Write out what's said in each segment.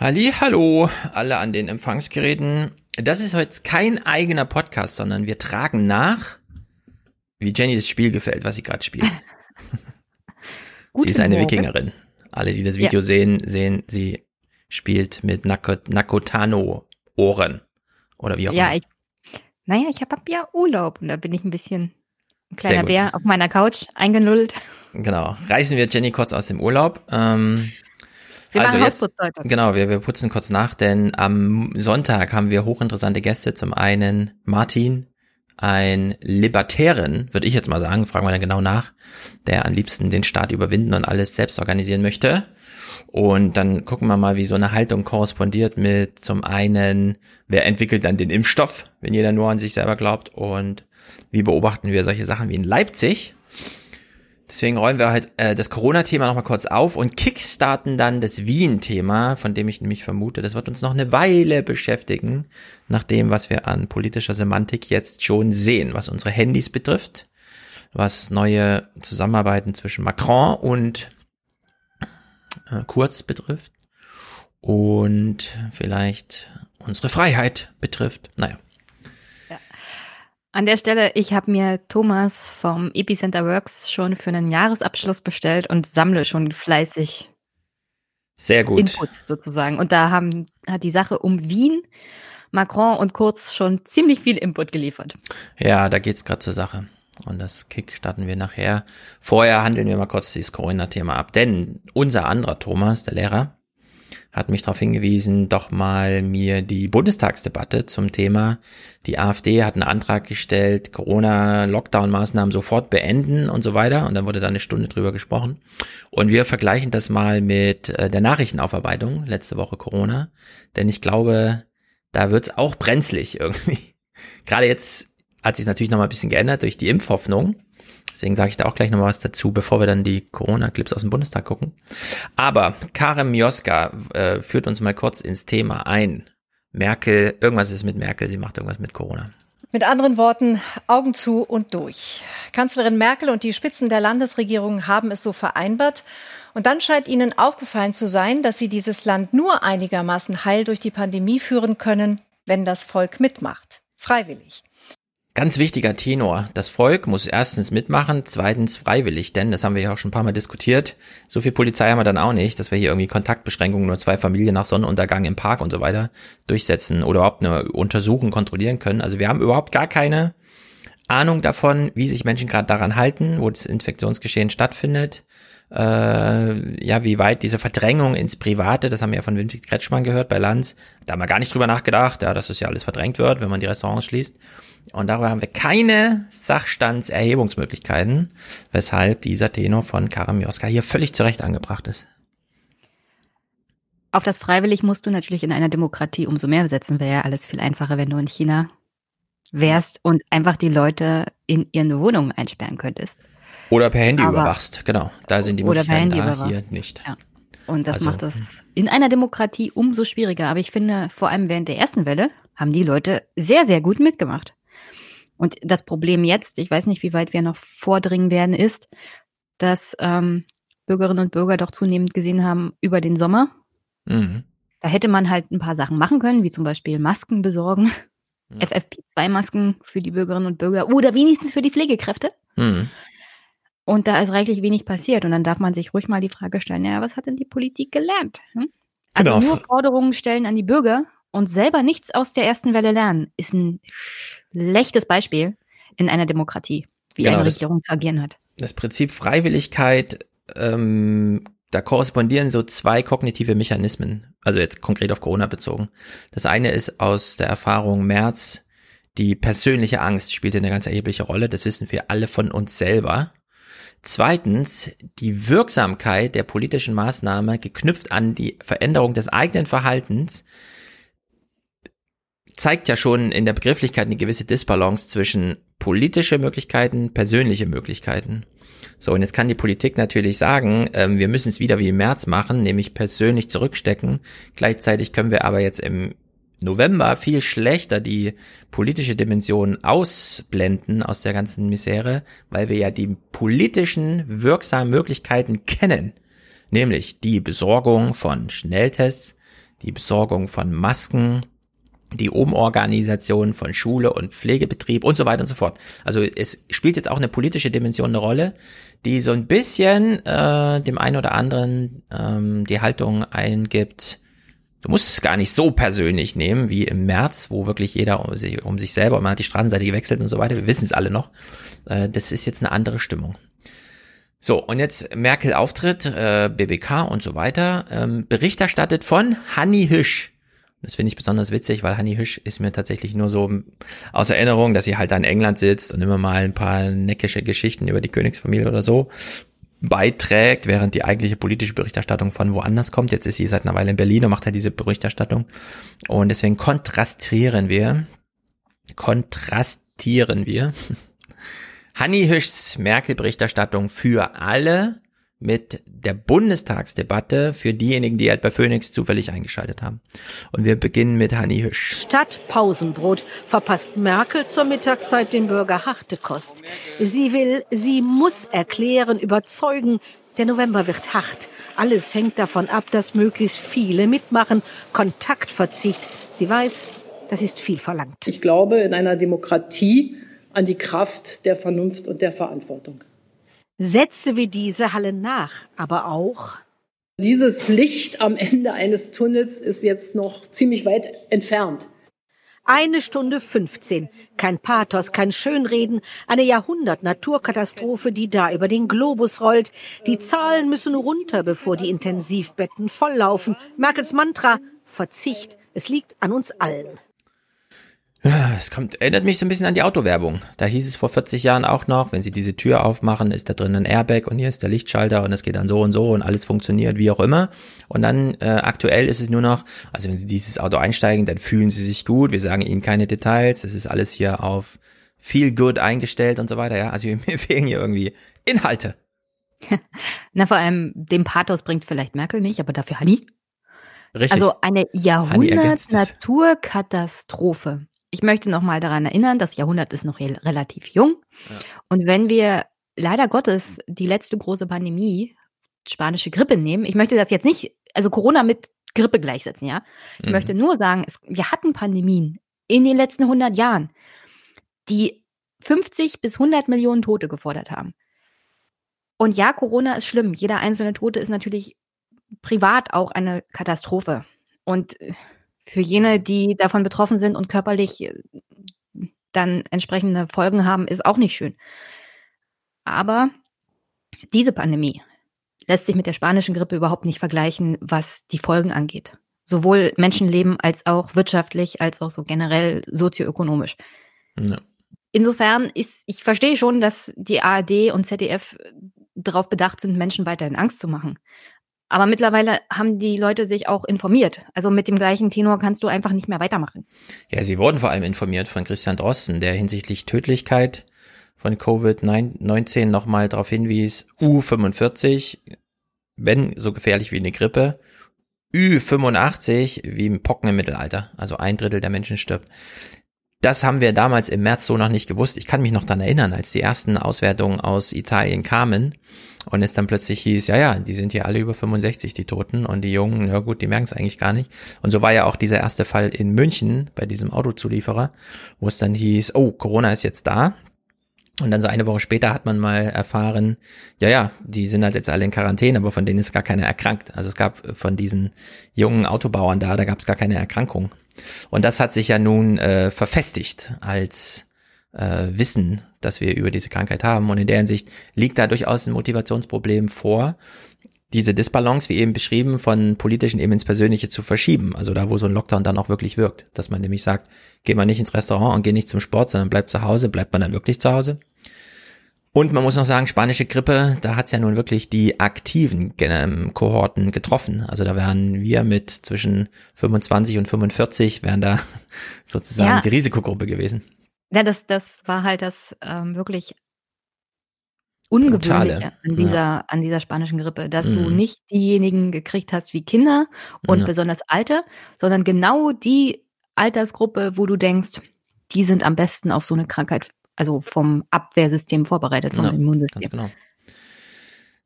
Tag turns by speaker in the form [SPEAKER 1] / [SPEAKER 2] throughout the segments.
[SPEAKER 1] Halli, hallo, alle an den Empfangsgeräten. Das ist heute kein eigener Podcast, sondern wir tragen nach, wie Jenny das Spiel gefällt, was sie gerade spielt. sie ist eine Morgen. Wikingerin. Alle, die das Video ja. sehen, sehen, sie spielt mit Nakotano-Ohren. Oder wie auch
[SPEAKER 2] ja, immer. Ich, naja, ich habe ja Urlaub und da bin ich ein bisschen ein kleiner Bär auf meiner Couch eingenullt.
[SPEAKER 1] Genau. Reißen wir Jenny kurz aus dem Urlaub. Ähm, wir also jetzt, genau, wir, wir putzen kurz nach, denn am Sonntag haben wir hochinteressante Gäste. Zum einen Martin, ein Libertären, würde ich jetzt mal sagen, fragen wir dann genau nach, der am liebsten den Staat überwinden und alles selbst organisieren möchte. Und dann gucken wir mal, wie so eine Haltung korrespondiert mit zum einen, wer entwickelt dann den Impfstoff, wenn jeder nur an sich selber glaubt und wie beobachten wir solche Sachen wie in Leipzig, Deswegen räumen wir halt äh, das Corona-Thema nochmal kurz auf und kickstarten dann das Wien-Thema, von dem ich nämlich vermute, das wird uns noch eine Weile beschäftigen, nach dem, was wir an politischer Semantik jetzt schon sehen, was unsere Handys betrifft, was neue Zusammenarbeiten zwischen Macron und äh, Kurz betrifft und vielleicht unsere Freiheit betrifft. Naja.
[SPEAKER 2] An der Stelle, ich habe mir Thomas vom Epicenter Works schon für einen Jahresabschluss bestellt und sammle schon fleißig
[SPEAKER 1] sehr gut.
[SPEAKER 2] Input sozusagen. Und da haben, hat die Sache um Wien, Macron und Kurz schon ziemlich viel Input geliefert.
[SPEAKER 1] Ja, da geht's gerade zur Sache. Und das Kick starten wir nachher. Vorher handeln wir mal kurz dieses Corona-Thema ab. Denn unser anderer Thomas, der Lehrer, hat mich darauf hingewiesen, doch mal mir die Bundestagsdebatte zum Thema, die AfD hat einen Antrag gestellt, Corona-Lockdown-Maßnahmen sofort beenden und so weiter. Und dann wurde da eine Stunde drüber gesprochen. Und wir vergleichen das mal mit äh, der Nachrichtenaufarbeitung, letzte Woche Corona. Denn ich glaube, da wird's auch brenzlig irgendwie. Gerade jetzt hat sich natürlich noch mal ein bisschen geändert durch die Impfhoffnung. Deswegen sage ich da auch gleich noch was dazu, bevor wir dann die Corona-Clips aus dem Bundestag gucken. Aber Karem Mioska äh, führt uns mal kurz ins Thema ein. Merkel, irgendwas ist mit Merkel, sie macht irgendwas mit Corona.
[SPEAKER 3] Mit anderen Worten, Augen zu und durch. Kanzlerin Merkel und die Spitzen der Landesregierung haben es so vereinbart. Und dann scheint ihnen aufgefallen zu sein, dass sie dieses Land nur einigermaßen heil durch die Pandemie führen können, wenn das Volk mitmacht. Freiwillig.
[SPEAKER 1] Ganz wichtiger Tenor. Das Volk muss erstens mitmachen, zweitens freiwillig, denn das haben wir ja auch schon ein paar Mal diskutiert. So viel Polizei haben wir dann auch nicht, dass wir hier irgendwie Kontaktbeschränkungen nur zwei Familien nach Sonnenuntergang im Park und so weiter durchsetzen oder überhaupt eine Untersuchung kontrollieren können. Also wir haben überhaupt gar keine Ahnung davon, wie sich Menschen gerade daran halten, wo das Infektionsgeschehen stattfindet. Äh, ja, wie weit diese Verdrängung ins Private, das haben wir ja von Winfried Kretschmann gehört bei Lanz, da haben wir gar nicht drüber nachgedacht, ja, dass das ja alles verdrängt wird, wenn man die Restaurants schließt. Und darüber haben wir keine Sachstandserhebungsmöglichkeiten, weshalb dieser Tenor von Karamioska hier völlig zurecht angebracht ist.
[SPEAKER 2] Auf das freiwillig musst du natürlich in einer Demokratie umso mehr setzen, wäre ja alles viel einfacher, wenn du in China wärst und einfach die Leute in ihren Wohnungen einsperren könntest.
[SPEAKER 1] Oder per Handy Aber, überwachst, genau. Da sind die Möglichkeiten da, hier nicht.
[SPEAKER 2] Ja. Und das also, macht das in einer Demokratie umso schwieriger. Aber ich finde, vor allem während der ersten Welle haben die Leute sehr, sehr gut mitgemacht. Und das Problem jetzt, ich weiß nicht, wie weit wir noch vordringen werden, ist, dass ähm, Bürgerinnen und Bürger doch zunehmend gesehen haben über den Sommer. Mhm. Da hätte man halt ein paar Sachen machen können, wie zum Beispiel Masken besorgen, ja. FFP2-Masken für die Bürgerinnen und Bürger oder wenigstens für die Pflegekräfte. Mhm. Und da ist reichlich wenig passiert. Und dann darf man sich ruhig mal die Frage stellen, ja, was hat denn die Politik gelernt? Hm? Also genau. nur Forderungen stellen an die Bürger und selber nichts aus der ersten Welle lernen, ist ein schlechtes Beispiel in einer Demokratie, wie genau, eine Regierung zu agieren hat.
[SPEAKER 1] Das Prinzip Freiwilligkeit, ähm, da korrespondieren so zwei kognitive Mechanismen, also jetzt konkret auf Corona bezogen. Das eine ist aus der Erfahrung März, die persönliche Angst spielt eine ganz erhebliche Rolle, das wissen wir alle von uns selber. Zweitens, die Wirksamkeit der politischen Maßnahme geknüpft an die Veränderung des eigenen Verhaltens zeigt ja schon in der Begrifflichkeit eine gewisse Disbalance zwischen politische Möglichkeiten, persönliche Möglichkeiten. So, und jetzt kann die Politik natürlich sagen, ähm, wir müssen es wieder wie im März machen, nämlich persönlich zurückstecken. Gleichzeitig können wir aber jetzt im November viel schlechter die politische Dimension ausblenden aus der ganzen Misere, weil wir ja die politischen wirksamen Möglichkeiten kennen, nämlich die Besorgung von Schnelltests, die Besorgung von Masken, die Umorganisation von Schule und Pflegebetrieb und so weiter und so fort. Also es spielt jetzt auch eine politische Dimension eine Rolle, die so ein bisschen äh, dem einen oder anderen ähm, die Haltung eingibt, du musst es gar nicht so persönlich nehmen wie im März, wo wirklich jeder um sich, um sich selber, man hat die Straßenseite gewechselt und so weiter, wir wissen es alle noch. Äh, das ist jetzt eine andere Stimmung. So, und jetzt Merkel Auftritt, äh, BBK und so weiter, ähm, Bericht erstattet von Hanni Hüsch. Das finde ich besonders witzig, weil Hanni Hüsch ist mir tatsächlich nur so aus Erinnerung, dass sie halt da in England sitzt und immer mal ein paar neckische Geschichten über die Königsfamilie oder so beiträgt, während die eigentliche politische Berichterstattung von woanders kommt. Jetzt ist sie seit einer Weile in Berlin und macht halt diese Berichterstattung. Und deswegen kontrastieren wir, kontrastieren wir Hanni Hüschs Merkel-Berichterstattung für alle mit der Bundestagsdebatte für diejenigen, die halt bei Phoenix zufällig eingeschaltet haben. Und wir beginnen mit Hanni Hüsch.
[SPEAKER 4] Statt Pausenbrot verpasst Merkel zur Mittagszeit dem Bürger harte Kost. Sie will, sie muss erklären, überzeugen, der November wird hart. Alles hängt davon ab, dass möglichst viele mitmachen. Kontaktverzicht. Sie weiß, das ist viel verlangt.
[SPEAKER 5] Ich glaube in einer Demokratie an die Kraft der Vernunft und der Verantwortung.
[SPEAKER 4] Sätze wie diese hallen nach, aber auch
[SPEAKER 5] dieses Licht am Ende eines Tunnels ist jetzt noch ziemlich weit entfernt.
[SPEAKER 4] Eine Stunde 15. Kein Pathos, kein Schönreden. Eine Jahrhundert-Naturkatastrophe, die da über den Globus rollt. Die Zahlen müssen runter, bevor die Intensivbetten volllaufen. Merkels Mantra. Verzicht. Es liegt an uns allen.
[SPEAKER 1] Es kommt, erinnert mich so ein bisschen an die Autowerbung. Da hieß es vor 40 Jahren auch noch, wenn Sie diese Tür aufmachen, ist da drin ein Airbag und hier ist der Lichtschalter und es geht dann so und so und alles funktioniert, wie auch immer. Und dann äh, aktuell ist es nur noch, also wenn Sie dieses Auto einsteigen, dann fühlen Sie sich gut. Wir sagen Ihnen keine Details. Es ist alles hier auf Feel Good eingestellt und so weiter. Ja, also mir fehlen hier irgendwie Inhalte.
[SPEAKER 2] Na, vor allem dem Pathos bringt vielleicht Merkel nicht, aber dafür Hanni.
[SPEAKER 1] Richtig.
[SPEAKER 2] Also eine Jahrhundert-Naturkatastrophe ich möchte noch mal daran erinnern, das Jahrhundert ist noch relativ jung. Ja. Und wenn wir leider Gottes die letzte große Pandemie, spanische Grippe nehmen, ich möchte das jetzt nicht, also Corona mit Grippe gleichsetzen, ja. Ich mhm. möchte nur sagen, es, wir hatten Pandemien in den letzten 100 Jahren, die 50 bis 100 Millionen Tote gefordert haben. Und ja, Corona ist schlimm. Jeder einzelne Tote ist natürlich privat auch eine Katastrophe. Und für jene, die davon betroffen sind und körperlich äh, dann entsprechende Folgen haben, ist auch nicht schön. Aber diese Pandemie lässt sich mit der spanischen Grippe überhaupt nicht vergleichen, was die Folgen angeht. Sowohl Menschenleben als auch wirtschaftlich, als auch so generell sozioökonomisch. Ja. Insofern ist, ich verstehe schon, dass die ARD und ZDF darauf bedacht sind, Menschen weiterhin Angst zu machen. Aber mittlerweile haben die Leute sich auch informiert. Also mit dem gleichen Tenor kannst du einfach nicht mehr weitermachen.
[SPEAKER 1] Ja, sie wurden vor allem informiert von Christian Drosten, der hinsichtlich Tödlichkeit von Covid-19 nochmal darauf hinwies, U45, wenn so gefährlich wie eine Grippe, Ü85 wie ein Pocken im Mittelalter, also ein Drittel der Menschen stirbt. Das haben wir damals im März so noch nicht gewusst. Ich kann mich noch daran erinnern, als die ersten Auswertungen aus Italien kamen und es dann plötzlich hieß, ja, ja, die sind hier alle über 65, die Toten und die Jungen, ja gut, die merken es eigentlich gar nicht. Und so war ja auch dieser erste Fall in München bei diesem Autozulieferer, wo es dann hieß, oh, Corona ist jetzt da. Und dann so eine Woche später hat man mal erfahren, ja, ja, die sind halt jetzt alle in Quarantäne, aber von denen ist gar keiner erkrankt. Also es gab von diesen jungen Autobauern da, da gab es gar keine Erkrankung. Und das hat sich ja nun äh, verfestigt als äh, Wissen, dass wir über diese Krankheit haben. Und in der Hinsicht liegt da durchaus ein Motivationsproblem vor, diese Disbalance, wie eben beschrieben, von politischen eben ins Persönliche zu verschieben. Also da, wo so ein Lockdown dann auch wirklich wirkt. Dass man nämlich sagt, geht man nicht ins Restaurant und geht nicht zum Sport, sondern bleibt zu Hause, bleibt man dann wirklich zu Hause. Und man muss noch sagen, spanische Grippe, da hat's ja nun wirklich die aktiven ähm, Kohorten getroffen. Also da wären wir mit zwischen 25 und 45, wären da sozusagen ja. die Risikogruppe gewesen.
[SPEAKER 2] Ja, das, das war halt das ähm, wirklich Ungewöhnliche an dieser, ja. an dieser spanischen Grippe, dass mhm. du nicht diejenigen gekriegt hast wie Kinder und ja. besonders Alte, sondern genau die Altersgruppe, wo du denkst, die sind am besten auf so eine Krankheit also vom Abwehrsystem vorbereitet, vom ja, Immunsystem. Ganz genau.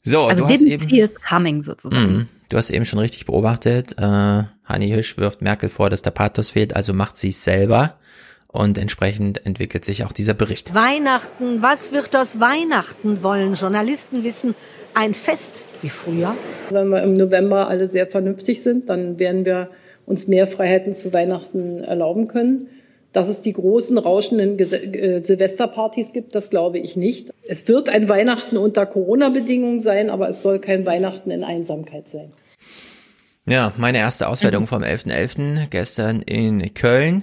[SPEAKER 2] So, also didn't eben, see it coming sozusagen.
[SPEAKER 1] Mhm. du hast eben schon richtig beobachtet. Äh, Hanni Hirsch wirft Merkel vor, dass der Pathos fehlt, also macht sie es selber. Und entsprechend entwickelt sich auch dieser Bericht.
[SPEAKER 4] Weihnachten, was wird aus Weihnachten wollen Journalisten wissen? Ein Fest wie früher?
[SPEAKER 5] Wenn wir im November alle sehr vernünftig sind, dann werden wir uns mehr Freiheiten zu Weihnachten erlauben können. Dass es die großen, rauschenden äh, Silvesterpartys gibt, das glaube ich nicht. Es wird ein Weihnachten unter Corona-Bedingungen sein, aber es soll kein Weihnachten in Einsamkeit sein.
[SPEAKER 1] Ja, meine erste Auswertung vom 11.11. .11. gestern in Köln.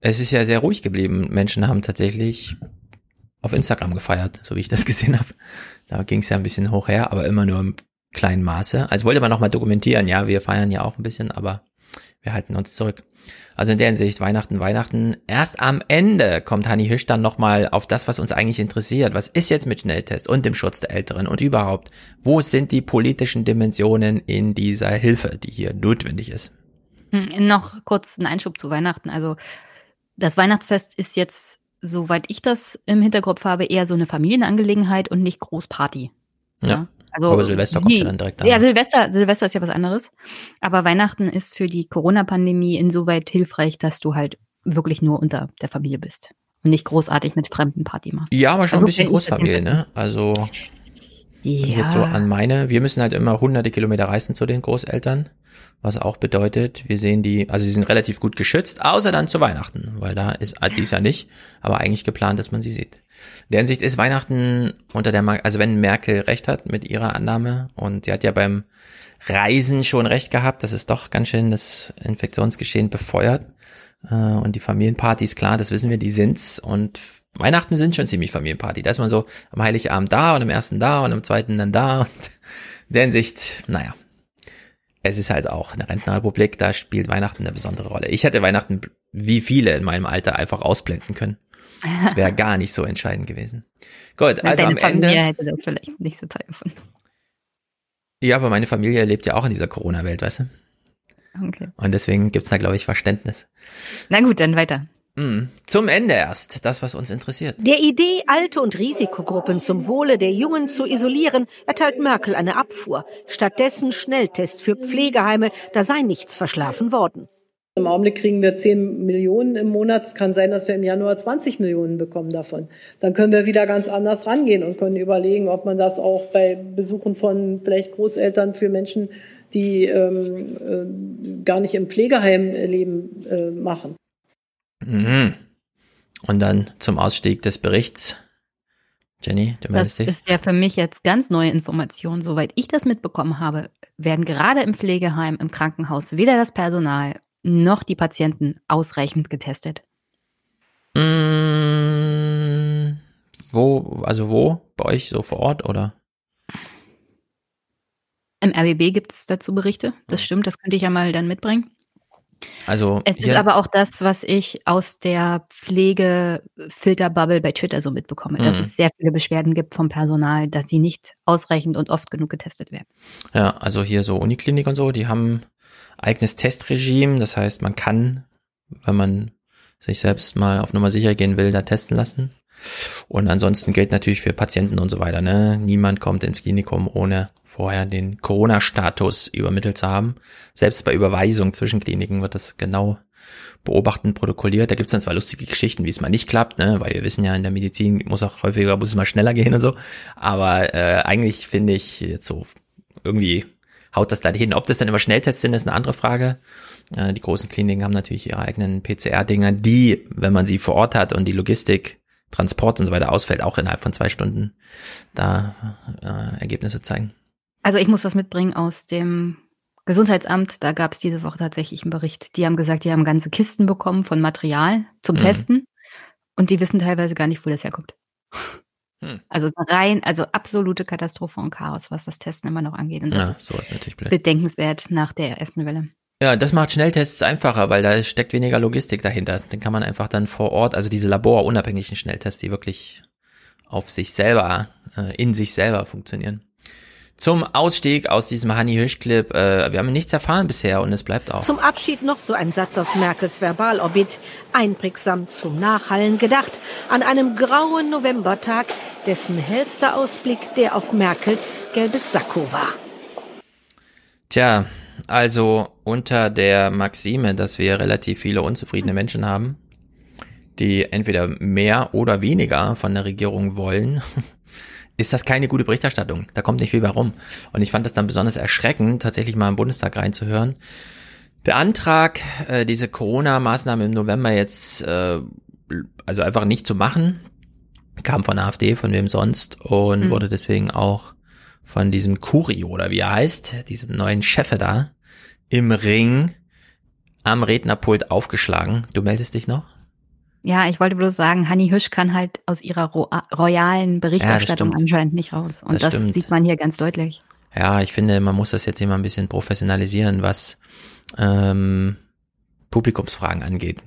[SPEAKER 1] Es ist ja sehr ruhig geblieben. Menschen haben tatsächlich auf Instagram gefeiert, so wie ich das gesehen habe. Da ging es ja ein bisschen hoch her, aber immer nur im kleinen Maße. Also wollte man nochmal dokumentieren, ja, wir feiern ja auch ein bisschen, aber wir halten uns zurück. Also in der Hinsicht Weihnachten, Weihnachten. Erst am Ende kommt Hanni Hisch dann nochmal auf das, was uns eigentlich interessiert. Was ist jetzt mit Schnelltests und dem Schutz der Älteren und überhaupt? Wo sind die politischen Dimensionen in dieser Hilfe, die hier notwendig ist?
[SPEAKER 2] Hm, noch kurz ein Einschub zu Weihnachten. Also das Weihnachtsfest ist jetzt, soweit ich das im Hinterkopf habe, eher so eine Familienangelegenheit und nicht Großparty.
[SPEAKER 1] Ja. ja? Also aber Silvester kommt ja dann direkt
[SPEAKER 2] an. Ja, Silvester, Silvester ist ja was anderes. Aber Weihnachten ist für die Corona-Pandemie insoweit hilfreich, dass du halt wirklich nur unter der Familie bist und nicht großartig mit Fremden Party machst.
[SPEAKER 1] Ja, aber schon also ein bisschen Großfamilie, ne? Also ja. jetzt so an meine, wir müssen halt immer hunderte Kilometer reisen zu den Großeltern, was auch bedeutet, wir sehen die, also sie sind relativ gut geschützt, außer dann zu Weihnachten, weil da ist dies ja nicht, aber eigentlich geplant, dass man sie sieht. In der Hinsicht ist Weihnachten unter der, also wenn Merkel recht hat mit ihrer Annahme und sie hat ja beim Reisen schon recht gehabt, dass es doch ganz schön das Infektionsgeschehen befeuert. Äh, und die Familienpartys, klar, das wissen wir, die sind's. Und Weihnachten sind schon ziemlich Familienparty. Da ist man so am Heiligabend da und am ersten da und am zweiten dann da. Und in der Hinsicht, naja, es ist halt auch eine Rentenrepublik, da spielt Weihnachten eine besondere Rolle. Ich hätte Weihnachten wie viele in meinem Alter einfach ausblenden können. Das wäre gar nicht so entscheidend gewesen. Gut, also am Familie Ende. hätte das vielleicht nicht so toll gefunden. Ja, aber meine Familie lebt ja auch in dieser Corona-Welt, weißt du? Okay. Und deswegen gibt's da, glaube ich, Verständnis.
[SPEAKER 2] Na gut, dann weiter.
[SPEAKER 1] Hm, zum Ende erst, das, was uns interessiert.
[SPEAKER 4] Der Idee, Alte und Risikogruppen zum Wohle der Jungen zu isolieren, erteilt Merkel eine Abfuhr. Stattdessen Schnelltests für Pflegeheime, da sei nichts verschlafen worden.
[SPEAKER 5] Im Augenblick kriegen wir 10 Millionen im Monat. Es kann sein, dass wir im Januar 20 Millionen bekommen davon. Dann können wir wieder ganz anders rangehen und können überlegen, ob man das auch bei Besuchen von vielleicht Großeltern für Menschen, die ähm, äh, gar nicht im Pflegeheim leben, äh, machen.
[SPEAKER 1] Mhm. Und dann zum Ausstieg des Berichts. Jenny,
[SPEAKER 2] du meinst Das ist ja für mich jetzt ganz neue Information. Soweit ich das mitbekommen habe, werden gerade im Pflegeheim, im Krankenhaus weder das Personal noch die Patienten ausreichend getestet?
[SPEAKER 1] Mm, wo, also wo? Bei euch so vor Ort oder?
[SPEAKER 2] Im RBB gibt es dazu Berichte. Das stimmt, das könnte ich ja mal dann mitbringen.
[SPEAKER 1] Also
[SPEAKER 2] es ist aber auch das, was ich aus der Pflegefilterbubble bei Twitter so mitbekomme, mhm. dass es sehr viele Beschwerden gibt vom Personal, dass sie nicht ausreichend und oft genug getestet werden.
[SPEAKER 1] Ja, also hier so Uniklinik und so, die haben eigenes Testregime. Das heißt, man kann, wenn man sich selbst mal auf Nummer sicher gehen will, da testen lassen. Und ansonsten gilt natürlich für Patienten und so weiter. Ne? Niemand kommt ins Klinikum, ohne vorher den Corona-Status übermittelt zu haben. Selbst bei Überweisung zwischen Kliniken wird das genau beobachten, protokolliert. Da gibt es dann zwar lustige Geschichten, wie es mal nicht klappt, ne? weil wir wissen ja, in der Medizin muss auch häufiger, muss es mal schneller gehen und so. Aber äh, eigentlich finde ich jetzt so irgendwie haut das da hin. Ob das dann immer Schnelltests sind, ist eine andere Frage. Äh, die großen Kliniken haben natürlich ihre eigenen PCR-Dinger, die, wenn man sie vor Ort hat und die Logistik, Transport und so weiter ausfällt, auch innerhalb von zwei Stunden da äh, Ergebnisse zeigen.
[SPEAKER 2] Also ich muss was mitbringen aus dem Gesundheitsamt. Da gab es diese Woche tatsächlich einen Bericht. Die haben gesagt, die haben ganze Kisten bekommen von Material zum mhm. Testen und die wissen teilweise gar nicht, wo das herkommt. Hm. Also rein, also absolute Katastrophe und Chaos, was das Testen immer noch angeht. Und das ja, ist sowas natürlich blöd. bedenkenswert nach der ersten Welle.
[SPEAKER 1] Ja, das macht Schnelltests einfacher, weil da steckt weniger Logistik dahinter. Den kann man einfach dann vor Ort, also diese laborunabhängigen Schnelltests, die wirklich auf sich selber, äh, in sich selber funktionieren zum Ausstieg aus diesem Honey Hirsch Clip. Äh, wir haben nichts erfahren bisher und es bleibt auch.
[SPEAKER 4] Zum Abschied noch so ein Satz aus Merkels Verbalobit, einprägsam zum Nachhallen gedacht, an einem grauen Novembertag, dessen hellster Ausblick der auf Merkels gelbes Sakko war.
[SPEAKER 1] Tja, also unter der Maxime, dass wir relativ viele unzufriedene Menschen haben, die entweder mehr oder weniger von der Regierung wollen, ist das keine gute Berichterstattung. Da kommt nicht viel bei rum. Und ich fand das dann besonders erschreckend, tatsächlich mal im Bundestag reinzuhören. Der Antrag, äh, diese Corona-Maßnahmen im November jetzt, äh, also einfach nicht zu machen, kam von der AfD, von wem sonst, und mhm. wurde deswegen auch von diesem Curio oder wie er heißt, diesem neuen Chefe da, im Ring am Rednerpult aufgeschlagen. Du meldest dich noch?
[SPEAKER 2] Ja, ich wollte bloß sagen, Hanni Hüsch kann halt aus ihrer ro royalen Berichterstattung ja, anscheinend nicht raus. Und das, das sieht man hier ganz deutlich.
[SPEAKER 1] Ja, ich finde, man muss das jetzt immer ein bisschen professionalisieren, was ähm, Publikumsfragen angeht.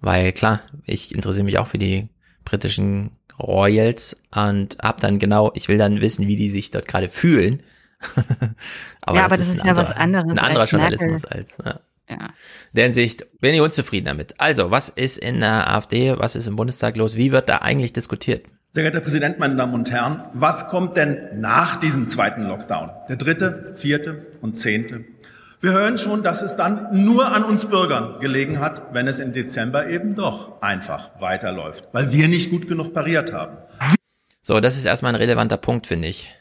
[SPEAKER 1] Weil klar, ich interessiere mich auch für die britischen Royals und hab dann genau, ich will dann wissen, wie die sich dort gerade fühlen.
[SPEAKER 2] aber ja, aber das, das ist, ist ja anderer, was anderes.
[SPEAKER 1] Ein anderer als Journalismus Merkel. als. Ja. Ja. Der Hinsicht bin ich unzufrieden damit. Also, was ist in der AfD, was ist im Bundestag los? Wie wird da eigentlich diskutiert?
[SPEAKER 6] Sehr geehrter Präsident, meine Damen und Herren, was kommt denn nach diesem zweiten Lockdown? Der dritte, vierte und zehnte? Wir hören schon, dass es dann nur an uns Bürgern gelegen hat, wenn es im Dezember eben doch einfach weiterläuft, weil wir nicht gut genug pariert haben.
[SPEAKER 1] So, das ist erstmal ein relevanter Punkt, finde ich.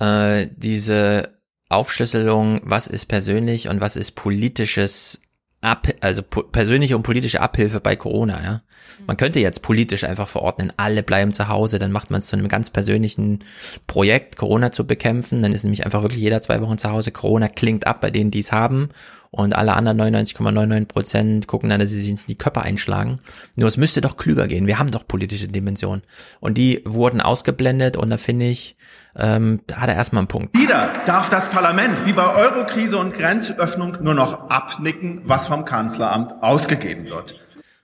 [SPEAKER 1] Äh, diese Aufschlüsselung, was ist persönlich und was ist politisches Ab, also persönliche und politische Abhilfe bei Corona, ja. Man könnte jetzt politisch einfach verordnen, alle bleiben zu Hause, dann macht man es zu einem ganz persönlichen Projekt, Corona zu bekämpfen, dann ist nämlich einfach wirklich jeder zwei Wochen zu Hause, Corona klingt ab bei denen, die es haben und alle anderen 99,99 Prozent gucken dann, dass sie sich in die Köpfe einschlagen. Nur es müsste doch klüger gehen, wir haben doch politische Dimensionen und die wurden ausgeblendet und da finde ich, ähm, da hat er erstmal einen Punkt.
[SPEAKER 6] Wieder darf das Parlament wie bei Eurokrise und Grenzöffnung nur noch abnicken, was vom Kanzleramt ausgegeben wird.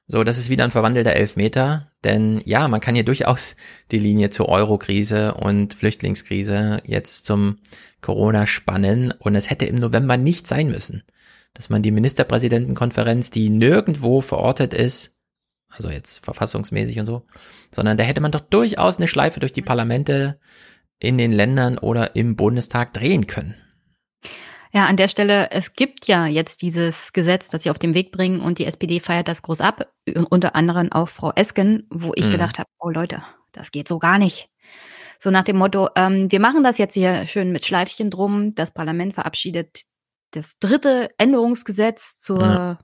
[SPEAKER 1] So, das ist wieder ein verwandelter Elfmeter, denn ja, man kann hier durchaus die Linie zur Eurokrise und Flüchtlingskrise jetzt zum Corona spannen und es hätte im November nicht sein müssen, dass man die Ministerpräsidentenkonferenz, die nirgendwo verortet ist, also jetzt verfassungsmäßig und so, sondern da hätte man doch durchaus eine Schleife durch die Parlamente in den Ländern oder im Bundestag drehen können.
[SPEAKER 2] Ja, an der Stelle, es gibt ja jetzt dieses Gesetz, das sie auf den Weg bringen und die SPD feiert das groß ab, unter anderem auch Frau Esken, wo ich mhm. gedacht habe, oh Leute, das geht so gar nicht. So nach dem Motto, ähm, wir machen das jetzt hier schön mit Schleifchen drum. Das Parlament verabschiedet das dritte Änderungsgesetz zur ja.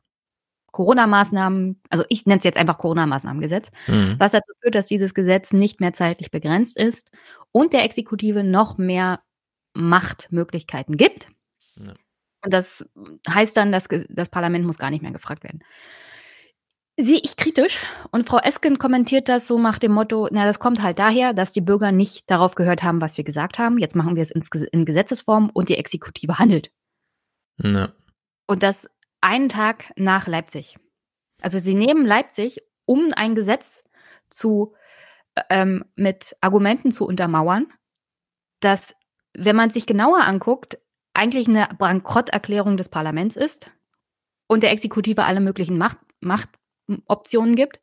[SPEAKER 2] Corona-Maßnahmen, also ich nenne es jetzt einfach Corona-Maßnahmengesetz, mhm. was dazu führt, dass dieses Gesetz nicht mehr zeitlich begrenzt ist und der Exekutive noch mehr Machtmöglichkeiten gibt. Und das heißt dann, dass das Parlament muss gar nicht mehr gefragt werden. Sehe ich kritisch und Frau Esken kommentiert das so nach dem Motto, na, das kommt halt daher, dass die Bürger nicht darauf gehört haben, was wir gesagt haben. Jetzt machen wir es in Gesetzesform und die Exekutive handelt. Ja. Und das einen Tag nach Leipzig. Also sie nehmen Leipzig, um ein Gesetz zu ähm, mit Argumenten zu untermauern, dass, wenn man sich genauer anguckt, eigentlich eine Bankrotterklärung des Parlaments ist und der Exekutive alle möglichen Macht, Machtoptionen gibt.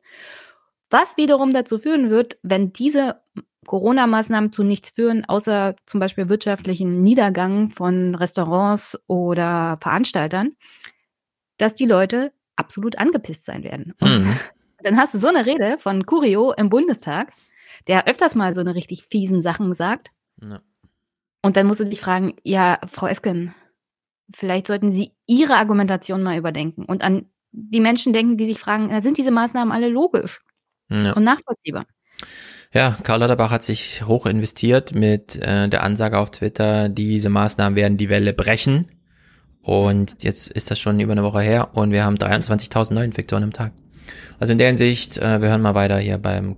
[SPEAKER 2] Was wiederum dazu führen wird, wenn diese Corona-Maßnahmen zu nichts führen, außer zum Beispiel wirtschaftlichen Niedergang von Restaurants oder Veranstaltern, dass die Leute absolut angepisst sein werden. Mhm. Dann hast du so eine Rede von Curio im Bundestag, der öfters mal so eine richtig fiesen Sachen sagt. Ja. Und dann musst du dich fragen, ja, Frau Esken, vielleicht sollten Sie Ihre Argumentation mal überdenken und an die Menschen denken, die sich fragen, sind diese Maßnahmen alle logisch ja. und nachvollziehbar?
[SPEAKER 1] Ja, Karl Lauterbach hat sich hoch investiert mit äh, der Ansage auf Twitter, diese Maßnahmen werden die Welle brechen. Und jetzt ist das schon über eine Woche her und wir haben 23.000 Neuinfektionen am Tag. Also in der Hinsicht, äh, wir hören mal weiter hier beim,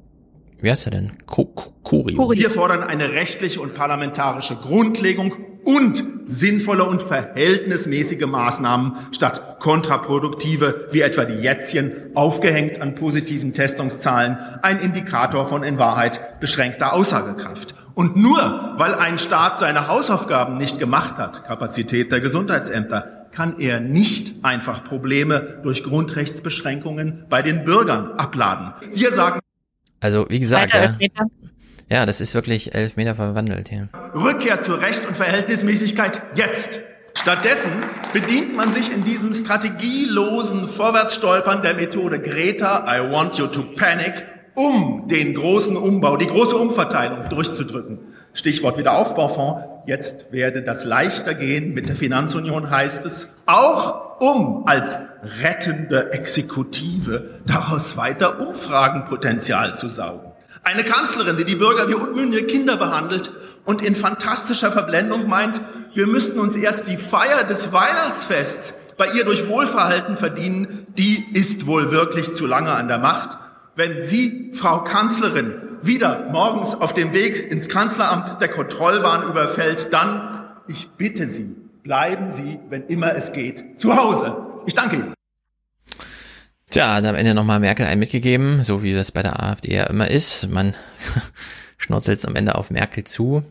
[SPEAKER 1] wie heißt er denn?
[SPEAKER 6] Curio. Wir fordern eine rechtliche und parlamentarische Grundlegung und sinnvolle und verhältnismäßige Maßnahmen statt kontraproduktive, wie etwa die Jätzchen, aufgehängt an positiven Testungszahlen, ein Indikator von in Wahrheit beschränkter Aussagekraft. Und nur weil ein Staat seine Hausaufgaben nicht gemacht hat, Kapazität der Gesundheitsämter, kann er nicht einfach Probleme durch Grundrechtsbeschränkungen bei den Bürgern abladen. Wir sagen.
[SPEAKER 1] Also, wie gesagt, ja, Ja, das ist wirklich elf Meter verwandelt hier.
[SPEAKER 6] Rückkehr zur Recht und Verhältnismäßigkeit jetzt. Stattdessen bedient man sich in diesem strategielosen Vorwärtsstolpern der Methode Greta, I want you to panic, um den großen Umbau, die große Umverteilung durchzudrücken. Stichwort Wiederaufbaufonds. Jetzt werde das leichter gehen. Mit der Finanzunion heißt es, auch um als rettende Exekutive daraus weiter Umfragenpotenzial zu saugen. Eine Kanzlerin, die die Bürger wie unmündige Kinder behandelt und in fantastischer Verblendung meint, wir müssten uns erst die Feier des Weihnachtsfests bei ihr durch Wohlverhalten verdienen, die ist wohl wirklich zu lange an der Macht. Wenn Sie, Frau Kanzlerin, wieder morgens auf dem Weg ins Kanzleramt der Kontrollwahn überfällt, dann, ich bitte Sie, bleiben Sie, wenn immer es geht, zu Hause. Ich danke Ihnen.
[SPEAKER 1] Tja, hat am Ende nochmal Merkel ein mitgegeben, so wie das bei der AfD ja immer ist. Man schnurzelt am Ende auf Merkel zu.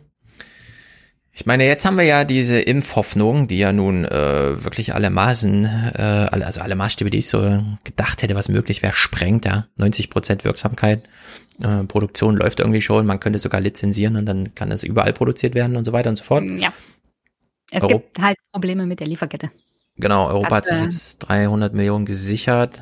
[SPEAKER 1] Ich meine, jetzt haben wir ja diese Impfhoffnung, die ja nun äh, wirklich alle Maßen, äh, also alle Maßstäbe, die ich so gedacht hätte, was möglich wäre, sprengt, ja. 90 Prozent Wirksamkeit. Äh, Produktion läuft irgendwie schon, man könnte sogar lizenzieren und dann kann das überall produziert werden und so weiter und so fort.
[SPEAKER 2] Ja. Es Euro gibt halt Probleme mit der Lieferkette.
[SPEAKER 1] Genau, Europa hat, hat sich äh, jetzt 300 Millionen gesichert.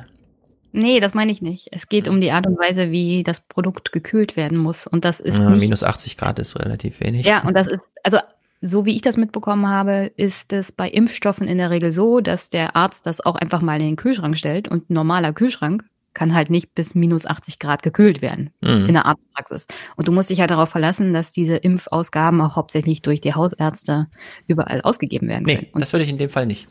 [SPEAKER 2] Nee, das meine ich nicht. Es geht um die Art und Weise, wie das Produkt gekühlt werden muss. Und das ist
[SPEAKER 1] ja,
[SPEAKER 2] nicht,
[SPEAKER 1] minus 80 Grad ist relativ wenig.
[SPEAKER 2] Ja, und das ist, also so wie ich das mitbekommen habe, ist es bei Impfstoffen in der Regel so, dass der Arzt das auch einfach mal in den Kühlschrank stellt und ein normaler Kühlschrank kann halt nicht bis minus 80 Grad gekühlt werden mhm. in der Arztpraxis. Und du musst dich halt darauf verlassen, dass diese Impfausgaben auch hauptsächlich durch die Hausärzte überall ausgegeben werden
[SPEAKER 1] können. Nee, das würde ich in dem Fall nicht.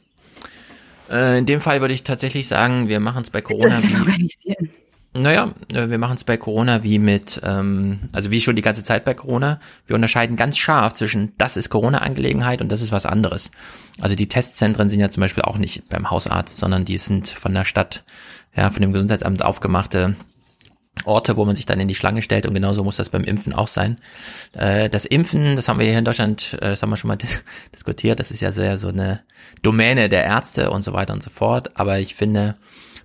[SPEAKER 1] Äh, in dem Fall würde ich tatsächlich sagen, wir machen es bei Corona. Organisieren. Naja, äh, wir machen es bei Corona wie mit, ähm, also wie schon die ganze Zeit bei Corona. Wir unterscheiden ganz scharf zwischen, das ist Corona-Angelegenheit und das ist was anderes. Also die Testzentren sind ja zum Beispiel auch nicht beim Hausarzt, sondern die sind von der Stadt, ja, von dem Gesundheitsamt aufgemachte Orte, wo man sich dann in die Schlange stellt und genauso muss das beim Impfen auch sein. Äh, das Impfen, das haben wir hier in Deutschland, äh, das haben wir schon mal diskutiert, das ist ja sehr so eine Domäne der Ärzte und so weiter und so fort. Aber ich finde,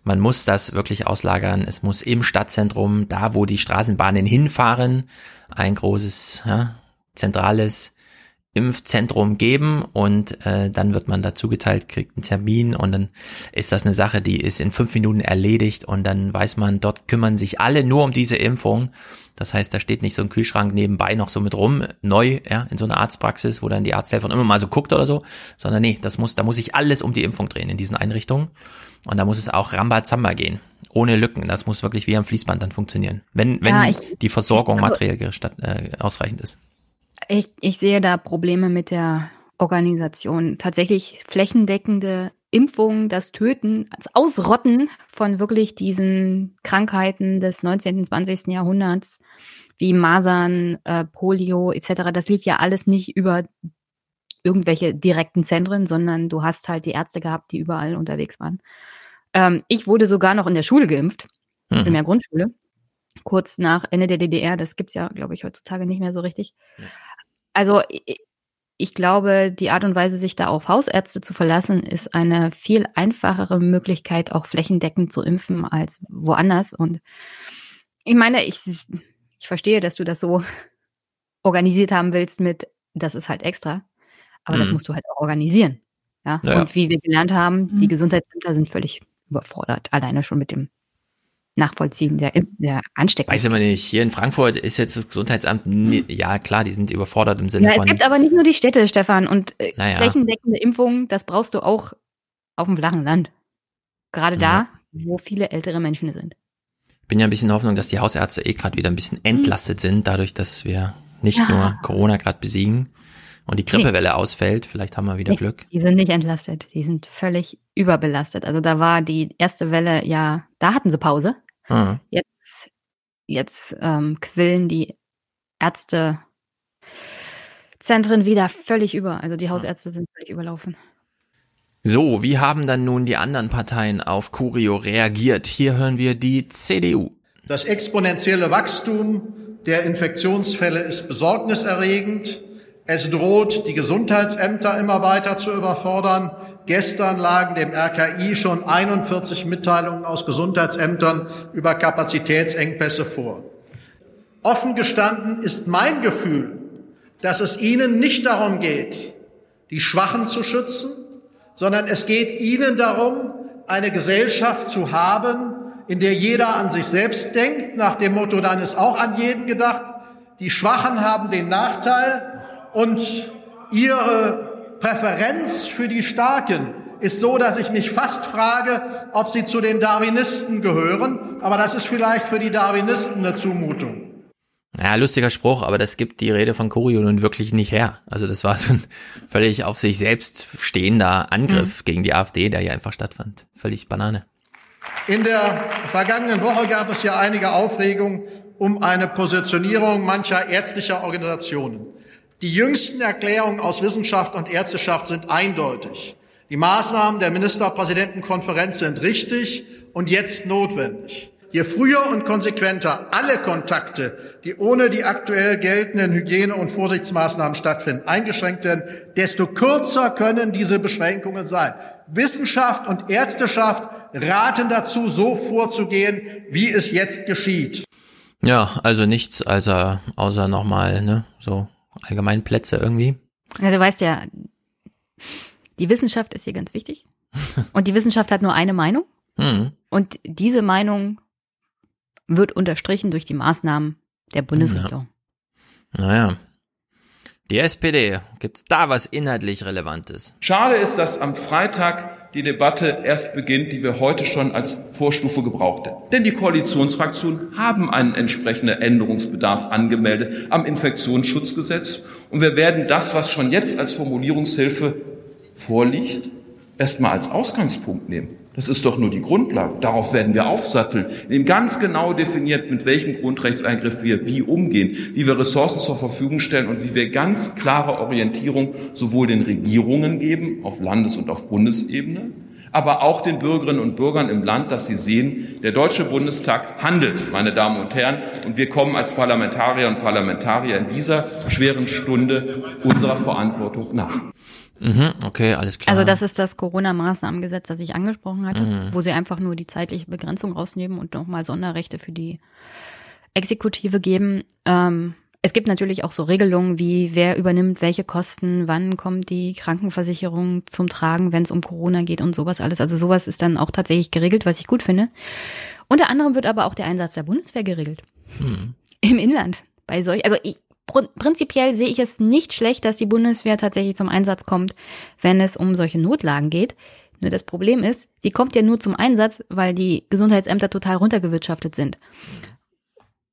[SPEAKER 1] man muss das wirklich auslagern. Es muss im Stadtzentrum, da wo die Straßenbahnen hinfahren, ein großes, ja, zentrales Impfzentrum geben und äh, dann wird man dazu geteilt, kriegt einen Termin und dann ist das eine Sache, die ist in fünf Minuten erledigt und dann weiß man, dort kümmern sich alle nur um diese Impfung. Das heißt, da steht nicht so ein Kühlschrank nebenbei noch so mit rum, neu, ja, in so einer Arztpraxis, wo dann die Arzthelferin immer mal so guckt oder so, sondern nee, das muss, da muss sich alles um die Impfung drehen in diesen Einrichtungen. Und da muss es auch Rambazamba gehen. Ohne Lücken. Das muss wirklich wie am Fließband dann funktionieren. Wenn, wenn ja, ich, die Versorgung materiell äh, ausreichend ist.
[SPEAKER 2] Ich, ich sehe da Probleme mit der Organisation. Tatsächlich flächendeckende Impfungen, das Töten, das Ausrotten von wirklich diesen Krankheiten des 19. und 20. Jahrhunderts, wie Masern, äh, Polio etc., das lief ja alles nicht über irgendwelche direkten Zentren, sondern du hast halt die Ärzte gehabt, die überall unterwegs waren. Ähm, ich wurde sogar noch in der Schule geimpft, mhm. in der Grundschule kurz nach Ende der DDR. Das gibt's ja, glaube ich, heutzutage nicht mehr so richtig. Also ich glaube, die Art und Weise, sich da auf Hausärzte zu verlassen, ist eine viel einfachere Möglichkeit, auch flächendeckend zu impfen als woanders. Und ich meine, ich, ich verstehe, dass du das so organisiert haben willst mit, das ist halt extra. Aber mhm. das musst du halt auch organisieren. Ja? ja? Und wie wir gelernt haben, die mhm. Gesundheitsämter sind völlig überfordert, alleine schon mit dem nachvollziehen, der, der Ansteckung.
[SPEAKER 1] Weiß immer nicht. Hier in Frankfurt ist jetzt das Gesundheitsamt, ja klar, die sind überfordert im Sinne
[SPEAKER 2] ja,
[SPEAKER 1] von.
[SPEAKER 2] Es gibt aber nicht nur die Städte, Stefan, und äh, naja. flächendeckende Impfungen, das brauchst du auch auf dem flachen Land. Gerade ja. da, wo viele ältere Menschen sind.
[SPEAKER 1] Ich bin ja ein bisschen in Hoffnung, dass die Hausärzte eh gerade wieder ein bisschen entlastet sind, dadurch, dass wir nicht ja. nur Corona gerade besiegen und die Grippewelle nee. ausfällt. Vielleicht haben wir wieder nee, Glück.
[SPEAKER 2] Die sind nicht entlastet. Die sind völlig überbelastet. Also da war die erste Welle ja, da hatten sie Pause. Mhm. Jetzt, jetzt ähm, quillen die Ärztezentren wieder völlig über. Also die Hausärzte sind völlig überlaufen.
[SPEAKER 1] So, wie haben dann nun die anderen Parteien auf Curio reagiert? Hier hören wir die CDU.
[SPEAKER 7] Das exponentielle Wachstum der Infektionsfälle ist besorgniserregend. Es droht, die Gesundheitsämter immer weiter zu überfordern. Gestern lagen dem RKI schon 41 Mitteilungen aus Gesundheitsämtern über Kapazitätsengpässe vor. Offen gestanden ist mein Gefühl, dass es Ihnen nicht darum geht, die Schwachen zu schützen, sondern es geht Ihnen darum, eine Gesellschaft zu haben, in der jeder an sich selbst denkt, nach dem Motto, dann ist auch an jeden gedacht. Die Schwachen haben den Nachteil und ihre Präferenz für die Starken ist so, dass ich mich fast frage, ob sie zu den Darwinisten gehören. Aber das ist vielleicht für die Darwinisten eine Zumutung.
[SPEAKER 1] Ja, lustiger Spruch, aber das gibt die Rede von Curio nun wirklich nicht her. Also das war so ein völlig auf sich selbst stehender Angriff mhm. gegen die AfD, der hier einfach stattfand. Völlig Banane.
[SPEAKER 7] In der vergangenen Woche gab es ja einige Aufregung um eine Positionierung mancher ärztlicher Organisationen. Die jüngsten Erklärungen aus Wissenschaft und Ärzteschaft sind eindeutig. Die Maßnahmen der Ministerpräsidentenkonferenz sind richtig und jetzt notwendig. Je früher und konsequenter alle Kontakte, die ohne die aktuell geltenden Hygiene- und Vorsichtsmaßnahmen stattfinden, eingeschränkt werden, desto kürzer können diese Beschränkungen sein. Wissenschaft und Ärzteschaft raten dazu, so vorzugehen, wie es jetzt geschieht.
[SPEAKER 1] Ja, also nichts außer, außer nochmal, ne, so Allgemeinplätze irgendwie.
[SPEAKER 2] Ja, du weißt ja, die Wissenschaft ist hier ganz wichtig. Und die Wissenschaft hat nur eine Meinung. Hm. Und diese Meinung wird unterstrichen durch die Maßnahmen der Bundesregierung.
[SPEAKER 1] Ja. Naja. Die SPD, gibt's da was inhaltlich Relevantes?
[SPEAKER 8] Schade ist, dass am Freitag die Debatte erst beginnt, die wir heute schon als Vorstufe gebraucht hätten. Denn die Koalitionsfraktionen haben einen entsprechenden Änderungsbedarf angemeldet am Infektionsschutzgesetz. Und wir werden das, was schon jetzt als Formulierungshilfe vorliegt, erstmal als Ausgangspunkt nehmen. Das ist doch nur die Grundlage. Darauf werden wir aufsatteln. Eben ganz genau definiert, mit welchem Grundrechtseingriff wir wie umgehen, wie wir Ressourcen zur Verfügung stellen und wie wir ganz klare Orientierung sowohl den Regierungen geben, auf Landes- und auf Bundesebene, aber auch den Bürgerinnen und Bürgern im Land, dass sie sehen, der Deutsche Bundestag handelt, meine Damen und Herren, und wir kommen als Parlamentarier und Parlamentarier in dieser schweren Stunde unserer Verantwortung nach.
[SPEAKER 1] Mhm, okay, alles klar.
[SPEAKER 2] Also das ist das Corona-Maßnahmengesetz, das ich angesprochen hatte, mhm. wo sie einfach nur die zeitliche Begrenzung rausnehmen und nochmal Sonderrechte für die Exekutive geben. Ähm, es gibt natürlich auch so Regelungen wie, wer übernimmt welche Kosten, wann kommt die Krankenversicherung zum Tragen, wenn es um Corona geht und sowas alles. Also sowas ist dann auch tatsächlich geregelt, was ich gut finde. Unter anderem wird aber auch der Einsatz der Bundeswehr geregelt. Hm. Im Inland. Bei solch, also ich, prinzipiell sehe ich es nicht schlecht, dass die Bundeswehr tatsächlich zum Einsatz kommt, wenn es um solche Notlagen geht. Nur das Problem ist, sie kommt ja nur zum Einsatz, weil die Gesundheitsämter total runtergewirtschaftet sind.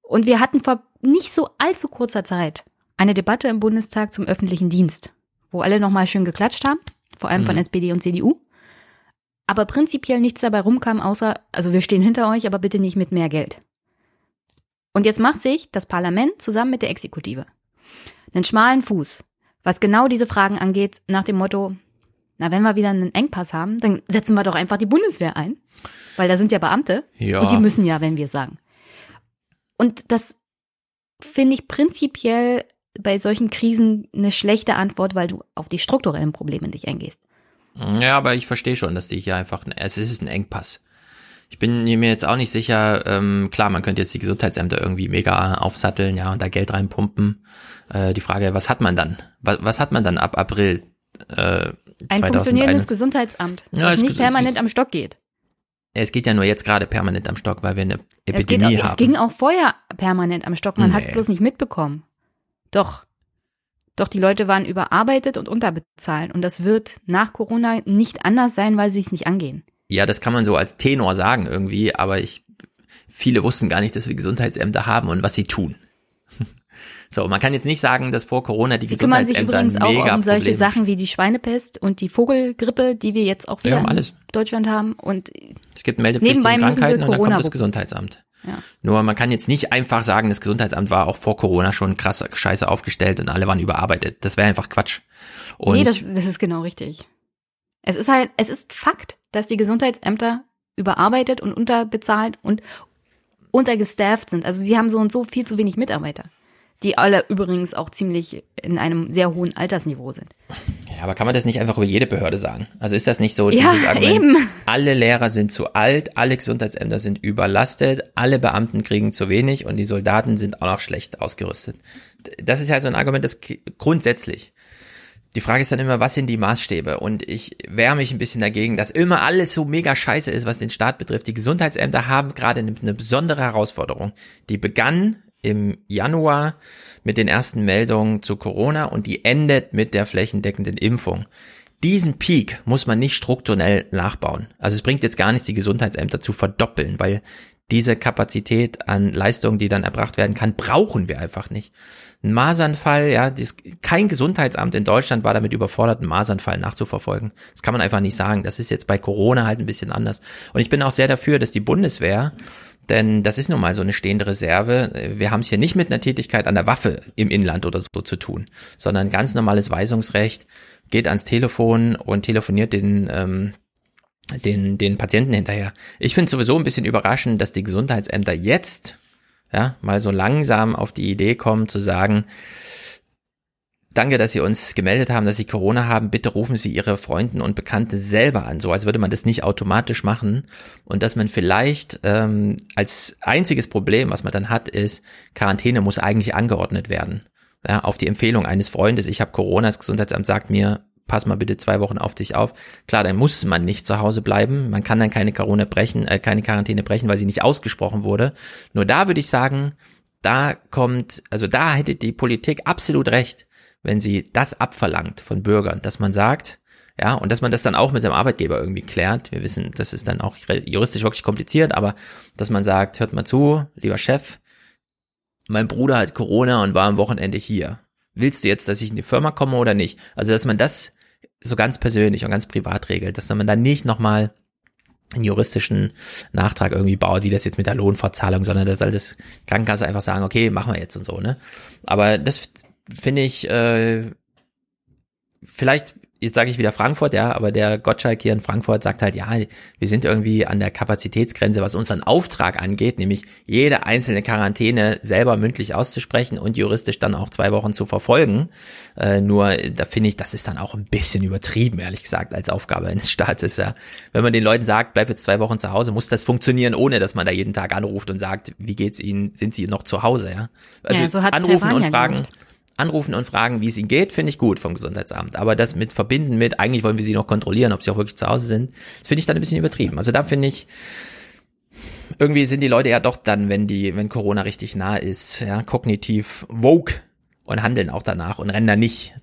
[SPEAKER 2] Und wir hatten vor nicht so allzu kurzer Zeit eine Debatte im Bundestag zum öffentlichen Dienst, wo alle nochmal schön geklatscht haben, vor allem mhm. von SPD und CDU. Aber prinzipiell nichts dabei rumkam, außer, also wir stehen hinter euch, aber bitte nicht mit mehr Geld. Und jetzt macht sich das Parlament zusammen mit der Exekutive einen schmalen Fuß, was genau diese Fragen angeht, nach dem Motto, na, wenn wir wieder einen Engpass haben, dann setzen wir doch einfach die Bundeswehr ein. Weil da sind ja Beamte ja. und die müssen ja, wenn wir sagen. Und das finde ich prinzipiell bei solchen Krisen eine schlechte Antwort, weil du auf die strukturellen Probleme nicht eingehst.
[SPEAKER 1] Ja, aber ich verstehe schon, dass die hier einfach, es ist ein Engpass. Ich bin mir jetzt auch nicht sicher, ähm, klar, man könnte jetzt die Gesundheitsämter irgendwie mega aufsatteln, ja, und da Geld reinpumpen. Äh, die Frage, was hat man dann? Was, was hat man dann ab April
[SPEAKER 2] äh, Ein funktionierendes Gesundheitsamt, ja, das nicht permanent am Stock geht.
[SPEAKER 1] Es geht ja nur jetzt gerade permanent am Stock, weil wir eine Epidemie
[SPEAKER 2] es
[SPEAKER 1] haben.
[SPEAKER 2] Es ging auch vorher permanent am Stock, man nee. hat es bloß nicht mitbekommen. Doch. Doch die Leute waren überarbeitet und unterbezahlt und das wird nach Corona nicht anders sein, weil sie es nicht angehen.
[SPEAKER 1] Ja, das kann man so als Tenor sagen irgendwie, aber ich, viele wussten gar nicht, dass wir Gesundheitsämter haben und was sie tun. So, man kann jetzt nicht sagen, dass vor Corona die Sie Gesundheitsämter kümmern sich übrigens auch um
[SPEAKER 2] solche Sachen wie die Schweinepest und die Vogelgrippe, die wir jetzt auch wieder ja, in Deutschland haben. Und
[SPEAKER 1] es gibt meldepflichtige Krankheiten und dann kommt das Gesundheitsamt. Ja. Nur man kann jetzt nicht einfach sagen, das Gesundheitsamt war auch vor Corona schon krass scheiße aufgestellt und alle waren überarbeitet. Das wäre einfach Quatsch.
[SPEAKER 2] Und nee, das, das ist genau richtig. Es ist halt, es ist Fakt, dass die Gesundheitsämter überarbeitet und unterbezahlt und untergestafft sind. Also sie haben so und so viel zu wenig Mitarbeiter. Die alle übrigens auch ziemlich in einem sehr hohen Altersniveau sind.
[SPEAKER 1] Ja, aber kann man das nicht einfach über jede Behörde sagen? Also ist das nicht so ja, dieses Argument, eben. alle Lehrer sind zu alt, alle Gesundheitsämter sind überlastet, alle Beamten kriegen zu wenig und die Soldaten sind auch noch schlecht ausgerüstet. Das ist ja so ein Argument, das grundsätzlich. Die Frage ist dann immer, was sind die Maßstäbe? Und ich wehre mich ein bisschen dagegen, dass immer alles so mega scheiße ist, was den Staat betrifft. Die Gesundheitsämter haben gerade eine, besondere Herausforderung. Die begann im Januar mit den ersten Meldungen zu Corona und die endet mit der flächendeckenden Impfung. Diesen Peak muss man nicht strukturell nachbauen. Also es bringt jetzt gar nichts, die Gesundheitsämter zu verdoppeln, weil diese Kapazität an Leistungen, die dann erbracht werden kann, brauchen wir einfach nicht. Ein Masernfall, ja, dies, kein Gesundheitsamt in Deutschland war damit überfordert, einen Masernfall nachzuverfolgen. Das kann man einfach nicht sagen. Das ist jetzt bei Corona halt ein bisschen anders. Und ich bin auch sehr dafür, dass die Bundeswehr denn das ist nun mal so eine stehende Reserve. Wir haben es hier nicht mit einer Tätigkeit an der Waffe im Inland oder so zu tun, sondern ganz normales Weisungsrecht, geht ans Telefon und telefoniert den, ähm, den, den Patienten hinterher. Ich finde sowieso ein bisschen überraschend, dass die Gesundheitsämter jetzt ja, mal so langsam auf die Idee kommen zu sagen, Danke, dass Sie uns gemeldet haben, dass Sie Corona haben. Bitte rufen Sie Ihre Freunden und Bekannte selber an, so als würde man das nicht automatisch machen. Und dass man vielleicht ähm, als einziges Problem, was man dann hat, ist, Quarantäne muss eigentlich angeordnet werden. Ja, auf die Empfehlung eines Freundes, ich habe Corona, das Gesundheitsamt sagt mir, pass mal bitte zwei Wochen auf dich auf. Klar, dann muss man nicht zu Hause bleiben. Man kann dann keine Corona brechen, äh, keine Quarantäne brechen, weil sie nicht ausgesprochen wurde. Nur da würde ich sagen, da kommt, also da hätte die Politik absolut recht wenn sie das abverlangt von Bürgern, dass man sagt, ja, und dass man das dann auch mit seinem Arbeitgeber irgendwie klärt. Wir wissen, das ist dann auch juristisch wirklich kompliziert, aber dass man sagt, hört mal zu, lieber Chef, mein Bruder hat Corona und war am Wochenende hier. Willst du jetzt, dass ich in die Firma komme oder nicht? Also, dass man das so ganz persönlich und ganz privat regelt, dass man dann nicht nochmal einen juristischen Nachtrag irgendwie baut, wie das jetzt mit der Lohnfortzahlung, sondern da soll das Krankenkasse einfach sagen, okay, machen wir jetzt und so, ne? Aber das finde ich, äh, vielleicht, jetzt sage ich wieder Frankfurt, ja, aber der Gottschalk hier in Frankfurt sagt halt, ja, wir sind irgendwie an der Kapazitätsgrenze, was unseren Auftrag angeht, nämlich jede einzelne Quarantäne selber mündlich auszusprechen und juristisch dann auch zwei Wochen zu verfolgen. Äh, nur, da finde ich, das ist dann auch ein bisschen übertrieben, ehrlich gesagt, als Aufgabe eines Staates, ja. Wenn man den Leuten sagt, bleib jetzt zwei Wochen zu Hause, muss das funktionieren, ohne dass man da jeden Tag anruft und sagt, wie geht's Ihnen, sind Sie noch zu Hause, ja. Also ja, so anrufen und fragen. Gemacht anrufen und fragen, wie es ihnen geht, finde ich gut vom Gesundheitsamt. Aber das mit verbinden mit, eigentlich wollen wir sie noch kontrollieren, ob sie auch wirklich zu Hause sind, das finde ich dann ein bisschen übertrieben. Also da finde ich, irgendwie sind die Leute ja doch dann, wenn die, wenn Corona richtig nah ist, ja, kognitiv woke und handeln auch danach und rennen dann nicht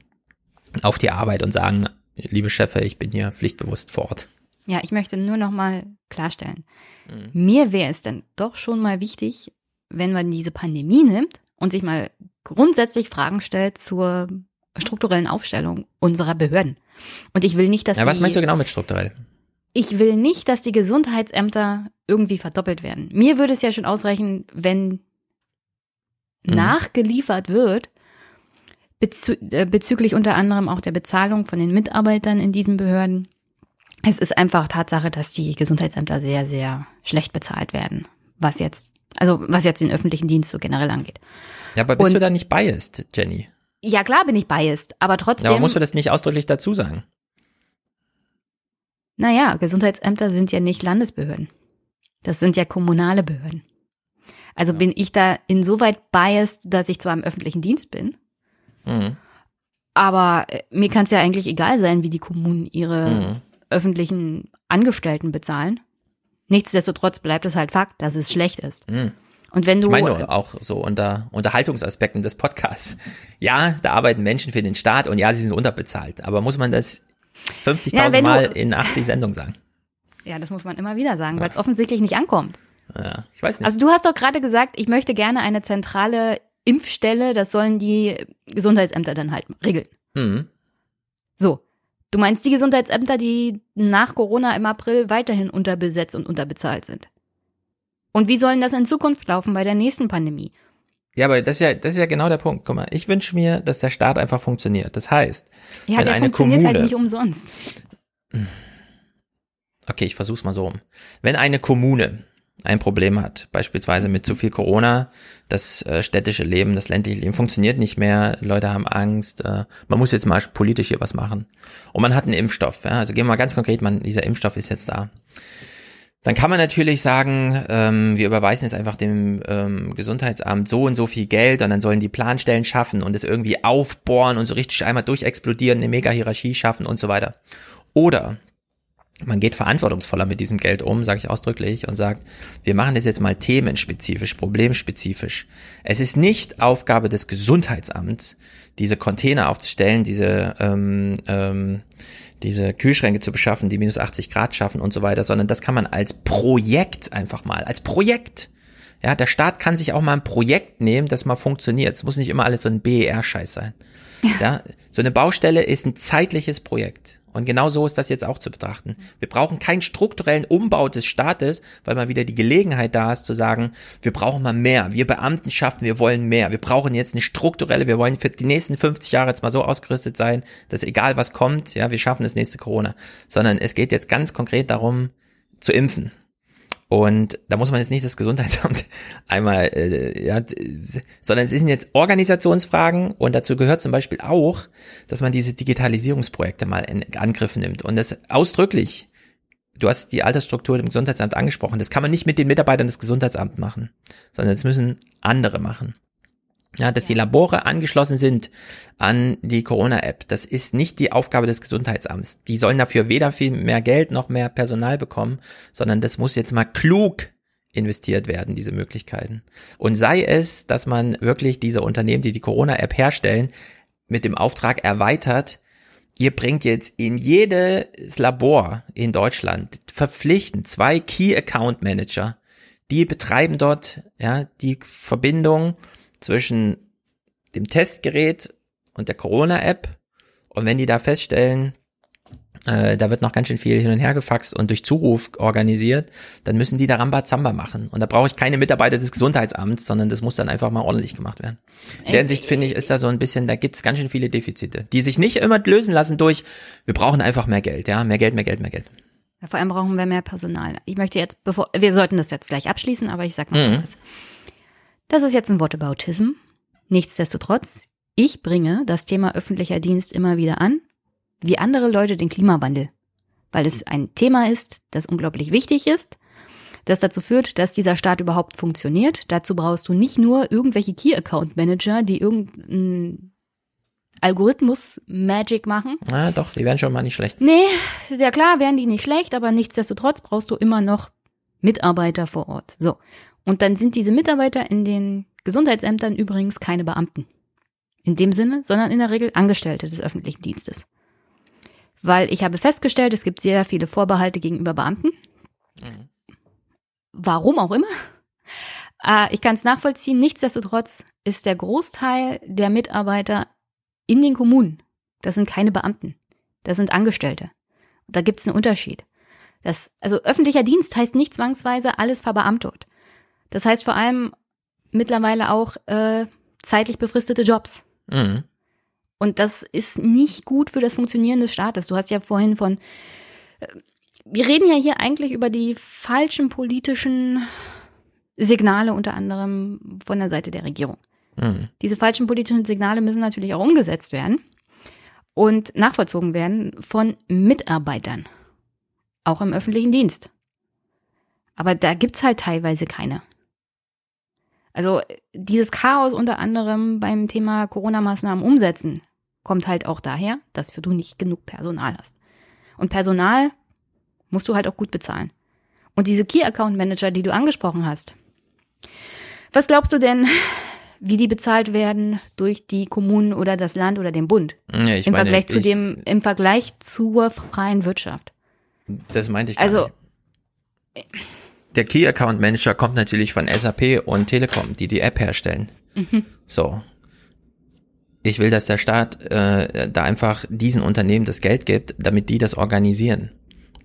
[SPEAKER 1] auf die Arbeit und sagen, liebe Chefe, ich bin hier pflichtbewusst vor Ort.
[SPEAKER 2] Ja, ich möchte nur noch mal klarstellen. Mhm. Mir wäre es dann doch schon mal wichtig, wenn man diese Pandemie nimmt und sich mal grundsätzlich Fragen stellt zur strukturellen Aufstellung unserer Behörden. Und ich will nicht, dass.
[SPEAKER 1] Ja, was meinst du genau mit strukturell?
[SPEAKER 2] Ich will nicht, dass die Gesundheitsämter irgendwie verdoppelt werden. Mir würde es ja schon ausreichen, wenn mhm. nachgeliefert wird, bezü äh, bezüglich unter anderem auch der Bezahlung von den Mitarbeitern in diesen Behörden. Es ist einfach Tatsache, dass die Gesundheitsämter sehr, sehr schlecht bezahlt werden, was jetzt, also was jetzt den öffentlichen Dienst so generell angeht.
[SPEAKER 1] Ja, aber bist und, du da nicht biased, Jenny?
[SPEAKER 2] Ja, klar bin ich biased, aber trotzdem. Ja,
[SPEAKER 1] aber musst du das nicht ausdrücklich dazu sagen?
[SPEAKER 2] Naja, Gesundheitsämter sind ja nicht Landesbehörden. Das sind ja kommunale Behörden. Also ja. bin ich da insoweit biased, dass ich zwar im öffentlichen Dienst bin, mhm. aber äh, mir kann es ja eigentlich egal sein, wie die Kommunen ihre mhm. öffentlichen Angestellten bezahlen. Nichtsdestotrotz bleibt es halt Fakt, dass es schlecht ist. Mhm. Und wenn du.
[SPEAKER 1] Ich meine auch so unter Unterhaltungsaspekten des Podcasts. Ja, da arbeiten Menschen für den Staat und ja, sie sind unterbezahlt. Aber muss man das 50.000 ja, Mal in 80 Sendungen sagen?
[SPEAKER 2] Ja, das muss man immer wieder sagen, weil es offensichtlich nicht ankommt.
[SPEAKER 1] Ja, ich weiß nicht.
[SPEAKER 2] Also du hast doch gerade gesagt, ich möchte gerne eine zentrale Impfstelle, das sollen die Gesundheitsämter dann halt regeln. Mhm. So. Du meinst die Gesundheitsämter, die nach Corona im April weiterhin unterbesetzt und unterbezahlt sind? Und wie sollen das in Zukunft laufen bei der nächsten Pandemie?
[SPEAKER 1] Ja, aber das ist ja, das ist ja genau der Punkt. Guck mal, ich wünsche mir, dass der Staat einfach funktioniert. Das heißt,
[SPEAKER 2] ja,
[SPEAKER 1] wenn
[SPEAKER 2] der
[SPEAKER 1] eine
[SPEAKER 2] funktioniert
[SPEAKER 1] Kommune,
[SPEAKER 2] halt nicht umsonst.
[SPEAKER 1] Okay, ich versuch's mal so rum. Wenn eine Kommune ein Problem hat, beispielsweise mit zu viel Corona, das äh, städtische Leben, das ländliche Leben funktioniert nicht mehr, Leute haben Angst, äh, man muss jetzt mal politisch hier was machen. Und man hat einen Impfstoff, ja? also gehen wir mal ganz konkret, man, dieser Impfstoff ist jetzt da. Dann kann man natürlich sagen, ähm, wir überweisen jetzt einfach dem ähm, Gesundheitsamt so und so viel Geld und dann sollen die Planstellen schaffen und es irgendwie aufbohren und so richtig einmal durchexplodieren, eine Mega-Hierarchie schaffen und so weiter. Oder man geht verantwortungsvoller mit diesem Geld um, sage ich ausdrücklich, und sagt, wir machen das jetzt mal themenspezifisch, problemspezifisch. Es ist nicht Aufgabe des Gesundheitsamts, diese Container aufzustellen, diese, ähm, ähm, diese Kühlschränke zu beschaffen, die minus 80 Grad schaffen und so weiter, sondern das kann man als Projekt einfach mal, als Projekt. Ja, der Staat kann sich auch mal ein Projekt nehmen, das mal funktioniert. Es muss nicht immer alles so ein BER-Scheiß sein. Ja, so eine Baustelle ist ein zeitliches Projekt. Und genau so ist das jetzt auch zu betrachten. Wir brauchen keinen strukturellen Umbau des Staates, weil mal wieder die Gelegenheit da ist zu sagen, wir brauchen mal mehr. Wir Beamten schaffen, wir wollen mehr. Wir brauchen jetzt eine strukturelle, wir wollen für die nächsten 50 Jahre jetzt mal so ausgerüstet sein, dass egal was kommt, ja, wir schaffen das nächste Corona. Sondern es geht jetzt ganz konkret darum, zu impfen. Und da muss man jetzt nicht das Gesundheitsamt einmal, äh, ja, sondern es sind jetzt Organisationsfragen und dazu gehört zum Beispiel auch, dass man diese Digitalisierungsprojekte mal in Angriff nimmt und das ausdrücklich. Du hast die Altersstruktur im Gesundheitsamt angesprochen. Das kann man nicht mit den Mitarbeitern des Gesundheitsamts machen, sondern das müssen andere machen. Ja, dass die Labore angeschlossen sind an die Corona-App, das ist nicht die Aufgabe des Gesundheitsamts. Die sollen dafür weder viel mehr Geld noch mehr Personal bekommen, sondern das muss jetzt mal klug investiert werden, diese Möglichkeiten. Und sei es, dass man wirklich diese Unternehmen, die die Corona-App herstellen, mit dem Auftrag erweitert, ihr bringt jetzt in jedes Labor in Deutschland verpflichtend zwei Key Account Manager, die betreiben dort ja die Verbindung zwischen dem Testgerät und der Corona-App. Und wenn die da feststellen, äh, da wird noch ganz schön viel hin und her gefaxt und durch Zuruf organisiert, dann müssen die da Rambazamba machen. Und da brauche ich keine Mitarbeiter des Gesundheitsamts, sondern das muss dann einfach mal ordentlich gemacht werden. In der Hinsicht finde ich, ist da so ein bisschen, da gibt es ganz schön viele Defizite, die sich nicht immer lösen lassen durch, wir brauchen einfach mehr Geld, ja, mehr Geld, mehr Geld, mehr Geld.
[SPEAKER 2] Ja, vor allem brauchen wir mehr Personal. Ich möchte jetzt, bevor, wir sollten das jetzt gleich abschließen, aber ich sag mal mhm. was. Das ist jetzt ein Whataboutism. Nichtsdestotrotz, ich bringe das Thema öffentlicher Dienst immer wieder an, wie andere Leute den Klimawandel, weil es ein Thema ist, das unglaublich wichtig ist, das dazu führt, dass dieser Staat überhaupt funktioniert. Dazu brauchst du nicht nur irgendwelche Key Account Manager, die irgendeinen Algorithmus Magic machen.
[SPEAKER 1] Na doch, die wären schon mal nicht schlecht.
[SPEAKER 2] Nee, ja klar, wären die nicht schlecht, aber nichtsdestotrotz brauchst du immer noch Mitarbeiter vor Ort. So. Und dann sind diese Mitarbeiter in den Gesundheitsämtern übrigens keine Beamten. In dem Sinne, sondern in der Regel Angestellte des öffentlichen Dienstes. Weil ich habe festgestellt, es gibt sehr viele Vorbehalte gegenüber Beamten. Mhm. Warum auch immer. Äh, ich kann es nachvollziehen. Nichtsdestotrotz ist der Großteil der Mitarbeiter in den Kommunen, das sind keine Beamten. Das sind Angestellte. Da gibt es einen Unterschied. Das, also öffentlicher Dienst heißt nicht zwangsweise alles verbeamtet. Das heißt vor allem mittlerweile auch äh, zeitlich befristete Jobs. Mhm. Und das ist nicht gut für das Funktionieren des Staates. Du hast ja vorhin von, äh, wir reden ja hier eigentlich über die falschen politischen Signale unter anderem von der Seite der Regierung. Mhm. Diese falschen politischen Signale müssen natürlich auch umgesetzt werden und nachvollzogen werden von Mitarbeitern, auch im öffentlichen Dienst. Aber da gibt's halt teilweise keine. Also dieses Chaos unter anderem beim Thema Corona-Maßnahmen umsetzen kommt halt auch daher, dass du nicht genug Personal hast. Und Personal musst du halt auch gut bezahlen. Und diese Key Account Manager, die du angesprochen hast, was glaubst du denn, wie die bezahlt werden durch die Kommunen oder das Land oder den Bund?
[SPEAKER 1] Ja,
[SPEAKER 2] Im meine, Vergleich zu dem, im Vergleich zur freien Wirtschaft.
[SPEAKER 1] Das meinte ich.
[SPEAKER 2] Also,
[SPEAKER 1] nicht der Key Account Manager kommt natürlich von SAP und Telekom, die die App herstellen. Mhm. So. Ich will, dass der Staat äh, da einfach diesen Unternehmen das Geld gibt, damit die das organisieren.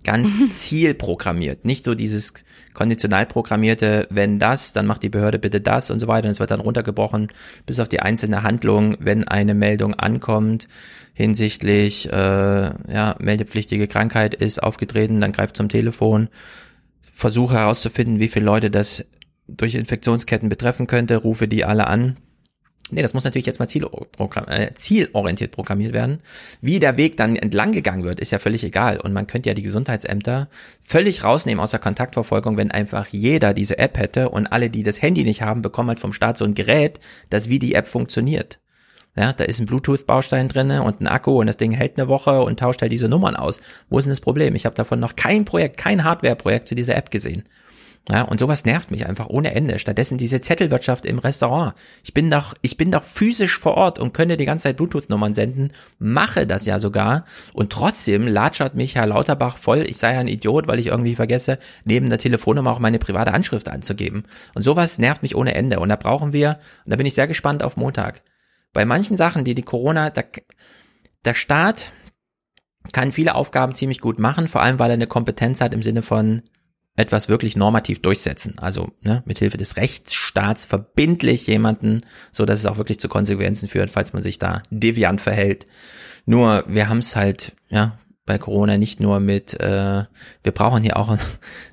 [SPEAKER 1] Ganz mhm. zielprogrammiert. Nicht so dieses konditional programmierte, wenn das, dann macht die Behörde bitte das und so weiter. Und es wird dann runtergebrochen bis auf die einzelne Handlung, wenn eine Meldung ankommt hinsichtlich äh, ja, meldepflichtige Krankheit ist aufgetreten, dann greift zum Telefon versuche herauszufinden, wie viele Leute das durch Infektionsketten betreffen könnte, rufe die alle an. Nee, das muss natürlich jetzt mal äh, zielorientiert programmiert werden. Wie der Weg dann entlang gegangen wird, ist ja völlig egal. Und man könnte ja die Gesundheitsämter völlig rausnehmen aus der Kontaktverfolgung, wenn einfach jeder diese App hätte und alle, die das Handy nicht haben, bekommen halt vom Staat so ein Gerät, das wie die App funktioniert. Ja, da ist ein Bluetooth-Baustein drinne und ein Akku und das Ding hält eine Woche und tauscht halt diese Nummern aus. Wo ist denn das Problem? Ich habe davon noch kein Projekt, kein Hardware-Projekt zu dieser App gesehen. Ja, und sowas nervt mich einfach ohne Ende. Stattdessen diese Zettelwirtschaft im Restaurant. Ich bin doch, ich bin doch physisch vor Ort und könnte die ganze Zeit Bluetooth-Nummern senden, mache das ja sogar und trotzdem latschert mich Herr Lauterbach voll, ich sei ein Idiot, weil ich irgendwie vergesse, neben der Telefonnummer auch meine private Anschrift anzugeben. Und sowas nervt mich ohne Ende. Und da brauchen wir, und da bin ich sehr gespannt auf Montag. Bei manchen Sachen, die die Corona, der, der Staat kann viele Aufgaben ziemlich gut machen, vor allem weil er eine Kompetenz hat im Sinne von, etwas wirklich normativ durchsetzen. Also ne, mithilfe des Rechtsstaats verbindlich jemanden, so dass es auch wirklich zu Konsequenzen führt, falls man sich da deviant verhält. Nur wir haben es halt ja bei Corona nicht nur mit, äh, wir brauchen hier auch einen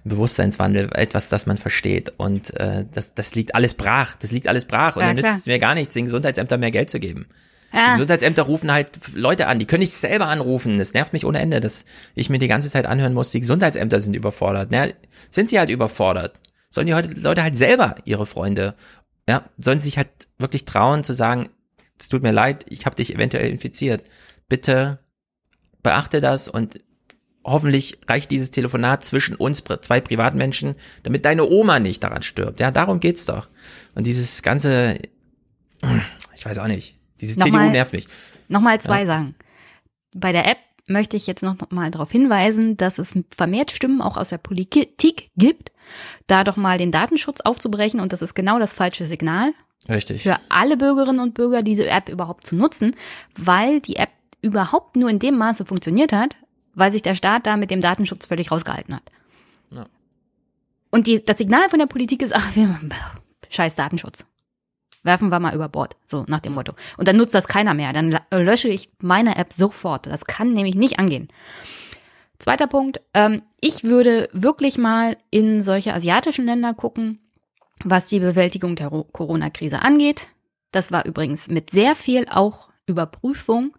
[SPEAKER 1] Bewusstseinswandel, etwas, das man versteht. Und äh, das, das liegt alles brach. Das liegt alles brach. Und ja, dann nützt es mir gar nichts, den Gesundheitsämtern mehr Geld zu geben. Die Gesundheitsämter rufen halt Leute an, die können nicht selber anrufen. Das nervt mich ohne Ende, dass ich mir die ganze Zeit anhören muss, die Gesundheitsämter sind überfordert. Na, sind sie halt überfordert. Sollen die Leute halt selber ihre Freunde, ja, sollen sie sich halt wirklich trauen zu sagen, es tut mir leid, ich habe dich eventuell infiziert. Bitte beachte das und hoffentlich reicht dieses Telefonat zwischen uns zwei Privatmenschen, damit deine Oma nicht daran stirbt. Ja, darum geht's doch. Und dieses ganze, ich weiß auch nicht, diese noch CDU nervt mich.
[SPEAKER 2] Nochmal zwei ja. Sachen. Bei der App möchte ich jetzt noch mal darauf hinweisen, dass es vermehrt Stimmen auch aus der Politik gibt, da doch mal den Datenschutz aufzubrechen und das ist genau das falsche Signal.
[SPEAKER 1] Richtig.
[SPEAKER 2] Für alle Bürgerinnen und Bürger diese App überhaupt zu nutzen, weil die App überhaupt nur in dem Maße funktioniert hat, weil sich der Staat da mit dem Datenschutz völlig rausgehalten hat. Ja. Und die, das Signal von der Politik ist, ach, wir, scheiß Datenschutz werfen wir mal über Bord, so nach dem Motto. Und dann nutzt das keiner mehr. Dann lösche ich meine App sofort. Das kann nämlich nicht angehen. Zweiter Punkt, ähm, ich würde wirklich mal in solche asiatischen Länder gucken, was die Bewältigung der Corona-Krise angeht. Das war übrigens mit sehr viel auch Überprüfung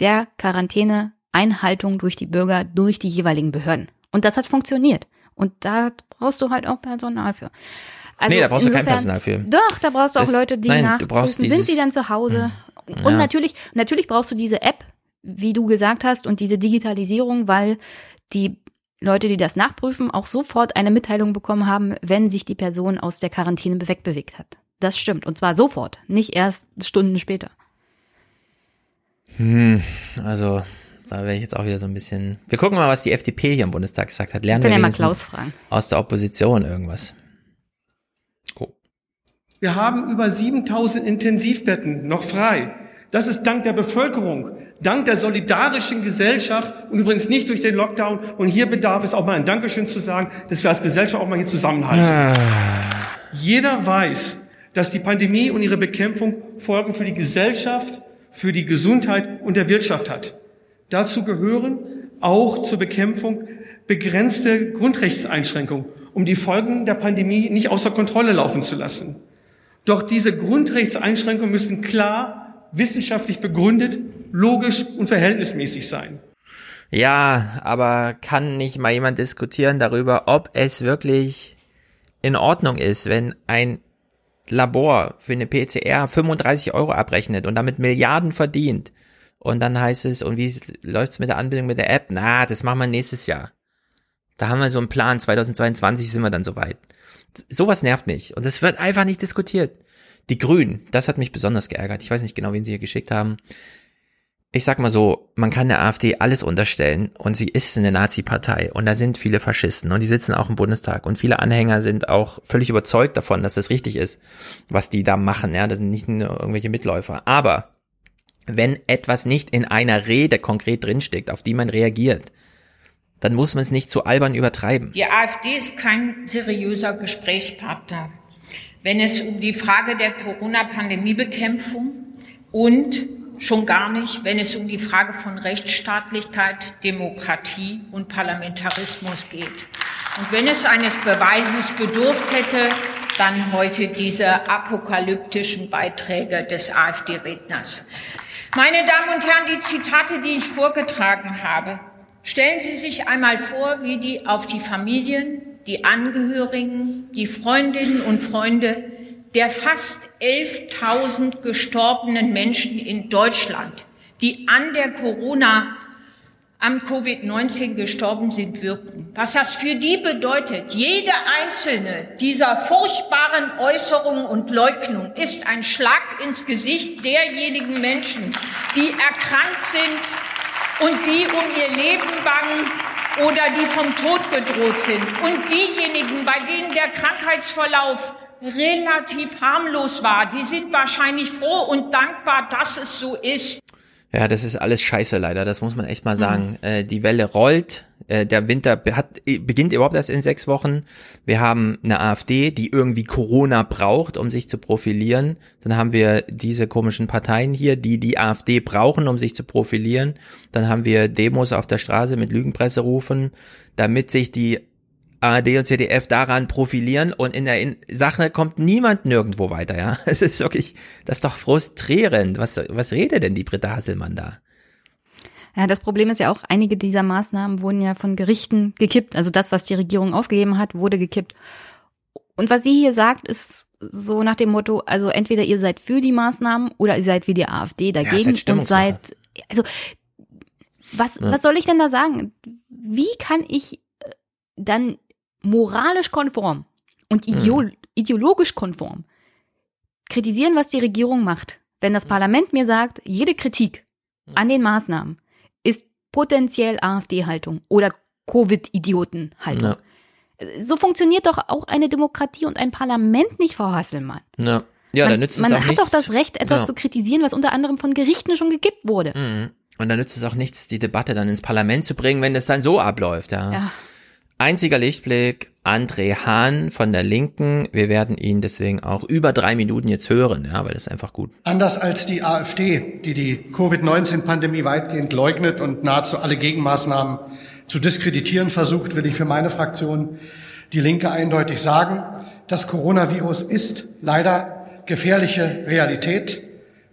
[SPEAKER 2] der Quarantäne-Einhaltung durch die Bürger, durch die jeweiligen Behörden. Und das hat funktioniert. Und da brauchst du halt auch Personal für.
[SPEAKER 1] Also nee, da brauchst insofern, du kein Personal für.
[SPEAKER 2] Doch, da brauchst du das, auch Leute, die
[SPEAKER 1] nein, nachprüfen,
[SPEAKER 2] sind sie dann zu Hause. Hm. Und ja. natürlich, natürlich brauchst du diese App, wie du gesagt hast, und diese Digitalisierung, weil die Leute, die das nachprüfen, auch sofort eine Mitteilung bekommen haben, wenn sich die Person aus der Quarantäne wegbewegt hat. Das stimmt. Und zwar sofort, nicht erst Stunden später.
[SPEAKER 1] Hm, also da wäre ich jetzt auch wieder so ein bisschen. Wir gucken mal, was die FDP hier im Bundestag gesagt hat. Lernen wir, wir ja aus der Opposition irgendwas.
[SPEAKER 9] Wir haben über 7000 Intensivbetten noch frei. Das ist dank der Bevölkerung, dank der solidarischen Gesellschaft und übrigens nicht durch den Lockdown. Und hier bedarf es auch mal ein Dankeschön zu sagen, dass wir als Gesellschaft auch mal hier zusammenhalten. Ah. Jeder weiß, dass die Pandemie und ihre Bekämpfung Folgen für die Gesellschaft, für die Gesundheit und der Wirtschaft hat. Dazu gehören auch zur Bekämpfung begrenzte Grundrechtseinschränkungen, um die Folgen der Pandemie nicht außer Kontrolle laufen zu lassen. Doch diese Grundrechtseinschränkungen müssen klar, wissenschaftlich begründet, logisch und verhältnismäßig sein.
[SPEAKER 1] Ja, aber kann nicht mal jemand diskutieren darüber, ob es wirklich in Ordnung ist, wenn ein Labor für eine PCR 35 Euro abrechnet und damit Milliarden verdient. Und dann heißt es, und wie läuft's mit der Anbindung mit der App? Na, das machen wir nächstes Jahr. Da haben wir so einen Plan, 2022 sind wir dann soweit sowas nervt mich. Und das wird einfach nicht diskutiert. Die Grünen, das hat mich besonders geärgert. Ich weiß nicht genau, wen sie hier geschickt haben. Ich sag mal so, man kann der AfD alles unterstellen und sie ist eine Nazi-Partei und da sind viele Faschisten und die sitzen auch im Bundestag und viele Anhänger sind auch völlig überzeugt davon, dass das richtig ist, was die da machen. Ja, das sind nicht nur irgendwelche Mitläufer. Aber wenn etwas nicht in einer Rede konkret drinsteckt, auf die man reagiert, dann muss man es nicht zu albern übertreiben.
[SPEAKER 10] Die AfD ist kein seriöser Gesprächspartner, wenn es um die Frage der Corona-Pandemie-Bekämpfung und schon gar nicht, wenn es um die Frage von Rechtsstaatlichkeit, Demokratie und Parlamentarismus geht. Und wenn es eines Beweises bedurft hätte, dann heute diese apokalyptischen Beiträge des AfD-Redners. Meine Damen und Herren, die Zitate, die ich vorgetragen habe, stellen Sie sich einmal vor, wie die auf die Familien, die Angehörigen, die Freundinnen und Freunde der fast 11.000 gestorbenen Menschen in Deutschland, die an der Corona am Covid-19 gestorben sind, wirkten. Was das für die bedeutet, jede einzelne dieser furchtbaren Äußerungen und Leugnung ist ein Schlag ins Gesicht derjenigen Menschen, die erkrankt sind und die um ihr Leben bangen oder die vom Tod bedroht sind. Und diejenigen, bei denen der Krankheitsverlauf relativ harmlos war, die sind wahrscheinlich froh und dankbar, dass es so ist.
[SPEAKER 1] Ja, das ist alles scheiße leider, das muss man echt mal sagen. Mhm. Äh, die Welle rollt, äh, der Winter hat, beginnt überhaupt erst in sechs Wochen. Wir haben eine AfD, die irgendwie Corona braucht, um sich zu profilieren. Dann haben wir diese komischen Parteien hier, die die AfD brauchen, um sich zu profilieren. Dann haben wir Demos auf der Straße mit Lügenpresserufen, damit sich die ARD und ZDF daran profilieren und in der Sache kommt niemand nirgendwo weiter, ja. Es ist wirklich, das ist doch frustrierend. Was, was redet denn die Britta Hasselmann da?
[SPEAKER 2] Ja, das Problem ist ja auch, einige dieser Maßnahmen wurden ja von Gerichten gekippt. Also das, was die Regierung ausgegeben hat, wurde gekippt. Und was sie hier sagt, ist so nach dem Motto, also entweder ihr seid für die Maßnahmen oder ihr seid wie die AfD dagegen ja, seid und seid, also was, ja. was soll ich denn da sagen? Wie kann ich äh, dann moralisch konform und mhm. ideo ideologisch konform kritisieren, was die Regierung macht. Wenn das Parlament mir sagt, jede Kritik an den Maßnahmen ist potenziell AfD-Haltung oder Covid-Idioten-Haltung. Ja. So funktioniert doch auch eine Demokratie und ein Parlament nicht, Frau Hasselmann.
[SPEAKER 1] Ja, ja man, dann nützt es
[SPEAKER 2] man
[SPEAKER 1] auch
[SPEAKER 2] hat
[SPEAKER 1] nichts.
[SPEAKER 2] doch das Recht, etwas ja. zu kritisieren, was unter anderem von Gerichten schon gekippt wurde.
[SPEAKER 1] Mhm. Und dann nützt es auch nichts, die Debatte dann ins Parlament zu bringen, wenn es dann so abläuft. Ja. ja. Einziger Lichtblick, André Hahn von der Linken. Wir werden ihn deswegen auch über drei Minuten jetzt hören, ja, weil das ist einfach gut.
[SPEAKER 11] Anders als die AfD, die die Covid-19-Pandemie weitgehend leugnet und nahezu alle Gegenmaßnahmen zu diskreditieren versucht, will ich für meine Fraktion die Linke eindeutig sagen, das Coronavirus ist leider gefährliche Realität.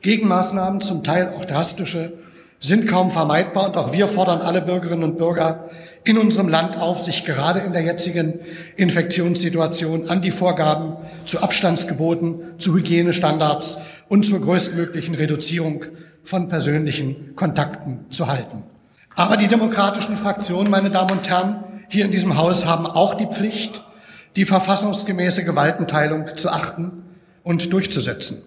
[SPEAKER 11] Gegenmaßnahmen, zum Teil auch drastische, sind kaum vermeidbar und auch wir fordern alle Bürgerinnen und Bürger in unserem Land auf, sich gerade in der jetzigen Infektionssituation an die Vorgaben zu Abstandsgeboten, zu Hygienestandards und zur größtmöglichen Reduzierung von persönlichen Kontakten zu halten. Aber die demokratischen Fraktionen, meine Damen und Herren, hier in diesem Haus haben auch die Pflicht, die verfassungsgemäße Gewaltenteilung zu achten und durchzusetzen.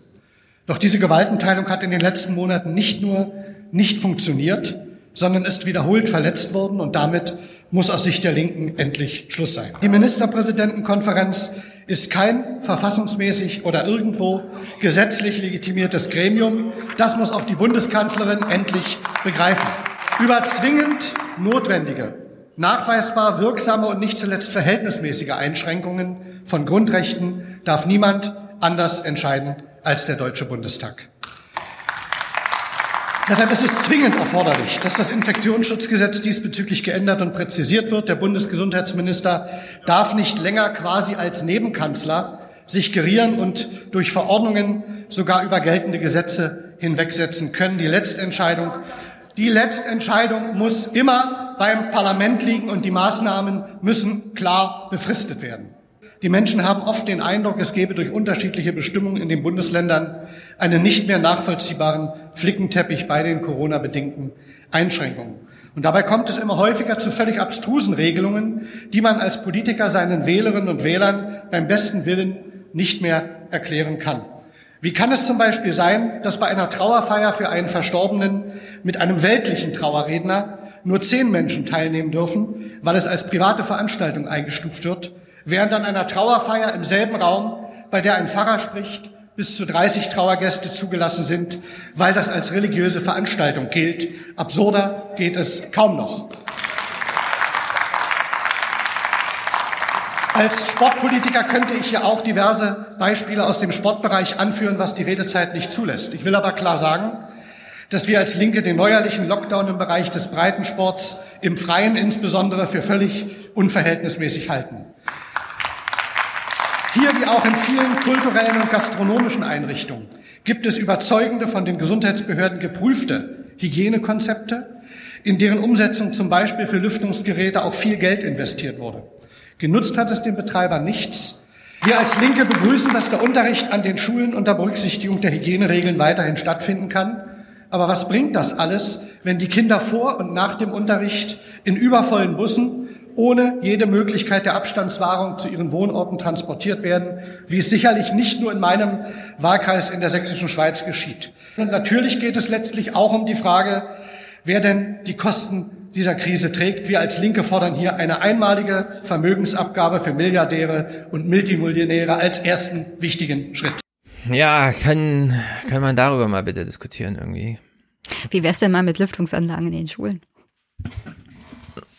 [SPEAKER 11] Doch diese Gewaltenteilung hat in den letzten Monaten nicht nur nicht funktioniert, sondern ist wiederholt verletzt worden und damit muss aus Sicht der Linken endlich Schluss sein. Die Ministerpräsidentenkonferenz ist kein verfassungsmäßig oder irgendwo gesetzlich legitimiertes Gremium. Das muss auch die Bundeskanzlerin endlich begreifen. Über zwingend notwendige, nachweisbar wirksame und nicht zuletzt verhältnismäßige Einschränkungen von Grundrechten darf niemand anders entscheiden als der Deutsche Bundestag. Deshalb ist es zwingend erforderlich, dass das Infektionsschutzgesetz diesbezüglich geändert und präzisiert wird. Der Bundesgesundheitsminister darf nicht länger quasi als Nebenkanzler sich gerieren und durch Verordnungen sogar über geltende Gesetze hinwegsetzen können. Die Letztentscheidung, die Letztentscheidung muss immer beim Parlament liegen und die Maßnahmen müssen klar befristet werden. Die Menschen haben oft den Eindruck, es gebe durch unterschiedliche Bestimmungen in den Bundesländern einen nicht mehr nachvollziehbaren Flickenteppich bei den Corona-bedingten Einschränkungen. Und dabei kommt es immer häufiger zu völlig abstrusen Regelungen, die man als Politiker seinen Wählerinnen und Wählern beim besten Willen nicht mehr erklären kann. Wie kann es zum Beispiel sein, dass bei einer Trauerfeier für einen Verstorbenen mit einem weltlichen Trauerredner nur zehn Menschen teilnehmen dürfen, weil es als private Veranstaltung eingestuft wird, während an einer Trauerfeier im selben Raum, bei der ein Pfarrer spricht, bis zu 30 Trauergäste zugelassen sind, weil das als religiöse Veranstaltung gilt. Absurder geht es kaum noch. Als Sportpolitiker könnte ich ja auch diverse Beispiele aus dem Sportbereich anführen, was die Redezeit nicht zulässt. Ich will aber klar sagen, dass wir als Linke den neuerlichen Lockdown im Bereich des Breitensports, im Freien insbesondere, für völlig unverhältnismäßig halten. Auch in vielen kulturellen und gastronomischen Einrichtungen gibt es überzeugende, von den Gesundheitsbehörden geprüfte Hygienekonzepte, in deren Umsetzung zum Beispiel für Lüftungsgeräte auch viel Geld investiert wurde. Genutzt hat es den Betreibern nichts. Wir als Linke begrüßen, dass der Unterricht an den Schulen unter Berücksichtigung der Hygieneregeln weiterhin stattfinden kann. Aber was bringt das alles, wenn die Kinder vor und nach dem Unterricht in übervollen Bussen ohne jede Möglichkeit der Abstandswahrung zu ihren Wohnorten transportiert werden, wie es sicherlich nicht nur in meinem Wahlkreis in der sächsischen Schweiz geschieht. Und natürlich geht es letztlich auch um die Frage, wer denn die Kosten dieser Krise trägt. Wir als Linke fordern hier eine einmalige Vermögensabgabe für Milliardäre und Multimillionäre als ersten wichtigen Schritt.
[SPEAKER 1] Ja, kann, kann man darüber mal bitte diskutieren irgendwie.
[SPEAKER 2] Wie wär's denn mal mit Lüftungsanlagen in den Schulen?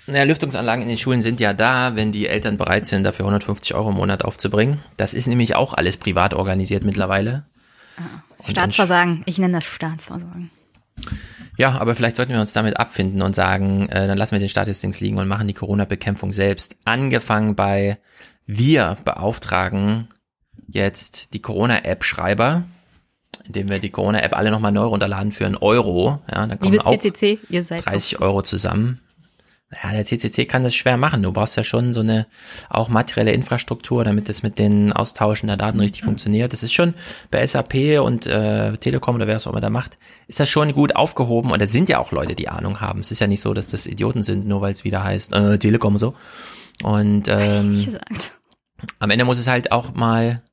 [SPEAKER 1] Naja, Lüftungsanlagen in den Schulen sind ja da, wenn die Eltern bereit sind, dafür 150 Euro im Monat aufzubringen. Das ist nämlich auch alles privat organisiert mittlerweile.
[SPEAKER 2] Ah, Staatsversagen, ich nenne das Staatsversagen.
[SPEAKER 1] Ja, aber vielleicht sollten wir uns damit abfinden und sagen, äh, dann lassen wir den Staat jetzt links liegen und machen die Corona-Bekämpfung selbst. Angefangen bei wir beauftragen jetzt die Corona-App-Schreiber, indem wir die Corona-App alle nochmal neu runterladen für einen Euro. Ja, dann kommen auch CCC, 30 Euro zusammen. Ja, der CCC kann das schwer machen. Du brauchst ja schon so eine auch materielle Infrastruktur, damit das mit den Austauschen der Daten richtig funktioniert. Das ist schon bei SAP und äh, Telekom oder wer es auch immer da macht, ist das schon gut aufgehoben. Und da sind ja auch Leute, die Ahnung haben. Es ist ja nicht so, dass das Idioten sind, nur weil es wieder heißt äh, Telekom und so. Und ähm, am Ende muss es halt auch mal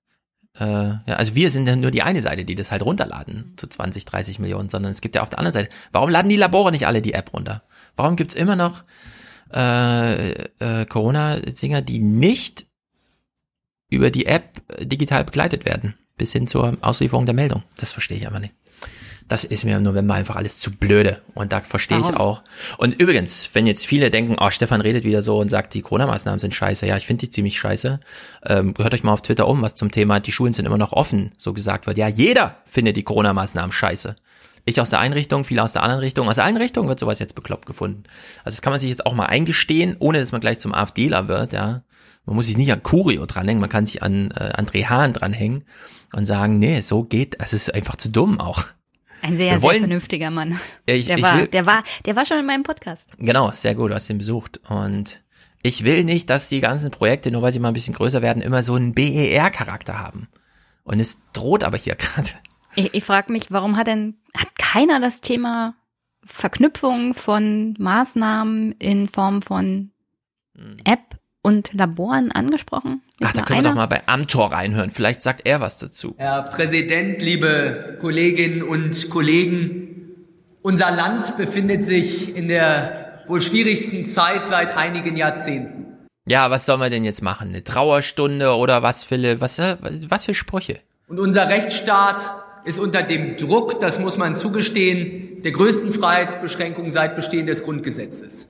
[SPEAKER 1] äh, ja, also wir sind ja nur die eine Seite, die das halt runterladen zu 20, 30 Millionen, sondern es gibt ja auf der anderen Seite. Warum laden die Labore nicht alle die App runter? Warum gibt's immer noch äh, äh, Corona-Singer, die nicht über die App digital begleitet werden, bis hin zur Auslieferung der Meldung? Das verstehe ich einfach nicht. Das ist mir im November einfach alles zu blöde. Und da verstehe ich auch. Und übrigens, wenn jetzt viele denken, oh, Stefan redet wieder so und sagt, die Corona-Maßnahmen sind scheiße. Ja, ich finde die ziemlich scheiße. Ähm, hört euch mal auf Twitter um, was zum Thema, die Schulen sind immer noch offen, so gesagt wird. Ja, jeder findet die Corona-Maßnahmen scheiße. Ich aus der einen Richtung, viele aus der anderen Richtung. Aus der einen Richtung wird sowas jetzt bekloppt gefunden. Also das kann man sich jetzt auch mal eingestehen, ohne dass man gleich zum AfDler wird, ja. Man muss sich nicht an Curio dranhängen, man kann sich an äh, André Hahn dranhängen und sagen, nee, so geht, es ist einfach zu dumm auch.
[SPEAKER 2] Ein sehr, wollen, sehr vernünftiger Mann. Ich, der, ich war, will, der, war, der war schon in meinem Podcast.
[SPEAKER 1] Genau, sehr gut, du hast ihn besucht. Und ich will nicht, dass die ganzen Projekte, nur weil sie mal ein bisschen größer werden, immer so einen BER-Charakter haben. Und es droht aber hier gerade.
[SPEAKER 2] Ich, ich frage mich, warum hat denn keiner das Thema Verknüpfung von Maßnahmen in Form von hm. App und Laboren angesprochen?
[SPEAKER 1] Nicht Ach, da können einer? wir doch mal bei Amtor reinhören. Vielleicht sagt er was dazu.
[SPEAKER 12] Herr Präsident, liebe Kolleginnen und Kollegen, unser Land befindet sich in der wohl schwierigsten Zeit seit einigen Jahrzehnten.
[SPEAKER 1] Ja, was soll man denn jetzt machen? Eine Trauerstunde oder was, Philipp? Was, was, was für Sprüche?
[SPEAKER 12] Und unser Rechtsstaat ist unter dem Druck, das muss man zugestehen, der größten Freiheitsbeschränkung seit Bestehen des Grundgesetzes.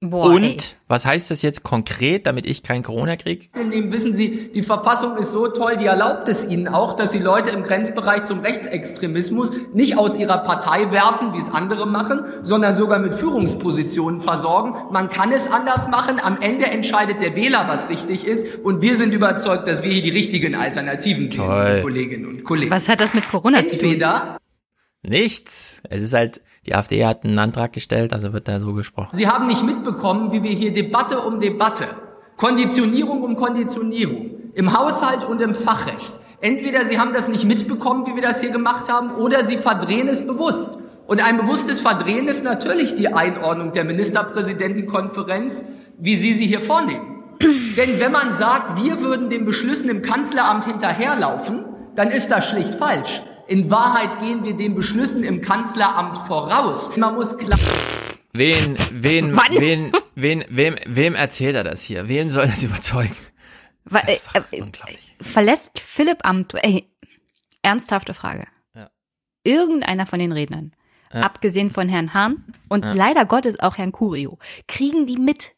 [SPEAKER 1] Boah, und ey. was heißt das jetzt konkret, damit ich kein Corona kriege?
[SPEAKER 12] Wissen Sie, die Verfassung ist so toll, die erlaubt es Ihnen auch, dass Sie Leute im Grenzbereich zum Rechtsextremismus nicht aus ihrer Partei werfen, wie es andere machen, sondern sogar mit Führungspositionen versorgen. Man kann es anders machen. Am Ende entscheidet der Wähler, was richtig ist. Und wir sind überzeugt, dass wir hier die richtigen Alternativen kennen, Kolleginnen und Kollegen.
[SPEAKER 2] Was hat das mit Corona
[SPEAKER 12] Entweder zu
[SPEAKER 2] tun?
[SPEAKER 1] Nichts. Es ist halt die AfD hat einen Antrag gestellt, also wird da so gesprochen.
[SPEAKER 12] Sie haben nicht mitbekommen, wie wir hier Debatte um Debatte, Konditionierung um Konditionierung, im Haushalt und im Fachrecht. Entweder Sie haben das nicht mitbekommen, wie wir das hier gemacht haben, oder Sie verdrehen es bewusst. Und ein bewusstes Verdrehen ist natürlich die Einordnung der Ministerpräsidentenkonferenz, wie Sie sie hier vornehmen. Denn wenn man sagt, wir würden den Beschlüssen im Kanzleramt hinterherlaufen, dann ist das schlicht falsch. In Wahrheit gehen wir den Beschlüssen im Kanzleramt voraus. Man muss klar.
[SPEAKER 1] Wen, wen, wen, wen, wem, wem erzählt er das hier? Wen soll das überzeugen?
[SPEAKER 2] Das ist äh, äh, unglaublich. Verlässt Philipp Amt, ey, ernsthafte Frage. Ja. Irgendeiner von den Rednern, ja. abgesehen von Herrn Hahn und ja. leider Gottes auch Herrn Curio, kriegen die mit,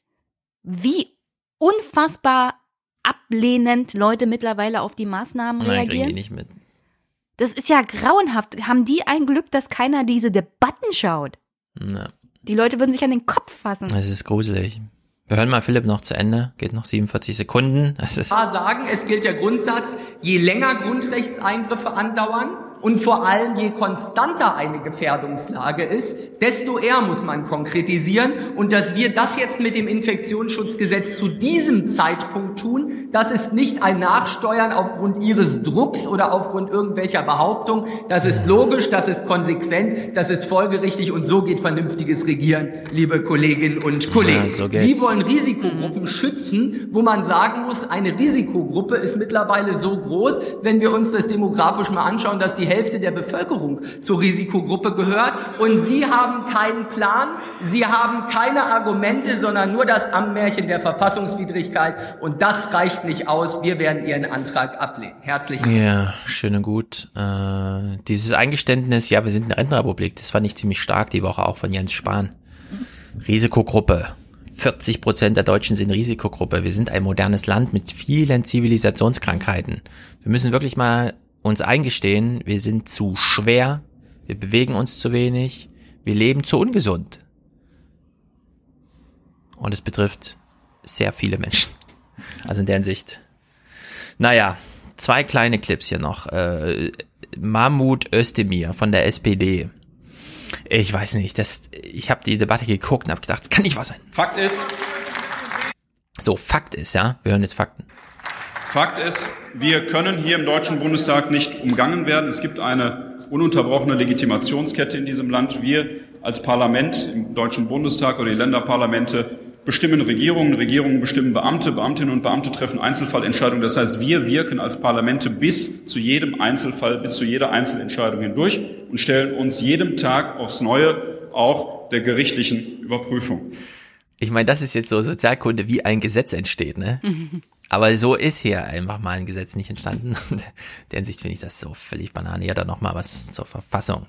[SPEAKER 2] wie unfassbar ablehnend Leute mittlerweile auf die Maßnahmen
[SPEAKER 1] Nein,
[SPEAKER 2] reagieren?
[SPEAKER 1] Kriegen die nicht mit.
[SPEAKER 2] Das ist ja grauenhaft. Haben die ein Glück, dass keiner diese Debatten schaut?
[SPEAKER 1] Na.
[SPEAKER 2] Die Leute würden sich an den Kopf fassen.
[SPEAKER 1] Es ist gruselig. Wir hören mal Philipp noch zu Ende. Geht noch 47 Sekunden. Es ist
[SPEAKER 12] sagen, es gilt der Grundsatz, je länger Grundrechtseingriffe andauern, und vor allem, je konstanter eine Gefährdungslage ist, desto eher muss man konkretisieren. Und dass wir das jetzt mit dem Infektionsschutzgesetz zu diesem Zeitpunkt tun, das ist nicht ein Nachsteuern aufgrund Ihres Drucks oder aufgrund irgendwelcher Behauptung. Das ist logisch, das ist konsequent, das ist folgerichtig und so geht vernünftiges Regieren, liebe Kolleginnen und Kollegen. Ja, so Sie wollen Risikogruppen schützen, wo man sagen muss, eine Risikogruppe ist mittlerweile so groß, wenn wir uns das demografisch mal anschauen, dass die Hälfte der Bevölkerung zur Risikogruppe gehört. Und Sie haben keinen Plan, Sie haben keine Argumente, sondern nur das Ammärchen der Verfassungswidrigkeit. Und das reicht nicht aus. Wir werden Ihren Antrag ablehnen. Herzlichen Dank.
[SPEAKER 1] Ja, schön und gut. Äh, dieses Eingeständnis, ja, wir sind eine Rentenrepublik, das fand ich ziemlich stark die Woche auch von Jens Spahn. Risikogruppe. 40 Prozent der Deutschen sind Risikogruppe. Wir sind ein modernes Land mit vielen Zivilisationskrankheiten. Wir müssen wirklich mal uns eingestehen, wir sind zu schwer, wir bewegen uns zu wenig, wir leben zu ungesund. Und es betrifft sehr viele Menschen. Also in der Hinsicht. Naja, zwei kleine Clips hier noch. Äh, Mahmoud Özdemir von der SPD. Ich weiß nicht, das, ich habe die Debatte geguckt und habe gedacht, das kann nicht wahr sein.
[SPEAKER 13] Fakt ist.
[SPEAKER 1] So, Fakt ist, ja. Wir hören jetzt Fakten.
[SPEAKER 13] Fakt ist, wir können hier im Deutschen Bundestag nicht umgangen werden. Es gibt eine ununterbrochene Legitimationskette in diesem Land. Wir als Parlament im Deutschen Bundestag oder die Länderparlamente bestimmen Regierungen, Regierungen bestimmen Beamte, Beamtinnen und Beamte treffen Einzelfallentscheidungen. Das heißt, wir wirken als Parlamente bis zu jedem Einzelfall, bis zu jeder Einzelentscheidung hindurch und stellen uns jedem Tag aufs Neue auch der gerichtlichen Überprüfung.
[SPEAKER 1] Ich meine, das ist jetzt so Sozialkunde, wie ein Gesetz entsteht, ne? Aber so ist hier einfach mal ein Gesetz nicht entstanden. In der Hinsicht finde ich das so völlig banane. Ja, dann noch mal was zur Verfassung.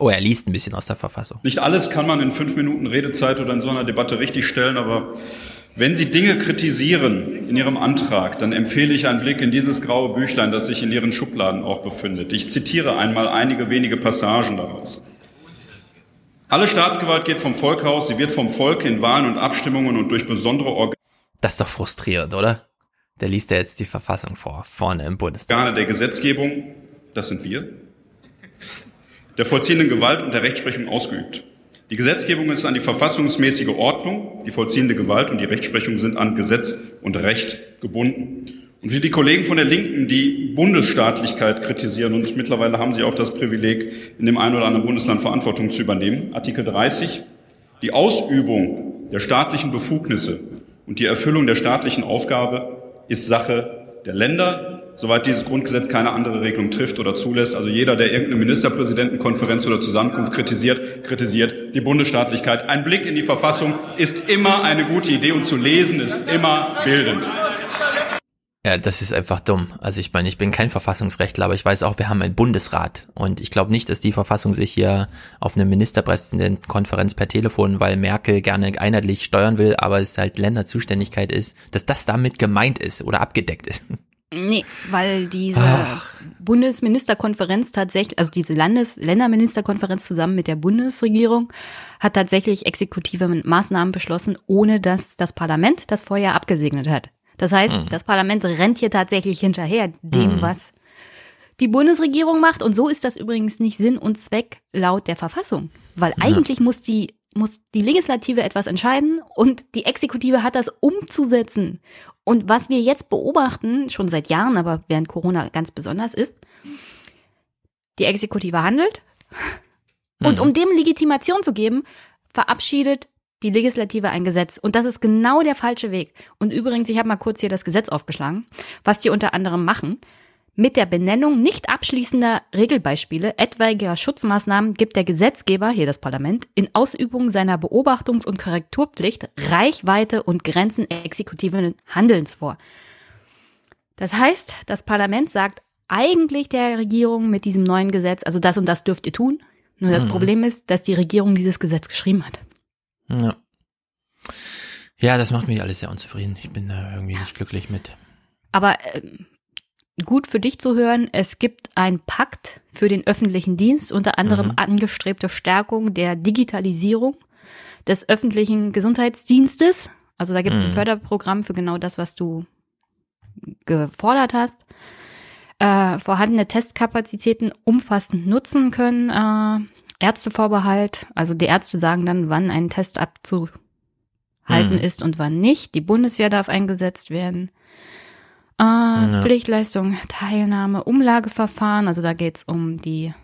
[SPEAKER 1] Oh, er liest ein bisschen aus der Verfassung.
[SPEAKER 13] Nicht alles kann man in fünf Minuten Redezeit oder in so einer Debatte richtig stellen, aber wenn Sie Dinge kritisieren in Ihrem Antrag, dann empfehle ich einen Blick in dieses graue Büchlein, das sich in Ihren Schubladen auch befindet. Ich zitiere einmal einige wenige Passagen daraus. Alle Staatsgewalt geht vom Volk aus, sie wird vom Volk in Wahlen und Abstimmungen und durch besondere Organe.
[SPEAKER 1] Das ist doch frustrierend, oder? Der liest ja jetzt die Verfassung vor, vorne im Bundestag.
[SPEAKER 13] Organe der Gesetzgebung, das sind wir, der vollziehenden Gewalt und der Rechtsprechung ausgeübt. Die Gesetzgebung ist an die verfassungsmäßige Ordnung, die vollziehende Gewalt und die Rechtsprechung sind an Gesetz und Recht gebunden. Und wie die Kollegen von der Linken, die Bundesstaatlichkeit kritisieren, und mittlerweile haben sie auch das Privileg, in dem einen oder anderen Bundesland Verantwortung zu übernehmen, Artikel 30, die Ausübung der staatlichen Befugnisse und die Erfüllung der staatlichen Aufgabe ist Sache der Länder, soweit dieses Grundgesetz keine andere Regelung trifft oder zulässt. Also jeder, der irgendeine Ministerpräsidentenkonferenz oder Zusammenkunft kritisiert, kritisiert die Bundesstaatlichkeit. Ein Blick in die Verfassung ist immer eine gute Idee und zu lesen ist immer bildend.
[SPEAKER 1] Ja, das ist einfach dumm. Also ich meine, ich bin kein Verfassungsrechtler, aber ich weiß auch, wir haben einen Bundesrat und ich glaube nicht, dass die Verfassung sich hier auf eine Ministerpräsidentenkonferenz per Telefon, weil Merkel gerne einheitlich steuern will, aber es halt Länderzuständigkeit ist, dass das damit gemeint ist oder abgedeckt ist.
[SPEAKER 2] Nee, weil diese Ach. Bundesministerkonferenz tatsächlich, also diese Landes Länderministerkonferenz zusammen mit der Bundesregierung hat tatsächlich exekutive Maßnahmen beschlossen, ohne dass das Parlament das vorher abgesegnet hat. Das heißt, mhm. das Parlament rennt hier tatsächlich hinterher dem, mhm. was die Bundesregierung macht. Und so ist das übrigens nicht Sinn und Zweck laut der Verfassung. Weil ja. eigentlich muss die, muss die Legislative etwas entscheiden und die Exekutive hat das umzusetzen. Und was wir jetzt beobachten, schon seit Jahren, aber während Corona ganz besonders ist, die Exekutive handelt. Und mhm. um dem Legitimation zu geben, verabschiedet die Legislative ein Gesetz. Und das ist genau der falsche Weg. Und übrigens, ich habe mal kurz hier das Gesetz aufgeschlagen, was die unter anderem machen. Mit der Benennung nicht abschließender Regelbeispiele etwaiger Schutzmaßnahmen gibt der Gesetzgeber, hier das Parlament, in Ausübung seiner Beobachtungs- und Korrekturpflicht Reichweite und Grenzen exekutiven Handelns vor. Das heißt, das Parlament sagt eigentlich der Regierung mit diesem neuen Gesetz, also das und das dürft ihr tun. Nur das mhm. Problem ist, dass die Regierung dieses Gesetz geschrieben hat.
[SPEAKER 1] Ja. Ja, das macht mich alles sehr unzufrieden. Ich bin da irgendwie nicht glücklich mit.
[SPEAKER 2] Aber äh, gut für dich zu hören. Es gibt einen Pakt für den öffentlichen Dienst, unter anderem mhm. angestrebte Stärkung der Digitalisierung des öffentlichen Gesundheitsdienstes. Also da gibt es mhm. ein Förderprogramm für genau das, was du gefordert hast. Äh, vorhandene Testkapazitäten umfassend nutzen können. Äh, Ärztevorbehalt, also die Ärzte sagen dann, wann ein Test abzuhalten mhm. ist und wann nicht. Die Bundeswehr darf eingesetzt werden. Äh, ja. Pflichtleistung, Teilnahme, Umlageverfahren, also da geht's um die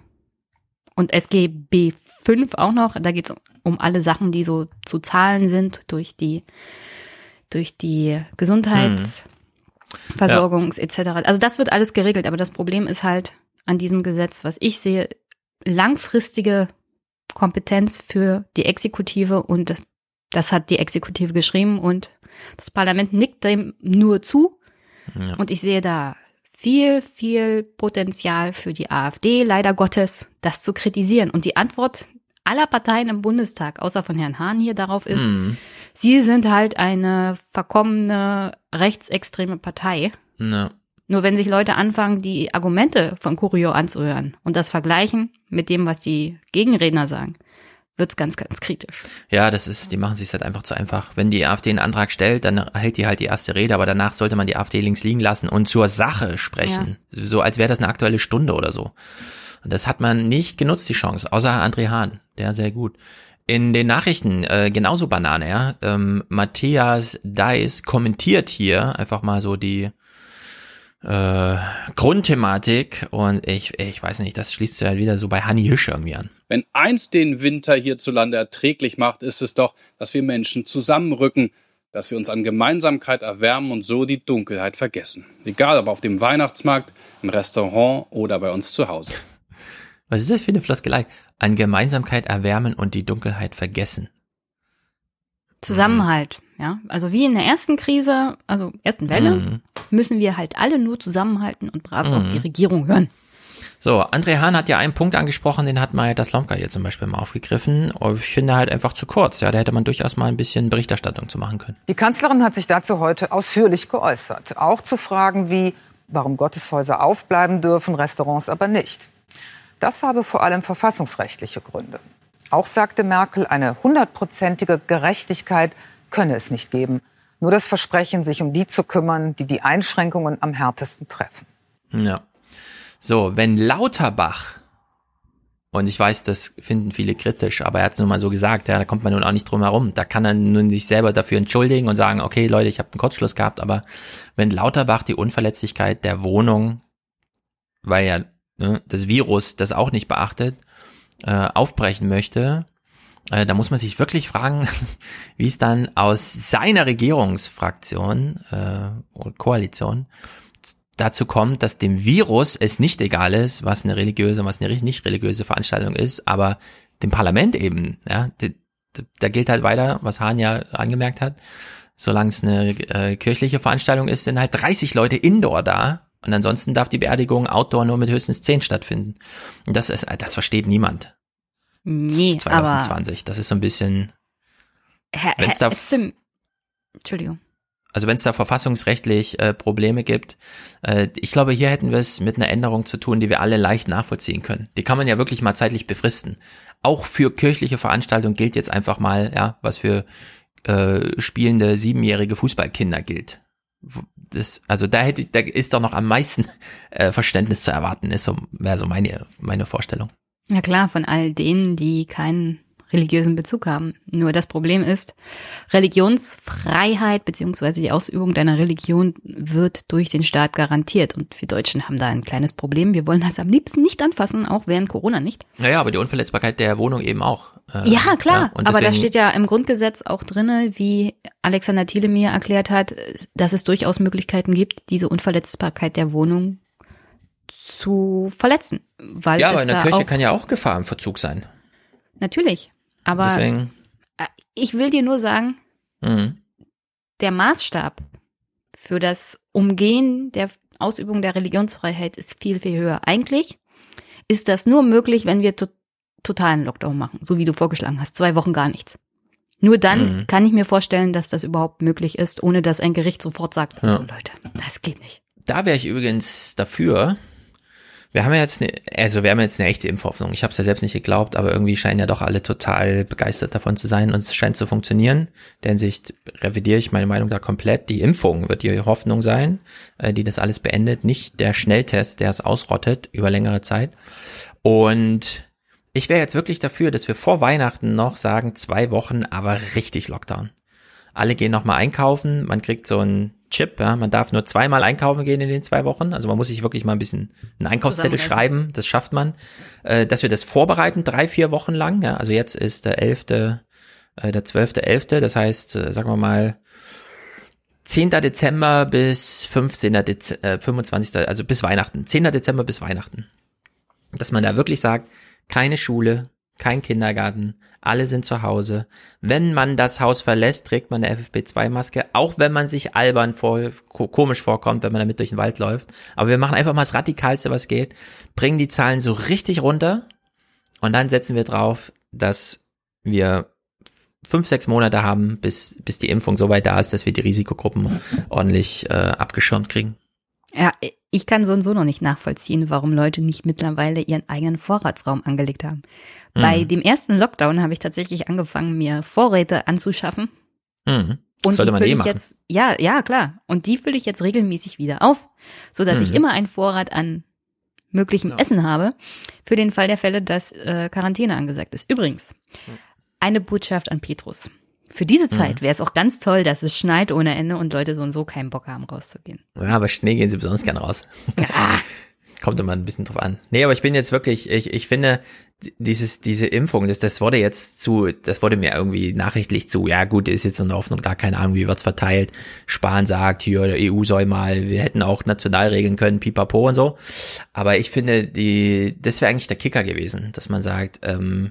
[SPEAKER 2] und SGB 5 auch noch, da geht's um, um alle Sachen, die so zu zahlen sind durch die durch die Gesundheitsversorgungs mhm. ja. etc. Also das wird alles geregelt, aber das Problem ist halt an diesem Gesetz, was ich sehe, langfristige Kompetenz für die Exekutive und das hat die Exekutive geschrieben und das Parlament nickt dem nur zu. Ja. Und ich sehe da viel, viel Potenzial für die AfD, leider Gottes, das zu kritisieren. Und die Antwort aller Parteien im Bundestag, außer von Herrn Hahn hier darauf ist, mhm. sie sind halt eine verkommene rechtsextreme Partei. Ja. Nur wenn sich Leute anfangen, die Argumente von Curio anzuhören und das vergleichen mit dem, was die Gegenredner sagen, wird's ganz, ganz kritisch.
[SPEAKER 1] Ja, das ist, die machen sich halt einfach zu einfach. Wenn die AfD einen Antrag stellt, dann hält die halt die erste Rede, aber danach sollte man die AfD links liegen lassen und zur Sache sprechen. Ja. So als wäre das eine aktuelle Stunde oder so. Und das hat man nicht genutzt, die Chance, außer André Hahn, der sehr gut. In den Nachrichten äh, genauso Banane, ja. Ähm, Matthias Deis kommentiert hier einfach mal so die äh, Grundthematik und ich, ich weiß nicht, das schließt sich halt wieder so bei Hanni Hisch irgendwie an.
[SPEAKER 14] Wenn eins den Winter hierzulande erträglich macht, ist es doch, dass wir Menschen zusammenrücken, dass wir uns an Gemeinsamkeit erwärmen und so die Dunkelheit vergessen. Egal ob auf dem Weihnachtsmarkt, im Restaurant oder bei uns zu Hause.
[SPEAKER 1] Was ist das für eine Floskelei? An Gemeinsamkeit erwärmen und die Dunkelheit vergessen.
[SPEAKER 2] Zusammenhalt. Ja, also wie in der ersten Krise, also ersten Welle, mhm. müssen wir halt alle nur zusammenhalten und brav mhm. auf die Regierung hören.
[SPEAKER 1] So, André Hahn hat ja einen Punkt angesprochen, den hat Maja das Lomka hier zum Beispiel mal aufgegriffen. Ich finde halt einfach zu kurz. Ja, da hätte man durchaus mal ein bisschen Berichterstattung zu machen können.
[SPEAKER 15] Die Kanzlerin hat sich dazu heute ausführlich geäußert. Auch zu Fragen wie, warum Gotteshäuser aufbleiben dürfen, Restaurants aber nicht. Das habe vor allem verfassungsrechtliche Gründe. Auch sagte Merkel, eine hundertprozentige Gerechtigkeit könne es nicht geben. Nur das Versprechen, sich um die zu kümmern, die die Einschränkungen am härtesten treffen.
[SPEAKER 1] Ja. So, wenn Lauterbach, und ich weiß, das finden viele kritisch, aber er hat es nun mal so gesagt, ja, da kommt man nun auch nicht drum herum. Da kann er nun sich selber dafür entschuldigen und sagen, okay, Leute, ich habe einen Kurzschluss gehabt, aber wenn Lauterbach die Unverletzlichkeit der Wohnung, weil ja ne, das Virus das auch nicht beachtet, äh, aufbrechen möchte, äh, da muss man sich wirklich fragen, wie es dann aus seiner Regierungsfraktion äh, und Koalition dazu kommt, dass dem Virus es nicht egal ist, was eine religiöse, was eine nicht religiöse Veranstaltung ist, aber dem Parlament eben, ja, da gilt halt weiter, was Hahn ja angemerkt hat, solange es eine äh, kirchliche Veranstaltung ist, sind halt 30 Leute indoor da und ansonsten darf die Beerdigung outdoor nur mit höchstens 10 stattfinden. Und das ist, das versteht niemand.
[SPEAKER 2] Nee,
[SPEAKER 1] 2020. das ist so ein bisschen.
[SPEAKER 2] Wenn es da, Entschuldigung.
[SPEAKER 1] Also wenn es da verfassungsrechtlich äh, Probleme gibt, äh, ich glaube, hier hätten wir es mit einer Änderung zu tun, die wir alle leicht nachvollziehen können. Die kann man ja wirklich mal zeitlich befristen. Auch für kirchliche Veranstaltungen gilt jetzt einfach mal, ja, was für äh, spielende siebenjährige Fußballkinder gilt. Das, also da hätte, da ist doch noch am meisten äh, Verständnis zu erwarten, ist so, wäre so meine, meine Vorstellung.
[SPEAKER 2] Ja klar, von all denen, die keinen religiösen Bezug haben. Nur das Problem ist, Religionsfreiheit beziehungsweise die Ausübung deiner Religion wird durch den Staat garantiert. Und wir Deutschen haben da ein kleines Problem. Wir wollen das am liebsten nicht anfassen, auch während Corona nicht.
[SPEAKER 1] Naja, aber die Unverletzbarkeit der Wohnung eben auch.
[SPEAKER 2] Äh, ja, klar. Ja, aber da steht ja im Grundgesetz auch drinne, wie Alexander Thiele mir erklärt hat, dass es durchaus Möglichkeiten gibt, diese Unverletzbarkeit der Wohnung zu verletzen. Weil
[SPEAKER 1] ja, aber in der Kirche kann ja auch Gefahr im Verzug sein.
[SPEAKER 2] Natürlich. Aber Deswegen. Äh, ich will dir nur sagen, mhm. der Maßstab für das Umgehen der Ausübung der Religionsfreiheit ist viel, viel höher. Eigentlich ist das nur möglich, wenn wir to totalen Lockdown machen, so wie du vorgeschlagen hast. Zwei Wochen gar nichts. Nur dann mhm. kann ich mir vorstellen, dass das überhaupt möglich ist, ohne dass ein Gericht sofort sagt, ja. so Leute, das geht nicht
[SPEAKER 1] da wäre ich übrigens dafür, wir haben ja jetzt eine, also wir haben jetzt eine echte Impfhoffnung. Ich habe es ja selbst nicht geglaubt, aber irgendwie scheinen ja doch alle total begeistert davon zu sein und es scheint zu funktionieren. Der Hinsicht revidiere ich meine Meinung da komplett. Die Impfung wird die Hoffnung sein, äh, die das alles beendet, nicht der Schnelltest, der es ausrottet über längere Zeit. Und ich wäre jetzt wirklich dafür, dass wir vor Weihnachten noch sagen, zwei Wochen, aber richtig Lockdown. Alle gehen nochmal einkaufen, man kriegt so ein Chip, ja, man darf nur zweimal einkaufen gehen in den zwei Wochen, also man muss sich wirklich mal ein bisschen einen Einkaufszettel schreiben, das schafft man, äh, dass wir das vorbereiten, drei, vier Wochen lang, ja, also jetzt ist der elfte, äh, der zwölfte, elfte, das heißt, äh, sagen wir mal, 10. Dezember bis 15. Dez äh, 25. also bis Weihnachten, 10. Dezember bis Weihnachten. Dass man da wirklich sagt, keine Schule, kein Kindergarten, alle sind zu Hause. Wenn man das Haus verlässt, trägt man eine FFP2-Maske, auch wenn man sich albern vor, komisch vorkommt, wenn man damit durch den Wald läuft. Aber wir machen einfach mal das Radikalste, was geht, bringen die Zahlen so richtig runter und dann setzen wir drauf, dass wir fünf, sechs Monate haben, bis, bis die Impfung so weit da ist, dass wir die Risikogruppen ordentlich äh, abgeschirmt kriegen.
[SPEAKER 2] Ja, ich kann so und so noch nicht nachvollziehen, warum Leute nicht mittlerweile ihren eigenen Vorratsraum angelegt haben. Mhm. Bei dem ersten Lockdown habe ich tatsächlich angefangen, mir Vorräte anzuschaffen.
[SPEAKER 1] Mhm.
[SPEAKER 2] Und
[SPEAKER 1] Sollte man eh
[SPEAKER 2] machen. Jetzt, ja, ja, klar. Und die fülle ich jetzt regelmäßig wieder auf, so dass mhm. ich immer einen Vorrat an möglichen ja. Essen habe, für den Fall der Fälle, dass äh, Quarantäne angesagt ist. Übrigens, eine Botschaft an Petrus. Für diese mhm. Zeit wäre es auch ganz toll, dass es schneit ohne Ende und Leute so und so keinen Bock haben, rauszugehen.
[SPEAKER 1] Ja, aber Schnee gehen sie besonders gerne raus. Ja. Kommt immer ein bisschen drauf an. Nee, aber ich bin jetzt wirklich, ich, ich finde, dieses, diese Impfung, das, das wurde jetzt zu, das wurde mir irgendwie nachrichtlich zu, ja gut, ist jetzt eine Hoffnung da, keine Ahnung, wie wird's verteilt. Spahn sagt, hier, der EU soll mal, wir hätten auch national regeln können, pipapo und so. Aber ich finde, die, das wäre eigentlich der Kicker gewesen, dass man sagt, ähm,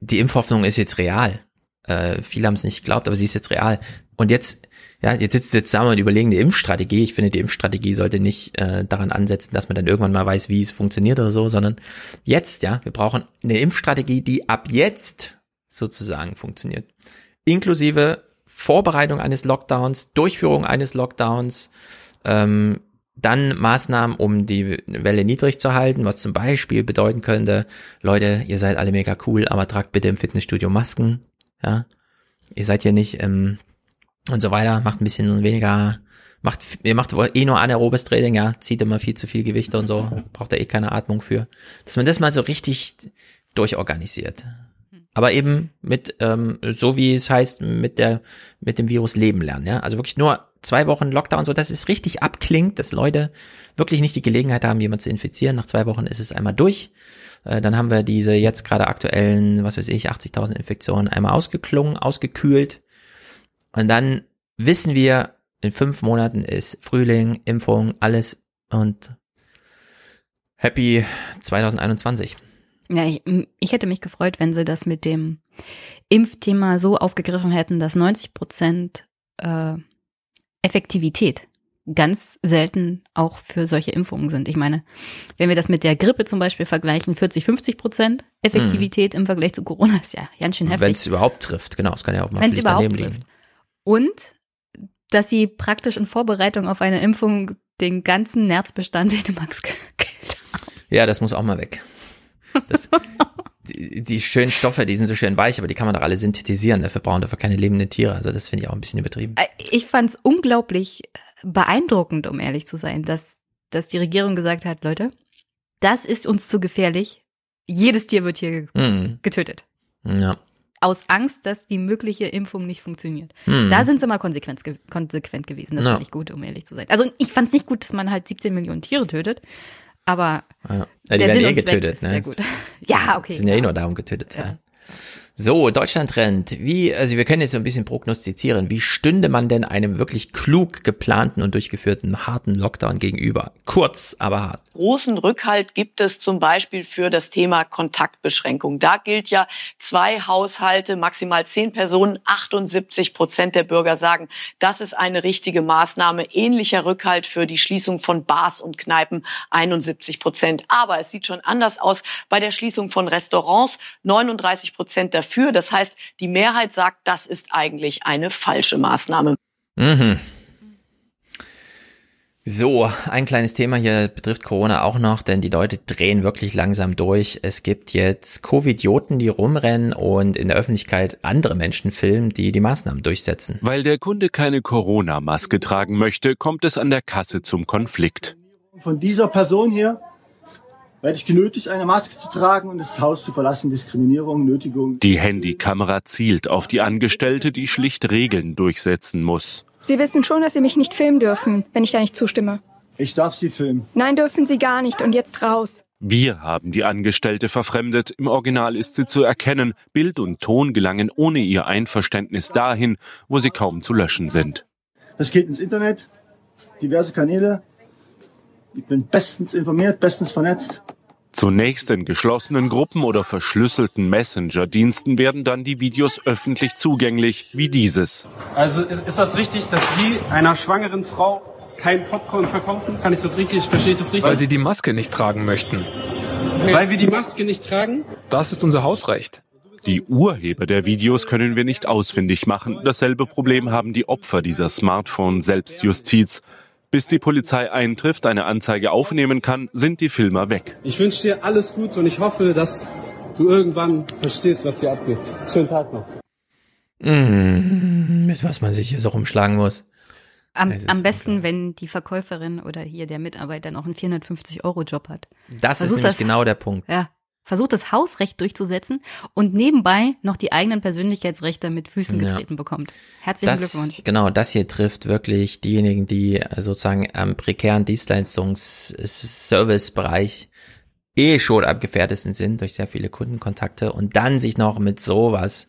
[SPEAKER 1] die Impfhoffnung ist jetzt real. Äh, viele haben es nicht geglaubt, aber sie ist jetzt real. Und jetzt, ja, jetzt sitzt jetzt zusammen und überlegen die Impfstrategie. Ich finde, die Impfstrategie sollte nicht äh, daran ansetzen, dass man dann irgendwann mal weiß, wie es funktioniert oder so, sondern jetzt, ja, wir brauchen eine Impfstrategie, die ab jetzt sozusagen funktioniert. Inklusive Vorbereitung eines Lockdowns, Durchführung eines Lockdowns, ähm, dann Maßnahmen, um die Welle niedrig zu halten, was zum Beispiel bedeuten könnte, Leute, ihr seid alle mega cool, aber tragt bitte im Fitnessstudio Masken ja. Ihr seid ja nicht, ähm, und so weiter, macht ein bisschen weniger, macht, ihr macht eh nur anaerobes Training, ja, zieht immer viel zu viel Gewichte und so, braucht da eh keine Atmung für. Dass man das mal so richtig durchorganisiert. Aber eben mit, ähm, so wie es heißt, mit der, mit dem Virus leben lernen, ja. Also wirklich nur zwei Wochen Lockdown, so dass es richtig abklingt, dass Leute wirklich nicht die Gelegenheit haben, jemanden zu infizieren. Nach zwei Wochen ist es einmal durch. Äh, dann haben wir diese jetzt gerade aktuellen, was weiß ich, 80.000 Infektionen einmal ausgeklungen, ausgekühlt. Und dann wissen wir, in fünf Monaten ist Frühling, Impfung, alles und happy 2021.
[SPEAKER 2] Ja, ich, ich hätte mich gefreut, wenn sie das mit dem Impfthema so aufgegriffen hätten, dass 90 Prozent äh, Effektivität ganz selten auch für solche Impfungen sind. Ich meine, wenn wir das mit der Grippe zum Beispiel vergleichen, 40, 50 Prozent Effektivität hm. im Vergleich zu Corona ist ja ganz schön heftig.
[SPEAKER 1] Wenn es überhaupt trifft, genau, es kann ja auch mal
[SPEAKER 2] Wenn's überhaupt daneben trifft. Und dass sie praktisch in Vorbereitung auf eine Impfung den ganzen Nerzbestand in Max gekillt haben.
[SPEAKER 1] Ja, das muss auch mal weg. Das, die, die schönen Stoffe, die sind so schön weich, aber die kann man doch alle synthetisieren. Dafür brauchen dafür keine lebenden Tiere. Also das finde ich auch ein bisschen übertrieben.
[SPEAKER 2] Äh, ich fand es unglaublich beeindruckend, um ehrlich zu sein, dass, dass die Regierung gesagt hat, Leute, das ist uns zu gefährlich. Jedes Tier wird hier mhm. getötet.
[SPEAKER 1] Ja.
[SPEAKER 2] Aus Angst, dass die mögliche Impfung nicht funktioniert. Mhm. Da sind sie mal konsequent, konsequent gewesen. Das ja. fand ich gut, um ehrlich zu sein. Also ich fand es nicht gut, dass man halt 17 Millionen Tiere tötet, aber
[SPEAKER 1] ja. Ja, die werden eh getötet. Ne?
[SPEAKER 2] Ja, okay.
[SPEAKER 1] Die sind ja eh nur darum getötet zu werden. So, Deutschland-Trend. Wie, also wir können jetzt so ein bisschen prognostizieren. Wie stünde man denn einem wirklich klug geplanten und durchgeführten harten Lockdown gegenüber? Kurz, aber hart.
[SPEAKER 16] Großen Rückhalt gibt es zum Beispiel für das Thema Kontaktbeschränkung. Da gilt ja zwei Haushalte, maximal zehn Personen, 78 Prozent der Bürger sagen, das ist eine richtige Maßnahme. Ähnlicher Rückhalt für die Schließung von Bars und Kneipen, 71 Prozent. Aber es sieht schon anders aus bei der Schließung von Restaurants, 39 Prozent der dafür. Das heißt, die Mehrheit sagt, das ist eigentlich eine falsche Maßnahme.
[SPEAKER 1] Mhm. So, ein kleines Thema hier betrifft Corona auch noch, denn die Leute drehen wirklich langsam durch. Es gibt jetzt Covidioten, die rumrennen und in der Öffentlichkeit andere Menschen filmen, die die Maßnahmen durchsetzen.
[SPEAKER 17] Weil der Kunde keine Corona-Maske tragen möchte, kommt es an der Kasse zum Konflikt.
[SPEAKER 18] Von dieser Person hier werde ich genötigt, eine Maske zu tragen und das Haus zu verlassen. Diskriminierung, Nötigung.
[SPEAKER 17] Die Handykamera zielt auf die Angestellte, die schlicht Regeln durchsetzen muss.
[SPEAKER 19] Sie wissen schon, dass Sie mich nicht filmen dürfen, wenn ich da nicht zustimme.
[SPEAKER 18] Ich darf Sie filmen.
[SPEAKER 19] Nein, dürfen Sie gar nicht. Und jetzt raus.
[SPEAKER 17] Wir haben die Angestellte verfremdet. Im Original ist sie zu erkennen. Bild und Ton gelangen ohne ihr Einverständnis dahin, wo sie kaum zu löschen sind.
[SPEAKER 18] Das geht ins Internet, diverse Kanäle. Ich bin bestens informiert, bestens vernetzt.
[SPEAKER 17] Zunächst in geschlossenen Gruppen oder verschlüsselten Messenger-Diensten werden dann die Videos öffentlich zugänglich, wie dieses.
[SPEAKER 20] Also ist, ist das richtig, dass Sie einer schwangeren Frau kein Popcorn verkaufen? Kann ich das richtig, verstehe ich das richtig?
[SPEAKER 21] Weil Sie die Maske nicht tragen möchten.
[SPEAKER 20] Weil wir die Maske nicht tragen?
[SPEAKER 21] Das ist unser Hausrecht.
[SPEAKER 17] Die Urheber der Videos können wir nicht ausfindig machen. Dasselbe Problem haben die Opfer dieser Smartphone-Selbstjustiz. Bis die Polizei eintrifft, eine Anzeige aufnehmen kann, sind die Filmer weg.
[SPEAKER 20] Ich wünsche dir alles Gute und ich hoffe, dass du irgendwann verstehst, was hier abgeht. Schönen Tag noch.
[SPEAKER 1] Mmh, mit was man sich hier so rumschlagen muss.
[SPEAKER 2] Am, am besten, wenn die Verkäuferin oder hier der Mitarbeiter noch einen 450-Euro-Job hat.
[SPEAKER 1] Das Versuch ist nämlich das, genau der Punkt.
[SPEAKER 2] Ja, versucht das Hausrecht durchzusetzen und nebenbei noch die eigenen Persönlichkeitsrechte mit Füßen getreten ja. bekommt. Herzlichen
[SPEAKER 1] das,
[SPEAKER 2] Glückwunsch.
[SPEAKER 1] Genau, das hier trifft wirklich diejenigen, die äh, sozusagen am prekären Dienstleistungs-Servicebereich eh schon abgefährdet sind durch sehr viele Kundenkontakte und dann sich noch mit sowas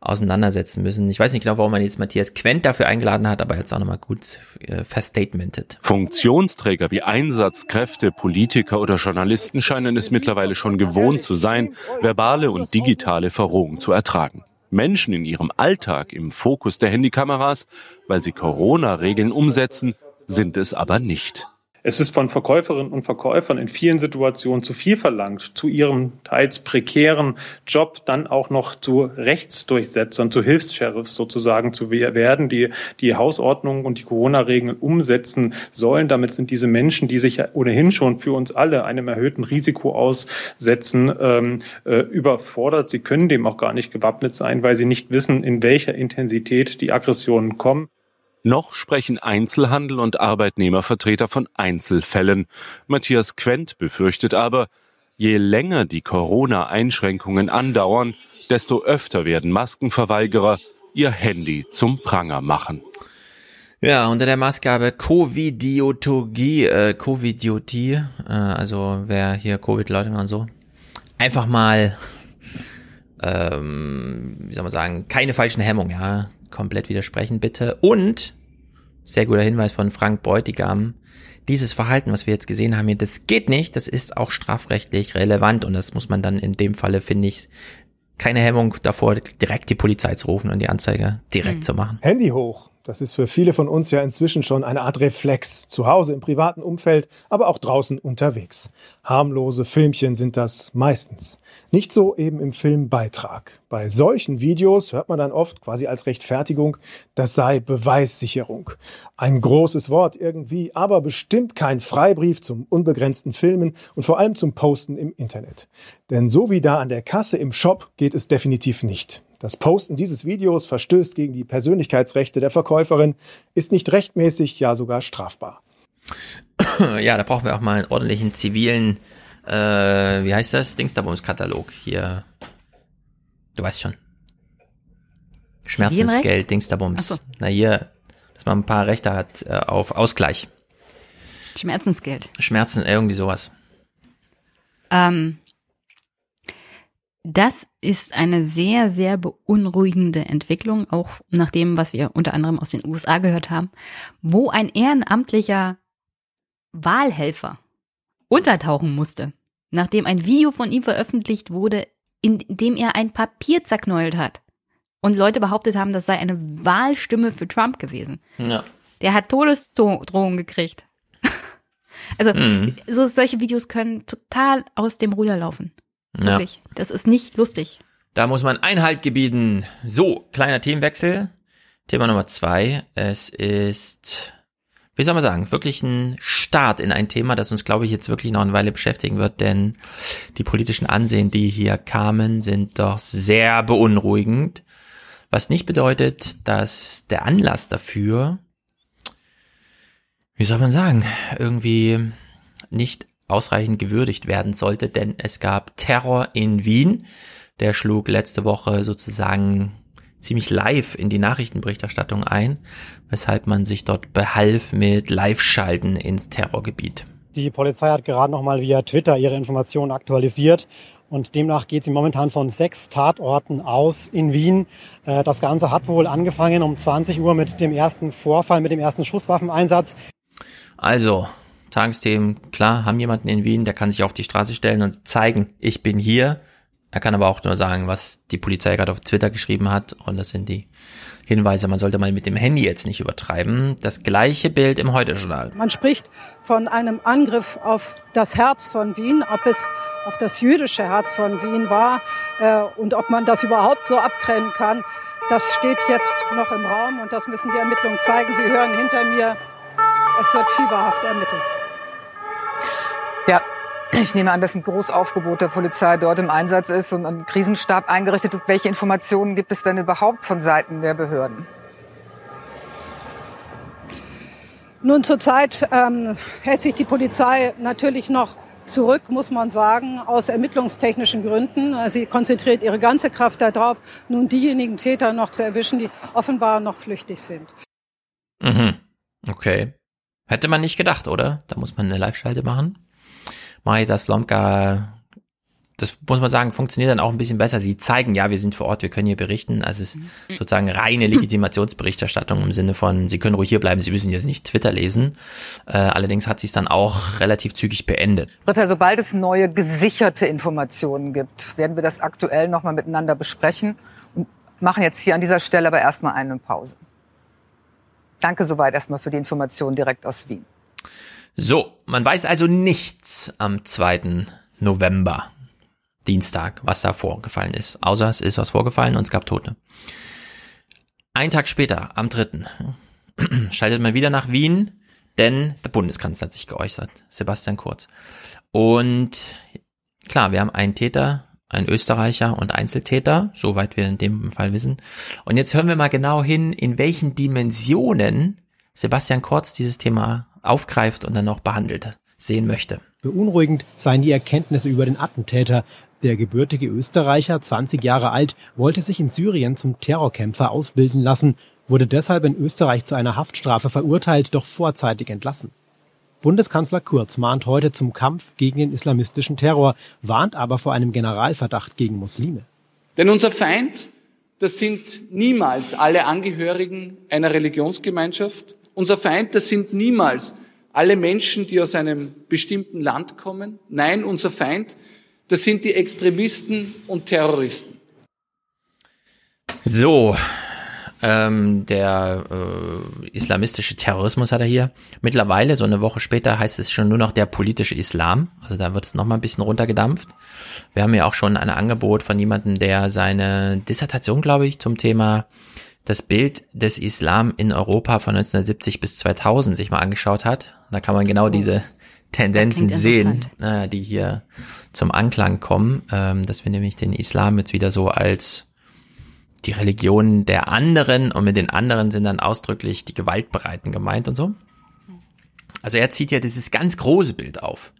[SPEAKER 1] auseinandersetzen müssen. Ich weiß nicht genau, warum man jetzt Matthias Quent dafür eingeladen hat, aber jetzt auch nochmal gut äh, verstatementet.
[SPEAKER 17] Funktionsträger wie Einsatzkräfte, Politiker oder Journalisten scheinen es mittlerweile schon gewohnt zu sein, verbale und digitale Verrohung zu ertragen. Menschen in ihrem Alltag im Fokus der Handykameras, weil sie Corona-Regeln umsetzen, sind es aber nicht.
[SPEAKER 22] Es ist von Verkäuferinnen und Verkäufern in vielen Situationen zu viel verlangt, zu ihrem teils prekären Job dann auch noch zu Rechtsdurchsetzern, zu Hilfs-Sheriffs sozusagen zu werden, die die Hausordnung und die Corona-Regeln umsetzen sollen. Damit sind diese Menschen, die sich ohnehin schon für uns alle einem erhöhten Risiko aussetzen, ähm, äh, überfordert. Sie können dem auch gar nicht gewappnet sein, weil sie nicht wissen, in welcher Intensität die Aggressionen kommen.
[SPEAKER 17] Noch sprechen Einzelhandel und Arbeitnehmervertreter von Einzelfällen. Matthias Quent befürchtet aber, je länger die Corona-Einschränkungen andauern, desto öfter werden Maskenverweigerer ihr Handy zum Pranger machen.
[SPEAKER 1] Ja, unter der Maßgabe Covidiotogie, äh, Covidiotie, äh, also wer hier Covid leugnet und so, einfach mal, ähm, wie soll man sagen, keine falschen Hemmungen, ja komplett widersprechen, bitte. Und, sehr guter Hinweis von Frank Beutigam, dieses Verhalten, was wir jetzt gesehen haben hier, das geht nicht, das ist auch strafrechtlich relevant und das muss man dann in dem Falle, finde ich, keine Hemmung davor, direkt die Polizei zu rufen und die Anzeige direkt mhm. zu machen.
[SPEAKER 23] Handy hoch. Das ist für viele von uns ja inzwischen schon eine Art Reflex. Zu Hause im privaten Umfeld, aber auch draußen unterwegs. Harmlose Filmchen sind das meistens. Nicht so eben im Filmbeitrag. Bei solchen Videos hört man dann oft quasi als Rechtfertigung, das sei Beweissicherung. Ein großes Wort irgendwie, aber bestimmt kein Freibrief zum unbegrenzten Filmen und vor allem zum Posten im Internet. Denn so wie da an der Kasse im Shop geht es definitiv nicht. Das Posten dieses Videos verstößt gegen die Persönlichkeitsrechte der Verkäuferin, ist nicht rechtmäßig, ja sogar strafbar.
[SPEAKER 1] Ja, da brauchen wir auch mal einen ordentlichen zivilen äh, wie heißt das? Dingsterbums-Katalog hier. Du weißt schon. Schmerzensgeld, Dingsterbums. So. Na hier, dass man ein paar Rechte hat äh, auf Ausgleich.
[SPEAKER 2] Schmerzensgeld.
[SPEAKER 1] Schmerzen, irgendwie sowas.
[SPEAKER 2] Ähm, das ist eine sehr, sehr beunruhigende Entwicklung, auch nach dem, was wir unter anderem aus den USA gehört haben, wo ein ehrenamtlicher Wahlhelfer untertauchen musste, nachdem ein Video von ihm veröffentlicht wurde, in dem er ein Papier zerknäult hat. Und Leute behauptet haben, das sei eine Wahlstimme für Trump gewesen. Ja. Der hat Todesdrohungen gekriegt. also, mhm. so solche Videos können total aus dem Ruder laufen. Wirklich. Ja. Das ist nicht lustig.
[SPEAKER 1] Da muss man Einhalt gebieten. So, kleiner Themenwechsel. Thema Nummer zwei. Es ist wie soll man sagen, wirklich ein Start in ein Thema, das uns, glaube ich, jetzt wirklich noch eine Weile beschäftigen wird, denn die politischen Ansehen, die hier kamen, sind doch sehr beunruhigend. Was nicht bedeutet, dass der Anlass dafür, wie soll man sagen, irgendwie nicht ausreichend gewürdigt werden sollte, denn es gab Terror in Wien. Der schlug letzte Woche sozusagen ziemlich live in die Nachrichtenberichterstattung ein, weshalb man sich dort behalf mit Live-Schalten ins Terrorgebiet.
[SPEAKER 24] Die Polizei hat gerade noch mal via Twitter ihre Informationen aktualisiert und demnach geht sie momentan von sechs Tatorten aus in Wien. Äh, das Ganze hat wohl angefangen um 20 Uhr mit dem ersten Vorfall, mit dem ersten Schusswaffeneinsatz.
[SPEAKER 1] Also, Tagesthemen, klar, haben jemanden in Wien, der kann sich auf die Straße stellen und zeigen, ich bin hier. Er kann aber auch nur sagen, was die Polizei gerade auf Twitter geschrieben hat. Und das sind die Hinweise. Man sollte mal mit dem Handy jetzt nicht übertreiben. Das gleiche Bild im Heute-Journal.
[SPEAKER 25] Man spricht von einem Angriff auf das Herz von Wien, ob es auf das jüdische Herz von Wien war äh, und ob man das überhaupt so abtrennen kann. Das steht jetzt noch im Raum und das müssen die Ermittlungen zeigen. Sie hören hinter mir, es wird fieberhaft ermittelt.
[SPEAKER 15] Ja, ich nehme an, dass ein Großaufgebot der Polizei dort im Einsatz ist und ein Krisenstab eingerichtet ist. Welche Informationen gibt es denn überhaupt von Seiten der Behörden?
[SPEAKER 25] Nun, zurzeit ähm, hält sich die Polizei natürlich noch zurück, muss man sagen, aus ermittlungstechnischen Gründen. Sie konzentriert ihre ganze Kraft darauf, nun diejenigen Täter noch zu erwischen, die offenbar noch flüchtig sind.
[SPEAKER 1] Mhm. Okay. Hätte man nicht gedacht, oder? Da muss man eine Live-Schalte machen. Marita Slomka, das muss man sagen, funktioniert dann auch ein bisschen besser. Sie zeigen, ja, wir sind vor Ort, wir können hier berichten. Also es ist mhm. sozusagen reine Legitimationsberichterstattung im Sinne von, Sie können ruhig hier bleiben, Sie müssen jetzt nicht Twitter lesen. Äh, allerdings hat sie es dann auch relativ zügig beendet.
[SPEAKER 15] Britta, sobald es neue gesicherte Informationen gibt, werden wir das aktuell nochmal miteinander besprechen und machen jetzt hier an dieser Stelle aber erstmal eine Pause. Danke soweit erstmal für die Informationen direkt aus Wien.
[SPEAKER 1] So, man weiß also nichts am 2. November, Dienstag, was da vorgefallen ist. Außer es ist was vorgefallen und es gab Tote. Ein Tag später, am 3. schaltet man wieder nach Wien, denn der Bundeskanzler hat sich geäußert, Sebastian Kurz. Und klar, wir haben einen Täter, einen Österreicher und Einzeltäter, soweit wir in dem Fall wissen. Und jetzt hören wir mal genau hin, in welchen Dimensionen Sebastian Kurz dieses Thema aufgreift und dann noch behandelt sehen möchte.
[SPEAKER 23] Beunruhigend seien die Erkenntnisse über den Attentäter. Der gebürtige Österreicher, 20 Jahre alt, wollte sich in Syrien zum Terrorkämpfer ausbilden lassen, wurde deshalb in Österreich zu einer Haftstrafe verurteilt, doch vorzeitig entlassen. Bundeskanzler Kurz mahnt heute zum Kampf gegen den islamistischen Terror, warnt aber vor einem Generalverdacht gegen Muslime.
[SPEAKER 26] Denn unser Feind, das sind niemals alle Angehörigen einer Religionsgemeinschaft, unser Feind, das sind niemals alle Menschen, die aus einem bestimmten Land kommen. Nein, unser Feind, das sind die Extremisten und Terroristen.
[SPEAKER 1] So, ähm, der äh, islamistische Terrorismus hat er hier. Mittlerweile, so eine Woche später, heißt es schon nur noch der politische Islam. Also da wird es nochmal ein bisschen runtergedampft. Wir haben ja auch schon ein Angebot von jemandem, der seine Dissertation, glaube ich, zum Thema das Bild des Islam in Europa von 1970 bis 2000 sich mal angeschaut hat. Da kann man genau oh. diese Tendenzen sehen, äh, die hier zum Anklang kommen, ähm, dass wir nämlich den Islam jetzt wieder so als die Religion der anderen und mit den anderen sind dann ausdrücklich die Gewaltbereiten gemeint und so. Also er zieht ja dieses ganz große Bild auf.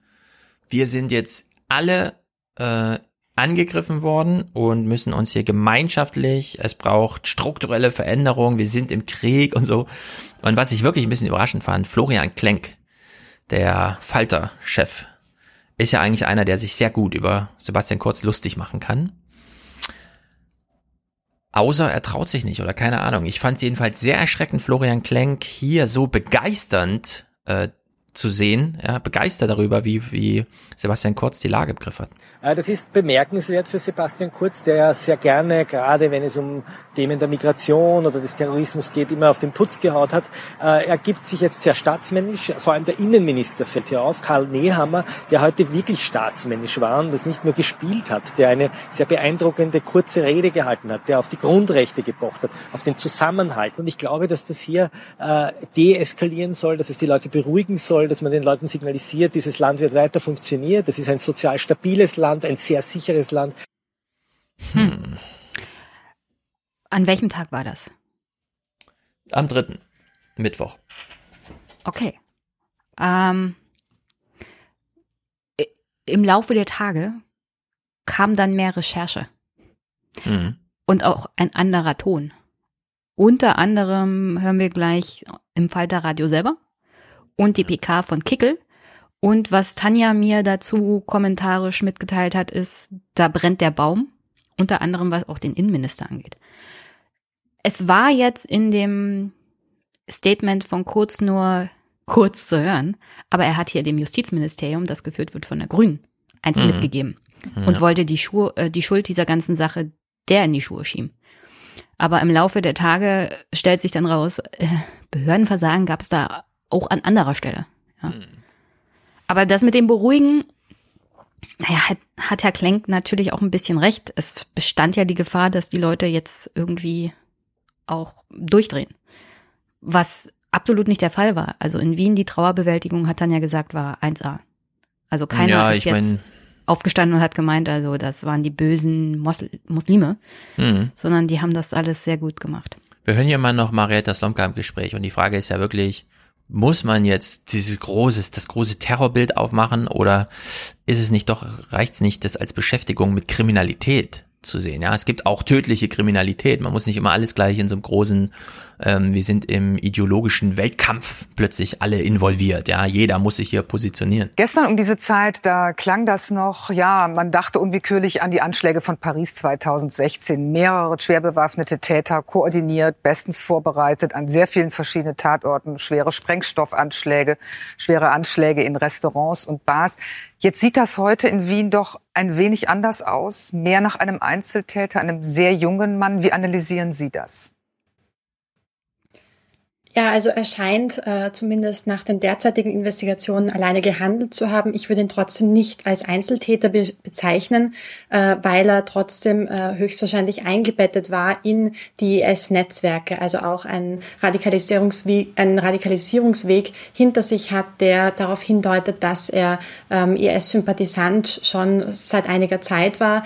[SPEAKER 1] Wir sind jetzt alle äh, angegriffen worden und müssen uns hier gemeinschaftlich, es braucht strukturelle Veränderungen, wir sind im Krieg und so. Und was ich wirklich ein bisschen überraschend fand, Florian Klenk, der Falter-Chef, ist ja eigentlich einer, der sich sehr gut über Sebastian Kurz lustig machen kann. Außer er traut sich nicht oder keine Ahnung. Ich fand es jedenfalls sehr erschreckend, Florian Klenk hier so begeisternd äh, zu sehen, ja, begeistert darüber, wie, wie Sebastian Kurz die Lage im Griff hat.
[SPEAKER 27] Äh, das ist bemerkenswert für Sebastian Kurz, der ja sehr gerne, gerade wenn es um Themen der Migration oder des Terrorismus geht, immer auf den Putz gehaut hat. Äh, er gibt sich jetzt sehr staatsmännisch, vor allem der Innenminister fällt hier auf, Karl Nehammer, der heute wirklich staatsmännisch war und das nicht nur gespielt hat, der eine sehr beeindruckende kurze Rede gehalten hat, der auf die Grundrechte gepocht hat, auf den Zusammenhalt. Und ich glaube, dass das hier äh, deeskalieren soll, dass es die Leute beruhigen soll, dass man den Leuten signalisiert, dieses Land wird weiter funktionieren. Das ist ein sozial stabiles Land, ein sehr sicheres Land.
[SPEAKER 2] Hm. An welchem Tag war das?
[SPEAKER 1] Am dritten Mittwoch.
[SPEAKER 2] Okay. Ähm, Im Laufe der Tage kam dann mehr Recherche. Mhm. Und auch ein anderer Ton. Unter anderem hören wir gleich im Falter Radio selber und die PK von Kickel. Und was Tanja mir dazu kommentarisch mitgeteilt hat, ist, da brennt der Baum. Unter anderem, was auch den Innenminister angeht. Es war jetzt in dem Statement von Kurz nur kurz zu hören, aber er hat hier dem Justizministerium, das geführt wird von der Grünen, eins mhm. mitgegeben ja. und wollte die, Schuhe, äh, die Schuld dieser ganzen Sache der in die Schuhe schieben. Aber im Laufe der Tage stellt sich dann raus, äh, Behördenversagen gab es da auch an anderer Stelle. Ja. Hm. Aber das mit dem Beruhigen, naja, hat, hat Herr Klenk natürlich auch ein bisschen recht. Es bestand ja die Gefahr, dass die Leute jetzt irgendwie auch durchdrehen. Was absolut nicht der Fall war. Also in Wien die Trauerbewältigung hat dann ja gesagt, war 1A. Also keiner ja, ist jetzt aufgestanden und hat gemeint, also das waren die bösen Mosl Muslime, mhm. sondern die haben das alles sehr gut gemacht.
[SPEAKER 1] Wir hören hier mal noch Marietta Slomka im Gespräch und die Frage ist ja wirklich, muss man jetzt dieses großes, das große Terrorbild aufmachen oder ist es nicht doch, reicht es nicht, das als Beschäftigung mit Kriminalität zu sehen. Ja, es gibt auch tödliche Kriminalität. Man muss nicht immer alles gleich in so einem großen, ähm, wir sind im ideologischen Weltkampf plötzlich alle involviert. Ja, jeder muss sich hier positionieren.
[SPEAKER 15] Gestern um diese Zeit, da klang das noch, ja, man dachte unwillkürlich an die Anschläge von Paris 2016. Mehrere schwer bewaffnete Täter koordiniert, bestens vorbereitet an sehr vielen verschiedenen Tatorten, schwere Sprengstoffanschläge, schwere Anschläge in Restaurants und Bars. Jetzt sieht das heute in Wien doch ein wenig anders aus, mehr nach einem Einzeltäter, einem sehr jungen Mann. Wie analysieren Sie das?
[SPEAKER 28] Ja, also er scheint äh, zumindest nach den derzeitigen Investigationen alleine gehandelt zu haben. Ich würde ihn trotzdem nicht als Einzeltäter be bezeichnen, äh, weil er trotzdem äh, höchstwahrscheinlich eingebettet war in die IS-Netzwerke, also auch ein Radikalisierungsweg, ein Radikalisierungsweg hinter sich hat, der darauf hindeutet, dass er ähm, IS-Sympathisant schon seit einiger Zeit war.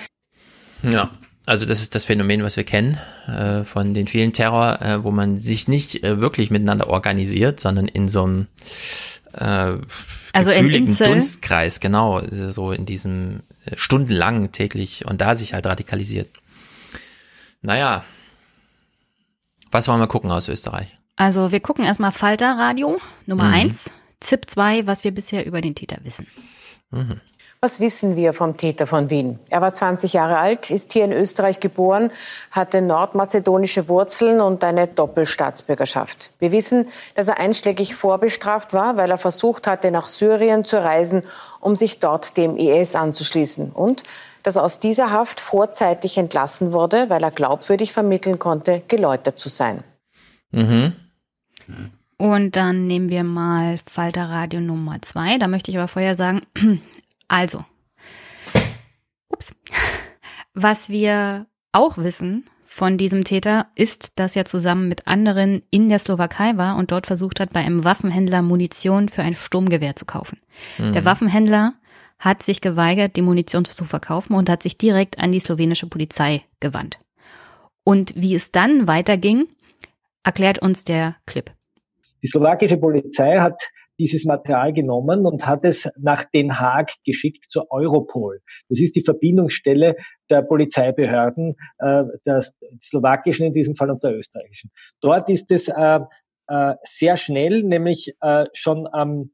[SPEAKER 1] Ja, also das ist das Phänomen, was wir kennen äh, von den vielen Terror, äh, wo man sich nicht äh, wirklich miteinander organisiert, sondern in so einem äh, also in Dunstkreis, genau, so in diesem äh, stundenlang täglich und da sich halt radikalisiert. Naja, was wollen wir gucken aus Österreich?
[SPEAKER 2] Also wir gucken erstmal Falter Radio Nummer mhm. eins, ZIP 2, was wir bisher über den Täter wissen.
[SPEAKER 29] Mhm. Was wissen wir vom Täter von Wien? Er war 20 Jahre alt, ist hier in Österreich geboren, hatte nordmazedonische Wurzeln und eine Doppelstaatsbürgerschaft. Wir wissen, dass er einschlägig vorbestraft war, weil er versucht hatte, nach Syrien zu reisen, um sich dort dem IS anzuschließen. Und dass er aus dieser Haft vorzeitig entlassen wurde, weil er glaubwürdig vermitteln konnte, geläutert zu sein.
[SPEAKER 2] Mhm. Und dann nehmen wir mal Falter Radio Nummer zwei. Da möchte ich aber vorher sagen, also, ups, was wir auch wissen von diesem Täter ist, dass er zusammen mit anderen in der Slowakei war und dort versucht hat, bei einem Waffenhändler Munition für ein Sturmgewehr zu kaufen. Mhm. Der Waffenhändler hat sich geweigert, die Munition zu verkaufen und hat sich direkt an die slowenische Polizei gewandt. Und wie es dann weiterging, erklärt uns der Clip.
[SPEAKER 30] Die slowakische Polizei hat dieses Material genommen und hat es nach Den Haag geschickt zur Europol. Das ist die Verbindungsstelle der Polizeibehörden, äh, der slowakischen in diesem Fall und der österreichischen. Dort ist es äh, äh, sehr schnell, nämlich äh, schon am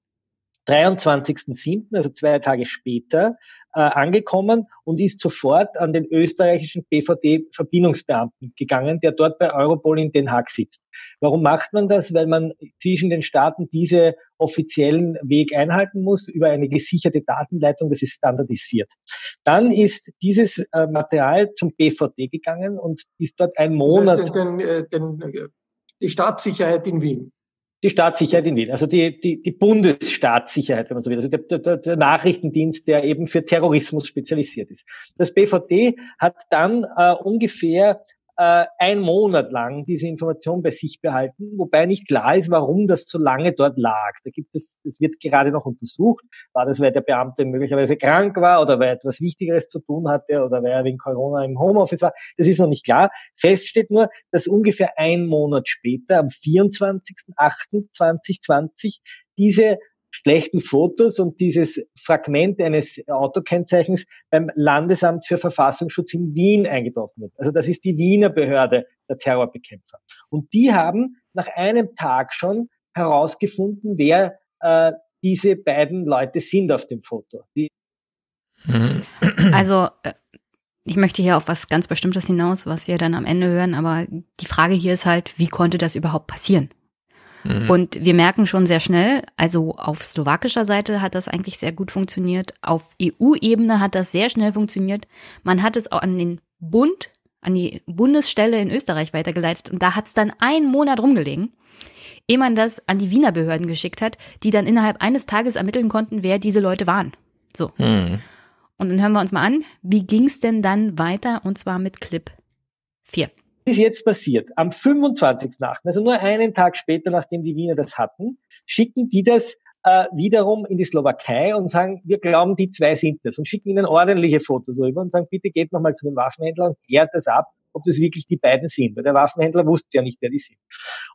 [SPEAKER 30] 23.07., also zwei Tage später, äh, angekommen und ist sofort an den österreichischen BVD-Verbindungsbeamten gegangen, der dort bei Europol in Den Haag sitzt. Warum macht man das? Weil man zwischen den Staaten diese offiziellen Weg einhalten muss über eine gesicherte Datenleitung, das ist standardisiert. Dann ist dieses äh, Material zum BVD gegangen und ist dort ein Monat. Das heißt,
[SPEAKER 31] den, den, den, äh, die Staatssicherheit in Wien
[SPEAKER 30] die Staatssicherheit in Wien, also die, die, die Bundesstaatssicherheit, wenn man so will, also der, der, der Nachrichtendienst, der eben für Terrorismus spezialisiert ist. Das BVD hat dann äh, ungefähr äh, ein Monat lang diese Information bei sich behalten, wobei nicht klar ist, warum das so lange dort lag. Da gibt es, das wird gerade noch untersucht. War das, weil der Beamte möglicherweise krank war oder weil er etwas Wichtigeres zu tun hatte oder weil er wegen Corona im Homeoffice war? Das ist noch nicht klar. Fest steht nur, dass ungefähr ein Monat später, am 24.08.2020, diese schlechten Fotos und dieses Fragment eines Autokennzeichens beim Landesamt für Verfassungsschutz in Wien eingetroffen wird. Also das ist die Wiener Behörde der Terrorbekämpfer. Und die haben nach einem Tag schon herausgefunden, wer äh, diese beiden Leute sind auf dem Foto. Die
[SPEAKER 2] also äh, ich möchte hier auf was ganz Bestimmtes hinaus, was wir dann am Ende hören, aber die Frage hier ist halt, wie konnte das überhaupt passieren? Mhm. Und wir merken schon sehr schnell, also auf slowakischer Seite hat das eigentlich sehr gut funktioniert, auf EU-Ebene hat das sehr schnell funktioniert. Man hat es auch an den Bund, an die Bundesstelle in Österreich weitergeleitet und da hat es dann einen Monat rumgelegen, ehe man das an die Wiener Behörden geschickt hat, die dann innerhalb eines Tages ermitteln konnten, wer diese Leute waren. So. Mhm. Und dann hören wir uns mal an, wie ging es denn dann weiter und zwar mit Clip 4
[SPEAKER 30] ist jetzt passiert? Am 25.8., also nur einen Tag später, nachdem die Wiener das hatten, schicken die das äh, wiederum in die Slowakei und sagen, wir glauben, die zwei sind das und schicken ihnen ordentliche Fotos rüber und sagen, bitte geht nochmal zu dem Waffenhändler und klärt das ab, ob das wirklich die beiden sind. Weil der Waffenhändler wusste ja nicht, wer die sind.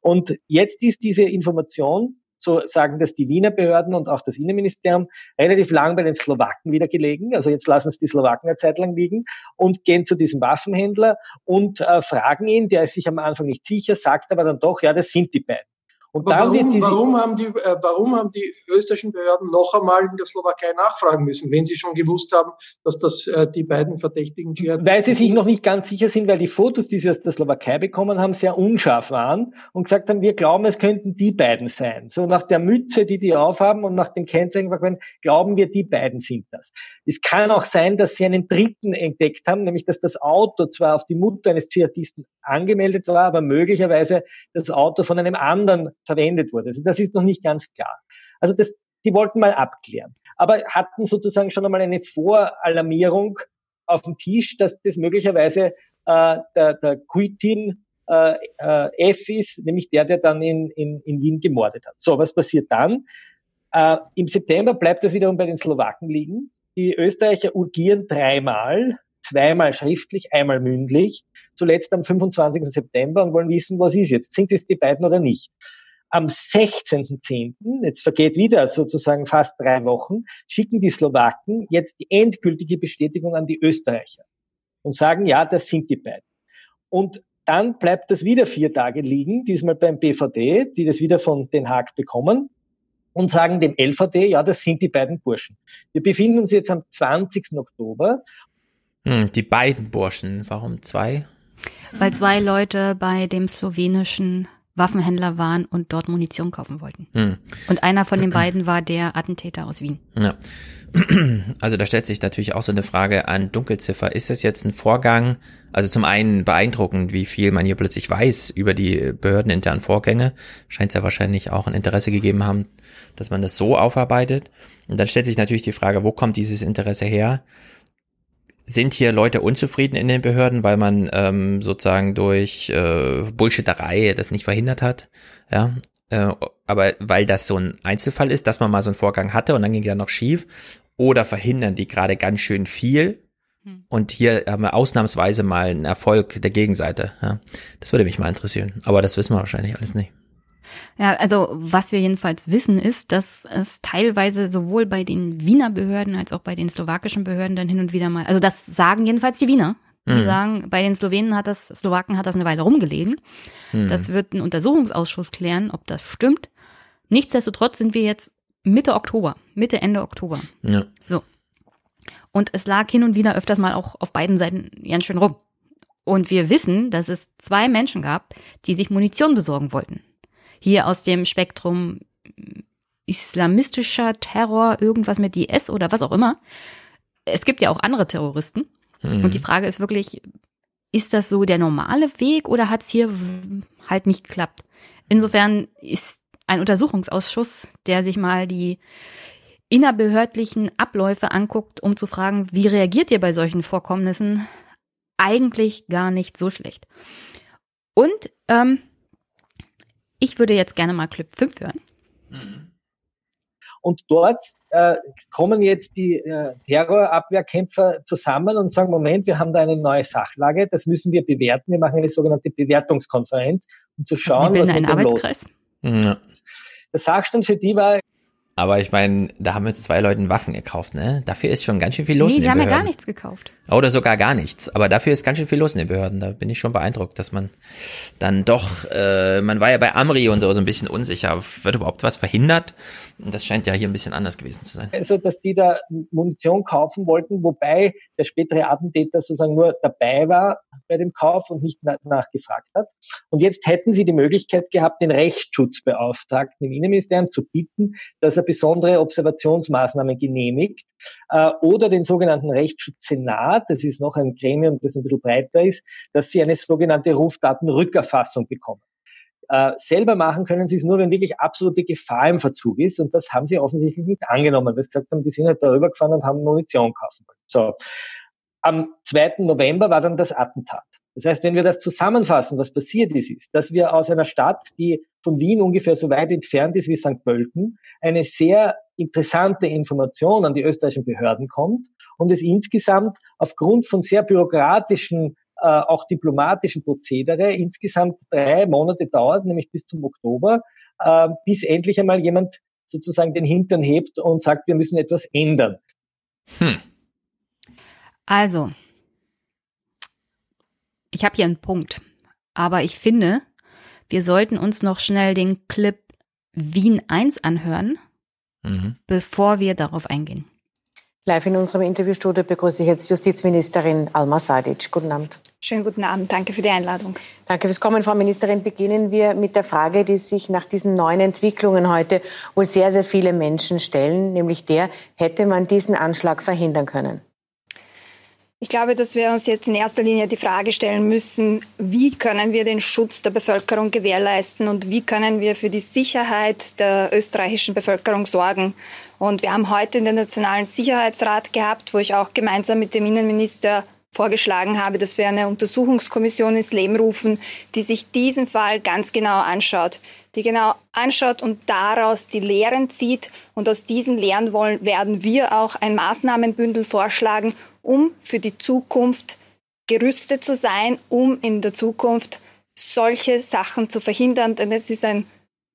[SPEAKER 30] Und jetzt ist diese Information so sagen das die Wiener Behörden und auch das Innenministerium, relativ lang bei den Slowaken wieder gelegen. Also jetzt lassen es die Slowaken eine Zeit lang liegen und gehen zu diesem Waffenhändler und äh, fragen ihn, der ist sich am Anfang nicht sicher, sagt aber dann doch, ja, das sind die beiden.
[SPEAKER 31] Und dann warum, diese, warum, haben die, äh, warum haben die österreichischen Behörden noch einmal in der Slowakei nachfragen müssen, wenn sie schon gewusst haben, dass das äh, die beiden verdächtigen
[SPEAKER 30] Dschihadisten Weil sie sich noch nicht ganz sicher sind, weil die Fotos, die sie aus der Slowakei bekommen haben, sehr unscharf waren und gesagt haben, wir glauben, es könnten die beiden sein. So nach der Mütze, die die aufhaben und nach dem Kennzeichen, glauben wir, die beiden sind das. Es kann auch sein, dass sie einen dritten entdeckt haben, nämlich dass das Auto zwar auf die Mutter eines Dschihadisten angemeldet war, aber möglicherweise das Auto von einem anderen verwendet wurde. Also das ist noch nicht ganz klar. Also das, die wollten mal abklären, aber hatten sozusagen schon einmal eine Voralarmierung auf dem Tisch, dass das möglicherweise äh, der, der Kuitin äh, äh, F ist, nämlich der, der dann in, in, in Wien gemordet hat. So, was passiert dann? Äh, Im September bleibt das wiederum bei den Slowaken liegen. Die Österreicher urgieren dreimal, zweimal schriftlich, einmal mündlich, zuletzt am 25. September und wollen wissen, was ist jetzt? Sind es die beiden oder nicht? Am 16.10., jetzt vergeht wieder sozusagen fast drei Wochen, schicken die Slowaken jetzt die endgültige Bestätigung an die Österreicher und sagen, ja, das sind die beiden. Und dann bleibt das wieder vier Tage liegen, diesmal beim BVD, die das wieder von Den Haag bekommen und sagen dem LVD, ja, das sind die beiden Burschen. Wir befinden uns jetzt am 20. Oktober.
[SPEAKER 1] Hm, die beiden Burschen, warum zwei?
[SPEAKER 2] Weil zwei Leute bei dem slowenischen Waffenhändler waren und dort Munition kaufen wollten. Hm. Und einer von den beiden war der Attentäter aus Wien.
[SPEAKER 1] Ja. Also da stellt sich natürlich auch so eine Frage an Dunkelziffer. Ist das jetzt ein Vorgang? Also zum einen beeindruckend, wie viel man hier plötzlich weiß über die behördeninternen Vorgänge. Scheint es ja wahrscheinlich auch ein Interesse gegeben haben, dass man das so aufarbeitet. Und dann stellt sich natürlich die Frage, wo kommt dieses Interesse her? Sind hier Leute unzufrieden in den Behörden, weil man ähm, sozusagen durch äh, Bullshitterei das nicht verhindert hat, ja, äh, aber weil das so ein Einzelfall ist, dass man mal so einen Vorgang hatte und dann ging der noch schief, oder verhindern die gerade ganz schön viel hm. und hier haben wir ausnahmsweise mal einen Erfolg der Gegenseite. Ja. Das würde mich mal interessieren, aber das wissen wir wahrscheinlich alles nicht.
[SPEAKER 2] Ja, also was wir jedenfalls wissen, ist, dass es teilweise sowohl bei den Wiener Behörden als auch bei den slowakischen Behörden dann hin und wieder mal, also das sagen jedenfalls die Wiener. Die mhm. sagen, bei den Slowenen hat das, Slowaken hat das eine Weile rumgelegen. Mhm. Das wird ein Untersuchungsausschuss klären, ob das stimmt. Nichtsdestotrotz sind wir jetzt Mitte Oktober, Mitte, Ende Oktober. Ja. So. und es lag hin und wieder öfters mal auch auf beiden Seiten ganz schön rum. Und wir wissen, dass es zwei Menschen gab, die sich Munition besorgen wollten. Hier aus dem Spektrum islamistischer Terror, irgendwas mit IS oder was auch immer. Es gibt ja auch andere Terroristen. Mhm. Und die Frage ist wirklich, ist das so der normale Weg oder hat es hier halt nicht geklappt? Insofern ist ein Untersuchungsausschuss, der sich mal die innerbehördlichen Abläufe anguckt, um zu fragen, wie reagiert ihr bei solchen Vorkommnissen, eigentlich gar nicht so schlecht. Und ähm, ich würde jetzt gerne mal Clip 5 hören. Mhm.
[SPEAKER 30] Und dort äh, kommen jetzt die äh, Terrorabwehrkämpfer zusammen und sagen, Moment, wir haben da eine neue Sachlage, das müssen wir bewerten. Wir machen eine sogenannte Bewertungskonferenz, um zu schauen,
[SPEAKER 2] Sie was mit dem los ist.
[SPEAKER 30] Ja. Der Sachstand für die war
[SPEAKER 1] aber ich meine, da haben jetzt zwei Leuten Waffen gekauft, ne? Dafür ist schon ganz schön viel los nee, in den
[SPEAKER 2] Behörden. Die haben ja gar nichts gekauft.
[SPEAKER 1] Oder sogar gar nichts. Aber dafür ist ganz schön viel los in den Behörden. Da bin ich schon beeindruckt, dass man dann doch, äh, man war ja bei Amri und so so ein bisschen unsicher. Wird überhaupt was verhindert? Und das scheint ja hier ein bisschen anders gewesen zu sein.
[SPEAKER 30] Also, dass die da Munition kaufen wollten, wobei der spätere Attentäter sozusagen nur dabei war bei dem Kauf und nicht nachgefragt hat. Und jetzt hätten sie die Möglichkeit gehabt, den Rechtsschutzbeauftragten im Innenministerium zu bitten, dass er besondere Observationsmaßnahmen genehmigt äh, oder den sogenannten Rechtsschutzsenat, das ist noch ein Gremium, das ein bisschen breiter ist, dass sie eine sogenannte Rufdatenrückerfassung bekommen. Äh, selber machen können sie es nur, wenn wirklich absolute Gefahr im Verzug ist. Und das haben sie offensichtlich nicht angenommen, weil sie gesagt haben, die sind halt darüber gefahren und haben Munition kaufen wollen. So. Am 2. November war dann das Attentat. Das heißt, wenn wir das zusammenfassen, was passiert ist, ist, dass wir aus einer Stadt, die von Wien ungefähr so weit entfernt ist wie St. Pölten, eine sehr interessante Information an die österreichischen Behörden kommt und es insgesamt aufgrund von sehr bürokratischen, äh, auch diplomatischen Prozedere insgesamt drei Monate dauert, nämlich bis zum Oktober, äh, bis endlich einmal jemand sozusagen den Hintern hebt und sagt, wir müssen etwas ändern. Hm.
[SPEAKER 2] Also, ich habe hier einen Punkt. Aber ich finde, wir sollten uns noch schnell den Clip Wien 1 anhören, mhm. bevor wir darauf eingehen.
[SPEAKER 29] Live in unserem Interviewstudio begrüße ich jetzt Justizministerin Alma Sadic. Guten Abend.
[SPEAKER 32] Schönen guten Abend. Danke für die Einladung.
[SPEAKER 29] Danke fürs Kommen, Frau Ministerin. Beginnen wir mit der Frage, die sich nach diesen neuen Entwicklungen heute wohl sehr, sehr viele Menschen stellen, nämlich der, hätte man diesen Anschlag verhindern können?
[SPEAKER 32] Ich glaube, dass wir uns jetzt in erster Linie die Frage stellen müssen, wie können wir den Schutz der Bevölkerung gewährleisten und wie können wir für die Sicherheit der österreichischen Bevölkerung sorgen. Und wir haben heute den Nationalen Sicherheitsrat gehabt, wo ich auch gemeinsam mit dem Innenminister vorgeschlagen habe, dass wir eine Untersuchungskommission ins Leben rufen, die sich diesen Fall ganz genau anschaut, die genau anschaut und daraus die Lehren zieht. Und aus diesen Lehren wollen, werden wir auch ein Maßnahmenbündel vorschlagen, um für die Zukunft gerüstet zu sein, um in der Zukunft solche Sachen zu verhindern. Denn es ist ein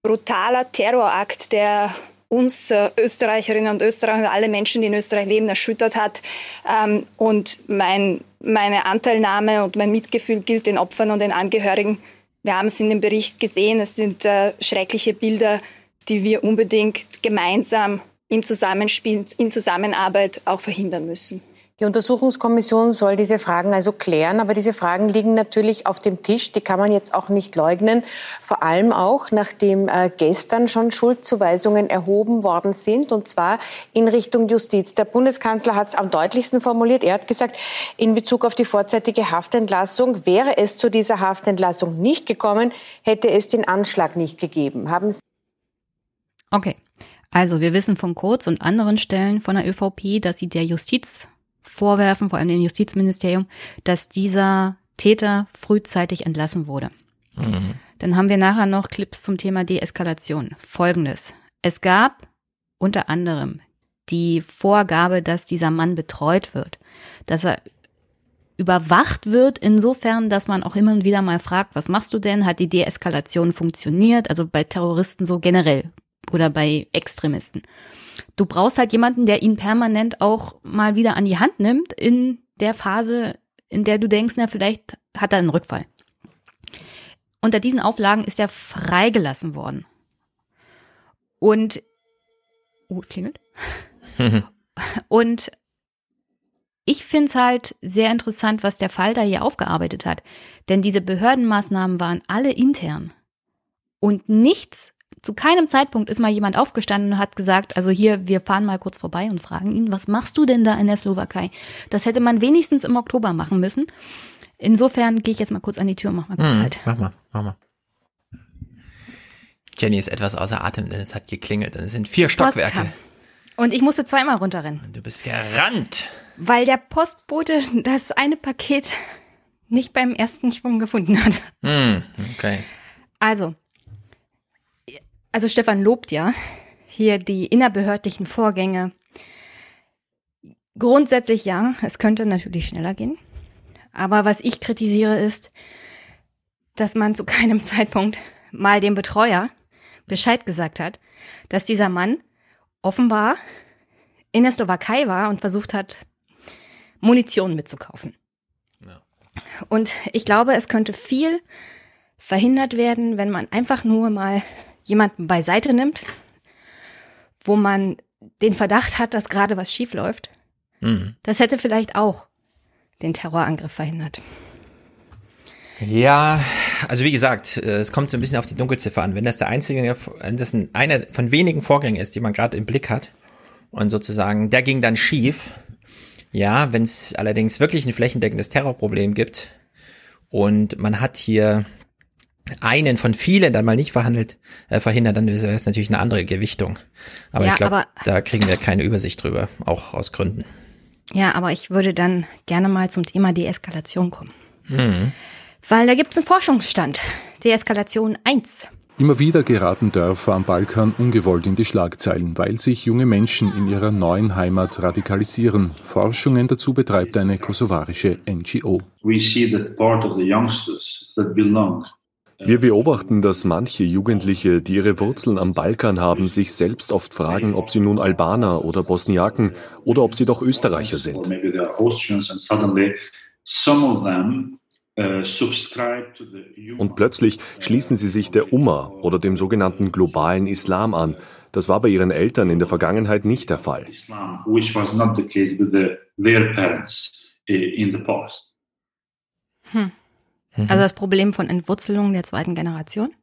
[SPEAKER 32] brutaler Terrorakt, der uns äh, Österreicherinnen und Österreicher und alle Menschen, die in Österreich leben, erschüttert hat. Ähm, und mein, meine Anteilnahme und mein Mitgefühl gilt den Opfern und den Angehörigen. Wir haben es in dem Bericht gesehen. Es sind äh, schreckliche Bilder, die wir unbedingt gemeinsam im Zusammenspiel, in Zusammenarbeit auch verhindern müssen.
[SPEAKER 29] Die Untersuchungskommission soll diese Fragen also klären, aber diese Fragen liegen natürlich auf dem Tisch, die kann man jetzt auch nicht leugnen, vor allem auch nachdem äh, gestern schon Schuldzuweisungen erhoben worden sind, und zwar in Richtung Justiz. Der Bundeskanzler hat es am deutlichsten formuliert. Er hat gesagt, in Bezug auf die vorzeitige Haftentlassung, wäre es zu dieser Haftentlassung nicht gekommen, hätte es den Anschlag nicht gegeben. Haben Sie
[SPEAKER 2] Okay. Also wir wissen von Kurz und anderen Stellen von der ÖVP, dass sie der Justiz vorwerfen, vor allem dem Justizministerium, dass dieser Täter frühzeitig entlassen wurde. Mhm. Dann haben wir nachher noch Clips zum Thema Deeskalation. Folgendes. Es gab unter anderem die Vorgabe, dass dieser Mann betreut wird, dass er überwacht wird, insofern, dass man auch immer wieder mal fragt, was machst du denn? Hat die Deeskalation funktioniert? Also bei Terroristen so generell oder bei Extremisten du brauchst halt jemanden, der ihn permanent auch mal wieder an die Hand nimmt in der Phase, in der du denkst, na, vielleicht hat er einen Rückfall. Unter diesen Auflagen ist er freigelassen worden. Und, oh, es klingelt. Und ich finde es halt sehr interessant, was der Fall da hier aufgearbeitet hat. Denn diese Behördenmaßnahmen waren alle intern. Und nichts, zu keinem Zeitpunkt ist mal jemand aufgestanden und hat gesagt, also hier, wir fahren mal kurz vorbei und fragen ihn, was machst du denn da in der Slowakei? Das hätte man wenigstens im Oktober machen müssen. Insofern gehe ich jetzt mal kurz an die Tür und mach mal kurz hm, halt.
[SPEAKER 1] Mach mal, mach mal. Jenny ist etwas außer Atem, denn es hat geklingelt. Und es sind vier Stockwerke.
[SPEAKER 2] Und ich musste zweimal runterrennen.
[SPEAKER 1] Und du bist gerannt.
[SPEAKER 2] Weil der Postbote das eine Paket nicht beim ersten Schwung gefunden hat.
[SPEAKER 1] Hm, okay.
[SPEAKER 2] Also, also Stefan lobt ja hier die innerbehördlichen Vorgänge. Grundsätzlich ja, es könnte natürlich schneller gehen. Aber was ich kritisiere ist, dass man zu keinem Zeitpunkt mal dem Betreuer Bescheid gesagt hat, dass dieser Mann offenbar in der Slowakei war und versucht hat, Munition mitzukaufen. Ja. Und ich glaube, es könnte viel verhindert werden, wenn man einfach nur mal jemanden beiseite nimmt, wo man den Verdacht hat, dass gerade was schief läuft. Mhm. Das hätte vielleicht auch den Terrorangriff verhindert.
[SPEAKER 1] Ja, also wie gesagt, äh, es kommt so ein bisschen auf die Dunkelziffer an. Wenn das der einzige, wenn das ein, einer von wenigen Vorgängen ist, die man gerade im Blick hat und sozusagen der ging dann schief. Ja, wenn es allerdings wirklich ein flächendeckendes Terrorproblem gibt und man hat hier einen von vielen dann mal nicht verhandelt, äh, verhindert, dann wäre es natürlich eine andere Gewichtung. Aber ja, ich glaube, da kriegen wir keine Übersicht drüber, auch aus Gründen.
[SPEAKER 2] Ja, aber ich würde dann gerne mal zum Thema Deeskalation kommen. Mhm. Weil da gibt es einen Forschungsstand. Deeskalation 1.
[SPEAKER 33] Immer wieder geraten Dörfer am Balkan ungewollt in die Schlagzeilen, weil sich junge Menschen in ihrer neuen Heimat radikalisieren. Forschungen dazu betreibt eine kosovarische NGO.
[SPEAKER 34] Wir beobachten, dass manche Jugendliche, die ihre Wurzeln am Balkan haben, sich selbst oft fragen, ob sie nun Albaner oder Bosniaken oder ob sie doch Österreicher sind. Und plötzlich schließen sie sich der Umma oder dem sogenannten globalen Islam an. Das war bei ihren Eltern in der Vergangenheit nicht der Fall.
[SPEAKER 2] Hm. Also das Problem von Entwurzelung der zweiten Generation.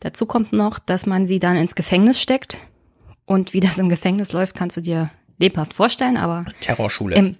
[SPEAKER 2] Dazu kommt noch, dass man sie dann ins Gefängnis steckt. Und wie das im Gefängnis läuft, kannst du dir lebhaft vorstellen, aber.
[SPEAKER 1] Terrorschule.
[SPEAKER 2] Im,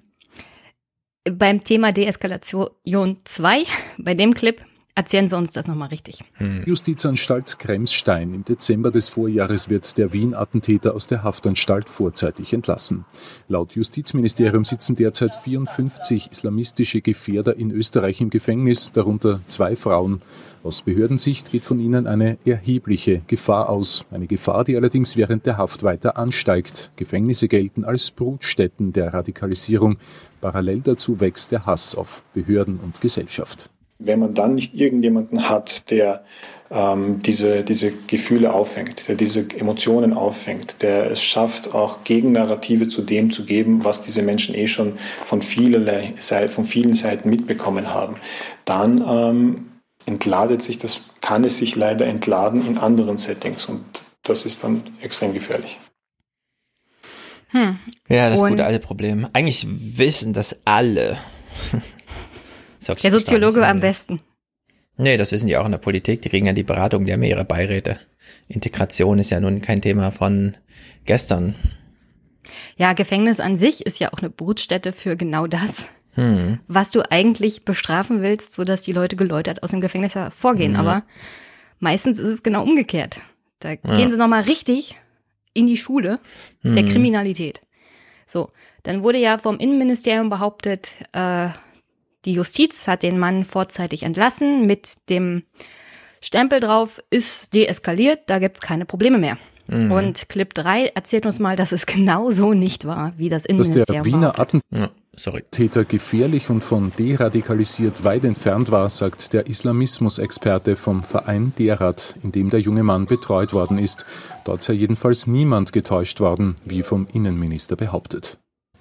[SPEAKER 2] beim Thema Deeskalation 2, bei dem Clip, Erzählen Sie uns das nochmal richtig.
[SPEAKER 33] Hm. Justizanstalt Kremsstein. Im Dezember des Vorjahres wird der Wien-Attentäter aus der Haftanstalt vorzeitig entlassen. Laut Justizministerium sitzen derzeit 54 islamistische Gefährder in Österreich im Gefängnis, darunter zwei Frauen. Aus Behördensicht geht von ihnen eine erhebliche Gefahr aus. Eine Gefahr, die allerdings während der Haft weiter ansteigt. Gefängnisse gelten als Brutstätten der Radikalisierung. Parallel dazu wächst der Hass auf Behörden und Gesellschaft
[SPEAKER 35] wenn man dann nicht irgendjemanden hat, der ähm, diese, diese Gefühle auffängt, der diese Emotionen auffängt, der es schafft, auch Gegennarrative zu dem zu geben, was diese Menschen eh schon von, vielerlei, von vielen Seiten mitbekommen haben, dann ähm, entladet sich das, kann es sich leider entladen in anderen Settings und das ist dann extrem gefährlich.
[SPEAKER 1] Hm. Ja, das und gute alte Problem. Eigentlich wissen das alle.
[SPEAKER 2] Der Soziologe am besten.
[SPEAKER 1] Nee, das wissen die auch in der Politik. Die kriegen ja die Beratung, die haben ja ihre Beiräte. Integration ist ja nun kein Thema von gestern.
[SPEAKER 2] Ja, Gefängnis an sich ist ja auch eine Brutstätte für genau das. Hm. Was du eigentlich bestrafen willst, sodass die Leute geläutert aus dem Gefängnis hervorgehen. Hm. Aber meistens ist es genau umgekehrt. Da ja. gehen sie nochmal richtig in die Schule hm. der Kriminalität. So, dann wurde ja vom Innenministerium behauptet, äh, die Justiz hat den Mann vorzeitig entlassen mit dem Stempel drauf, ist deeskaliert, da gibt's keine Probleme mehr. Mhm. Und Clip 3 erzählt uns mal, dass es genau so nicht war, wie das Innenministerium
[SPEAKER 33] Dass der Wiener Attentäter ja, gefährlich und von deradikalisiert weit entfernt war, sagt der Islamismusexperte vom Verein Derad, in dem der junge Mann betreut worden ist. Dort sei jedenfalls niemand getäuscht worden, wie vom Innenminister behauptet.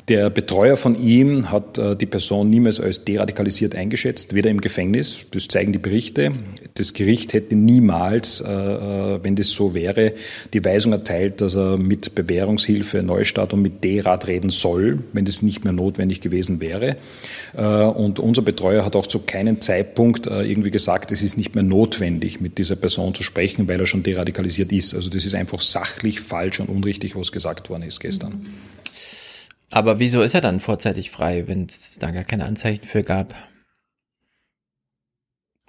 [SPEAKER 35] Der Betreuer von ihm hat äh, die Person niemals als deradikalisiert eingeschätzt, weder im Gefängnis, das zeigen die Berichte. Das Gericht hätte niemals, äh, äh, wenn das so wäre, die Weisung erteilt, dass er mit Bewährungshilfe Neustart und mit Derad reden soll, wenn das nicht mehr notwendig gewesen wäre. Und unser Betreuer hat auch zu keinem Zeitpunkt irgendwie gesagt, es ist nicht mehr notwendig, mit dieser Person zu sprechen, weil er schon deradikalisiert ist. Also das ist einfach sachlich falsch und unrichtig, was gesagt worden ist gestern.
[SPEAKER 1] Aber wieso ist er dann vorzeitig frei, wenn es da gar keine Anzeichen für gab?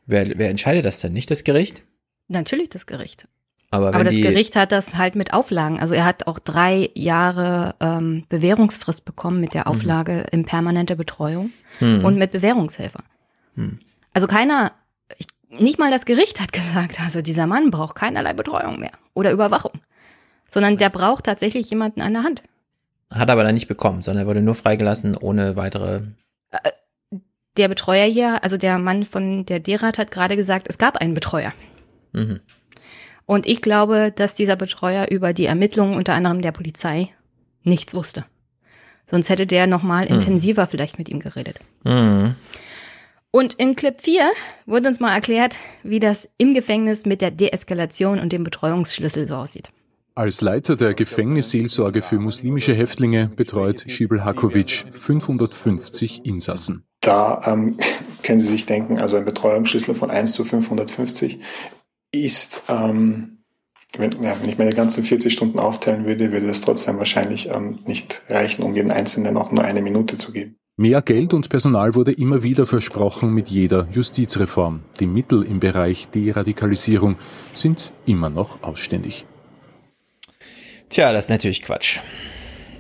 [SPEAKER 1] Wer, wer entscheidet das denn? Nicht das Gericht?
[SPEAKER 2] Natürlich das Gericht.
[SPEAKER 1] Aber,
[SPEAKER 2] Aber das Gericht hat das halt mit Auflagen. Also er hat auch drei Jahre ähm, Bewährungsfrist bekommen mit der mhm. Auflage mhm. in permanenter Betreuung mhm. und mit Bewährungshelfer. Mhm. Also keiner, ich, nicht mal das Gericht hat gesagt, also dieser Mann braucht keinerlei Betreuung mehr oder Überwachung, sondern der braucht tatsächlich jemanden an der Hand.
[SPEAKER 1] Hat aber dann nicht bekommen, sondern er wurde nur freigelassen ohne weitere.
[SPEAKER 2] Der Betreuer hier, also der Mann von der Derat hat gerade gesagt, es gab einen Betreuer. Mhm. Und ich glaube, dass dieser Betreuer über die Ermittlungen unter anderem der Polizei nichts wusste. Sonst hätte der nochmal mhm. intensiver vielleicht mit ihm geredet. Mhm. Und in Clip 4 wurde uns mal erklärt, wie das im Gefängnis mit der Deeskalation und dem Betreuungsschlüssel so aussieht.
[SPEAKER 33] Als Leiter der Gefängnisseelsorge für muslimische Häftlinge betreut Schibel Hakovic 550 Insassen.
[SPEAKER 36] Da ähm, können Sie sich denken, also ein Betreuungsschlüssel von 1 zu 550 ist, ähm, wenn, ja, wenn ich meine ganzen 40 Stunden aufteilen würde, würde das trotzdem wahrscheinlich ähm, nicht reichen, um jeden Einzelnen auch nur eine Minute zu geben.
[SPEAKER 33] Mehr Geld und Personal wurde immer wieder versprochen mit jeder Justizreform. Die Mittel im Bereich Deradikalisierung sind immer noch ausständig.
[SPEAKER 1] Tja, das ist natürlich Quatsch.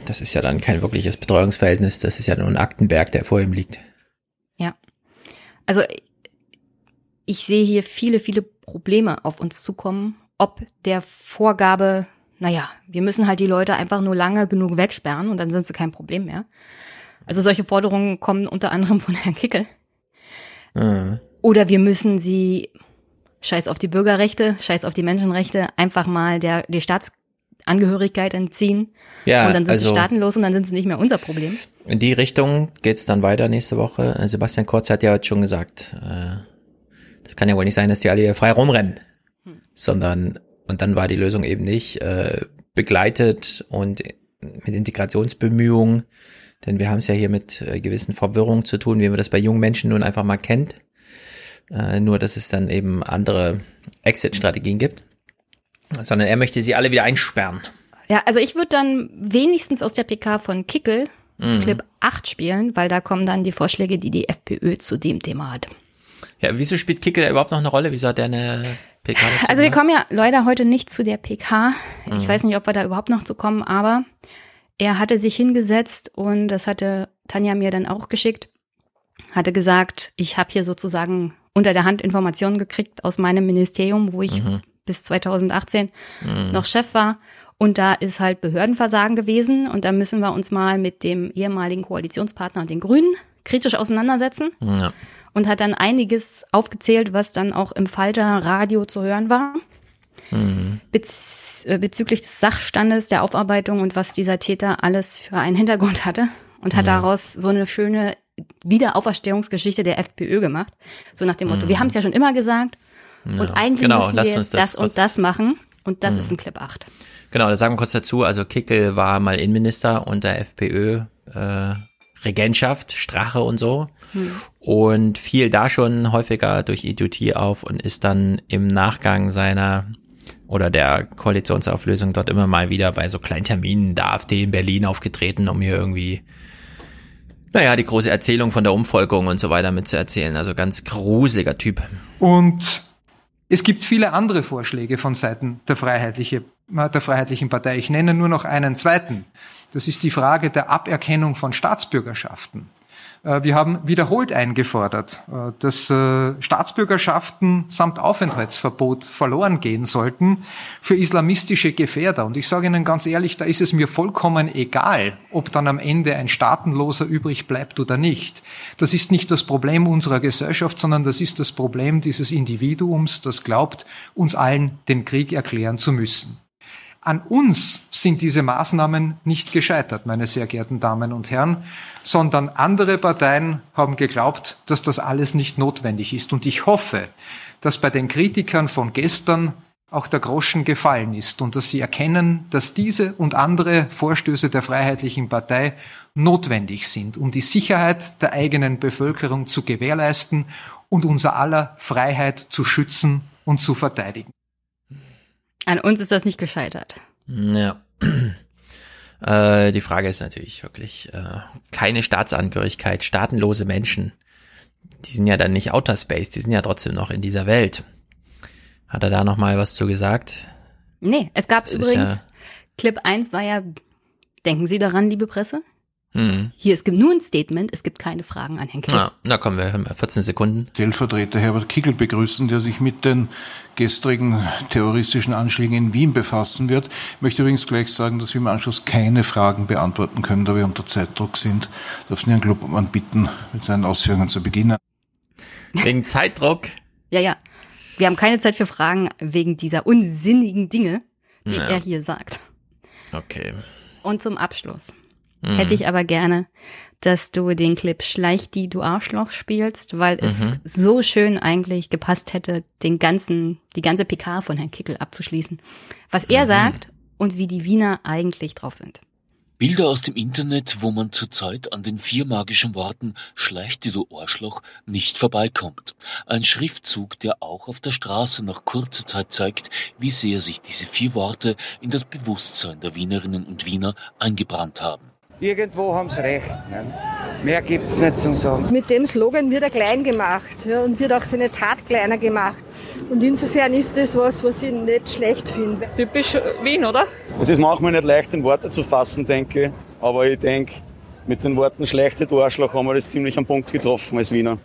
[SPEAKER 1] Das ist ja dann kein wirkliches Betreuungsverhältnis, das ist ja nur ein Aktenberg, der vor ihm liegt.
[SPEAKER 2] Ja. Also ich sehe hier viele, viele Probleme auf uns zukommen, ob der Vorgabe, naja, wir müssen halt die Leute einfach nur lange genug wegsperren und dann sind sie kein Problem mehr. Also solche Forderungen kommen unter anderem von Herrn Kickel. Mhm. Oder wir müssen sie, scheiß auf die Bürgerrechte, scheiß auf die Menschenrechte, einfach mal der, die Staats Angehörigkeit entziehen. Ja, und dann sind also, sie staatenlos und dann sind sie nicht mehr unser Problem.
[SPEAKER 1] In die Richtung geht's dann weiter nächste Woche. Sebastian Kurz hat ja heute schon gesagt, äh, das kann ja wohl nicht sein, dass die alle hier frei rumrennen, hm. sondern und dann war die Lösung eben nicht äh, begleitet und mit Integrationsbemühungen, denn wir haben es ja hier mit äh, gewissen Verwirrungen zu tun, wie man das bei jungen Menschen nun einfach mal kennt. Äh, nur, dass es dann eben andere Exit-Strategien gibt sondern er möchte sie alle wieder einsperren.
[SPEAKER 2] Ja, also ich würde dann wenigstens aus der PK von Kickel mhm. Clip 8 spielen, weil da kommen dann die Vorschläge, die die FPÖ zu dem Thema hat.
[SPEAKER 1] Ja, wieso spielt Kickel überhaupt noch eine Rolle? Wieso hat der eine PK
[SPEAKER 2] dazu Also wir kommen ja leider heute nicht zu der PK. Ich mhm. weiß nicht, ob wir da überhaupt noch zu kommen, aber er hatte sich hingesetzt und das hatte Tanja mir dann auch geschickt, hatte gesagt, ich habe hier sozusagen unter der Hand Informationen gekriegt aus meinem Ministerium, wo ich mhm bis 2018 mhm. noch Chef war. Und da ist halt Behördenversagen gewesen. Und da müssen wir uns mal mit dem ehemaligen Koalitionspartner und den Grünen kritisch auseinandersetzen. Ja. Und hat dann einiges aufgezählt, was dann auch im Falter Radio zu hören war. Mhm. Bez äh, bezüglich des Sachstandes der Aufarbeitung und was dieser Täter alles für einen Hintergrund hatte. Und hat ja. daraus so eine schöne Wiederauferstehungsgeschichte der FPÖ gemacht. So nach dem Motto, mhm. wir haben es ja schon immer gesagt ja. Und eigentlich genau, müssen wir das, das und das machen. Und das mhm. ist ein Clip 8.
[SPEAKER 1] Genau, da sagen wir kurz dazu, also Kickel war mal Innenminister unter FPÖ, äh, Regentschaft, Strache und so. Hm. Und fiel da schon häufiger durch Idiotie auf und ist dann im Nachgang seiner oder der Koalitionsauflösung dort immer mal wieder bei so kleinen Terminen der AfD in Berlin aufgetreten, um hier irgendwie, naja, die große Erzählung von der Umvolkung und so weiter mitzuerzählen. Also ganz gruseliger Typ.
[SPEAKER 37] Und es gibt viele andere Vorschläge von Seiten der, Freiheitliche, der Freiheitlichen Partei. Ich nenne nur noch einen zweiten. Das ist die Frage der Aberkennung von Staatsbürgerschaften. Äh, wir haben wiederholt eingefordert, äh, dass äh, Staatsbürgerschaften samt Aufenthaltsverbot verloren gehen sollten für islamistische Gefährder. Und ich sage Ihnen ganz ehrlich, da ist es mir vollkommen egal, ob dann am Ende ein Staatenloser übrig bleibt oder nicht. Das ist nicht das Problem unserer Gesellschaft, sondern das ist das Problem dieses Individuums, das glaubt, uns allen den Krieg erklären zu müssen. An uns sind diese Maßnahmen nicht gescheitert, meine sehr geehrten Damen und Herren, sondern andere Parteien haben geglaubt, dass das alles nicht notwendig ist. Und ich hoffe, dass bei den Kritikern von gestern auch der Groschen gefallen ist und dass sie erkennen, dass diese und andere Vorstöße der Freiheitlichen Partei notwendig sind, um die Sicherheit der eigenen Bevölkerung zu gewährleisten und unser aller Freiheit zu schützen und zu verteidigen.
[SPEAKER 2] An uns ist das nicht gescheitert.
[SPEAKER 1] Ja. Äh, die Frage ist natürlich wirklich, äh, keine Staatsangehörigkeit, staatenlose Menschen, die sind ja dann nicht Outer Space, die sind ja trotzdem noch in dieser Welt. Hat er da nochmal was zu gesagt?
[SPEAKER 2] Nee, es gab das übrigens, ja Clip 1 war ja, denken Sie daran, liebe Presse? Mhm. Hier, es gibt nur ein Statement, es gibt keine Fragen an Herrn Kickl.
[SPEAKER 1] Na, na kommen wir, hören wir 14 Sekunden.
[SPEAKER 38] Stellvertreter Herbert Kickl begrüßen, der sich mit den gestrigen terroristischen Anschlägen in Wien befassen wird. Ich möchte übrigens gleich sagen, dass wir im Anschluss keine Fragen beantworten können, da wir unter Zeitdruck sind. Ich darf Herrn Klubmann bitten, mit seinen Ausführungen zu beginnen.
[SPEAKER 1] Wegen Zeitdruck?
[SPEAKER 2] ja, ja. Wir haben keine Zeit für Fragen wegen dieser unsinnigen Dinge, die ja. er hier sagt.
[SPEAKER 1] Okay.
[SPEAKER 2] Und zum Abschluss. Mhm. Hätte ich aber gerne, dass du den Clip Schleich die, du Arschloch spielst, weil mhm. es so schön eigentlich gepasst hätte, den ganzen, die ganze PK von Herrn Kickel abzuschließen. Was er mhm. sagt und wie die Wiener eigentlich drauf sind.
[SPEAKER 39] Bilder aus dem Internet, wo man zurzeit an den vier magischen Worten Schleich die, du Arschloch nicht vorbeikommt. Ein Schriftzug, der auch auf der Straße nach kurzer Zeit zeigt, wie sehr sich diese vier Worte in das Bewusstsein der Wienerinnen und Wiener eingebrannt haben.
[SPEAKER 40] Irgendwo haben sie recht. Ne? Mehr gibt es nicht zum Sagen.
[SPEAKER 41] Mit dem Slogan wird er klein gemacht ja, und wird auch seine Tat kleiner gemacht. Und insofern ist das was, was ich nicht schlecht finde.
[SPEAKER 42] Typisch Wien, oder?
[SPEAKER 43] Es ist manchmal nicht leicht in Worte zu fassen, denke ich. Aber ich denke, mit den Worten schlechte du Arschloch haben wir das ziemlich am Punkt getroffen als Wiener.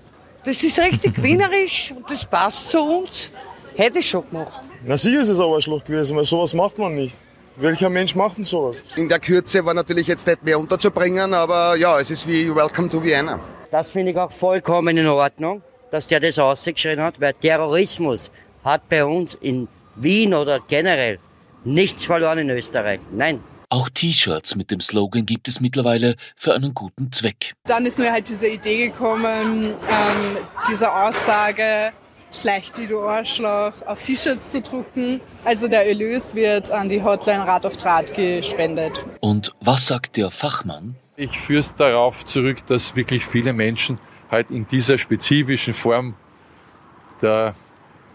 [SPEAKER 41] Das ist richtig wienerisch und das passt zu uns. Hätte ich schon gemacht.
[SPEAKER 43] Na sicher ist es ein Arschloch gewesen, weil sowas macht man nicht. Welcher Mensch macht denn sowas?
[SPEAKER 44] In der Kürze war natürlich jetzt nicht mehr unterzubringen, aber ja, es ist wie Welcome to Vienna.
[SPEAKER 40] Das finde ich auch vollkommen in Ordnung, dass der das ausgeschrien hat, weil Terrorismus hat bei uns in Wien oder generell nichts verloren in Österreich. Nein.
[SPEAKER 39] Auch T-Shirts mit dem Slogan gibt es mittlerweile für einen guten Zweck.
[SPEAKER 45] Dann ist mir halt diese Idee gekommen, ähm, diese Aussage, Schlecht die du Arschloch, auf T-Shirts zu drucken. Also der Erlös wird an die Hotline Rad auf Draht gespendet.
[SPEAKER 39] Und was sagt der Fachmann?
[SPEAKER 46] Ich führe es darauf zurück, dass wirklich viele Menschen halt in dieser spezifischen Form der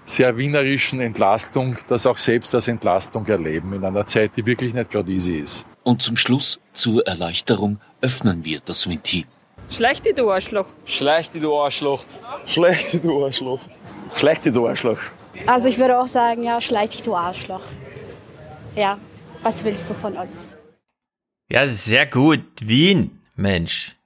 [SPEAKER 46] sehr wienerischen Entlastung, das auch selbst als Entlastung erleben in einer Zeit, die wirklich nicht gerade easy ist.
[SPEAKER 39] Und zum Schluss zur Erleichterung öffnen wir das Ventil.
[SPEAKER 42] Schlechte du Arschloch.
[SPEAKER 43] Schlechte du Arschloch. Schlechte du Arschloch. Schlechte du Arschloch.
[SPEAKER 47] Also ich würde auch sagen, ja, schleich dich, du Arschloch. Ja, was willst du von uns?
[SPEAKER 1] Ja, sehr gut. Wien, Mensch.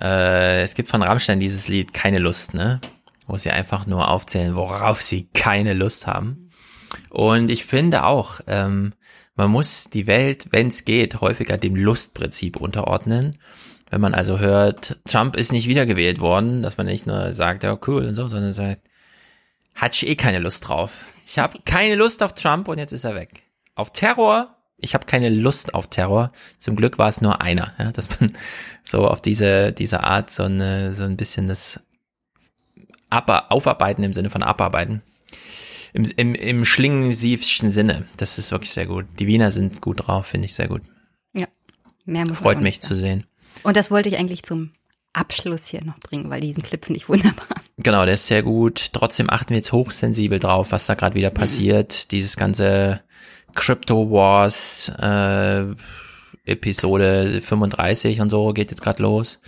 [SPEAKER 1] Äh, es gibt von Rammstein dieses Lied Keine Lust, ne? Wo sie einfach nur aufzählen, worauf sie keine Lust haben. Und ich finde auch, ähm, man muss die Welt, wenn es geht, häufiger dem Lustprinzip unterordnen. Wenn man also hört, Trump ist nicht wiedergewählt worden, dass man nicht nur sagt, ja cool und so, sondern sagt, hatte ich eh keine Lust drauf. Ich habe keine Lust auf Trump und jetzt ist er weg. Auf Terror, ich habe keine Lust auf Terror. Zum Glück war es nur einer, ja, dass man so auf diese diese Art so eine so ein bisschen das Upper, aufarbeiten im Sinne von abarbeiten. Im, im, im schlingensiefschen Sinne. Das ist wirklich sehr gut. Die Wiener sind gut drauf, finde ich sehr gut.
[SPEAKER 2] Ja, mehr muss
[SPEAKER 1] Freut mich zu sehen.
[SPEAKER 2] Und das wollte ich eigentlich zum Abschluss hier noch bringen, weil diesen Clip finde ich wunderbar.
[SPEAKER 1] Genau, der ist sehr gut. Trotzdem achten wir jetzt hochsensibel drauf, was da gerade wieder mhm. passiert. Dieses ganze Crypto Wars äh, Episode 35 und so geht jetzt gerade los.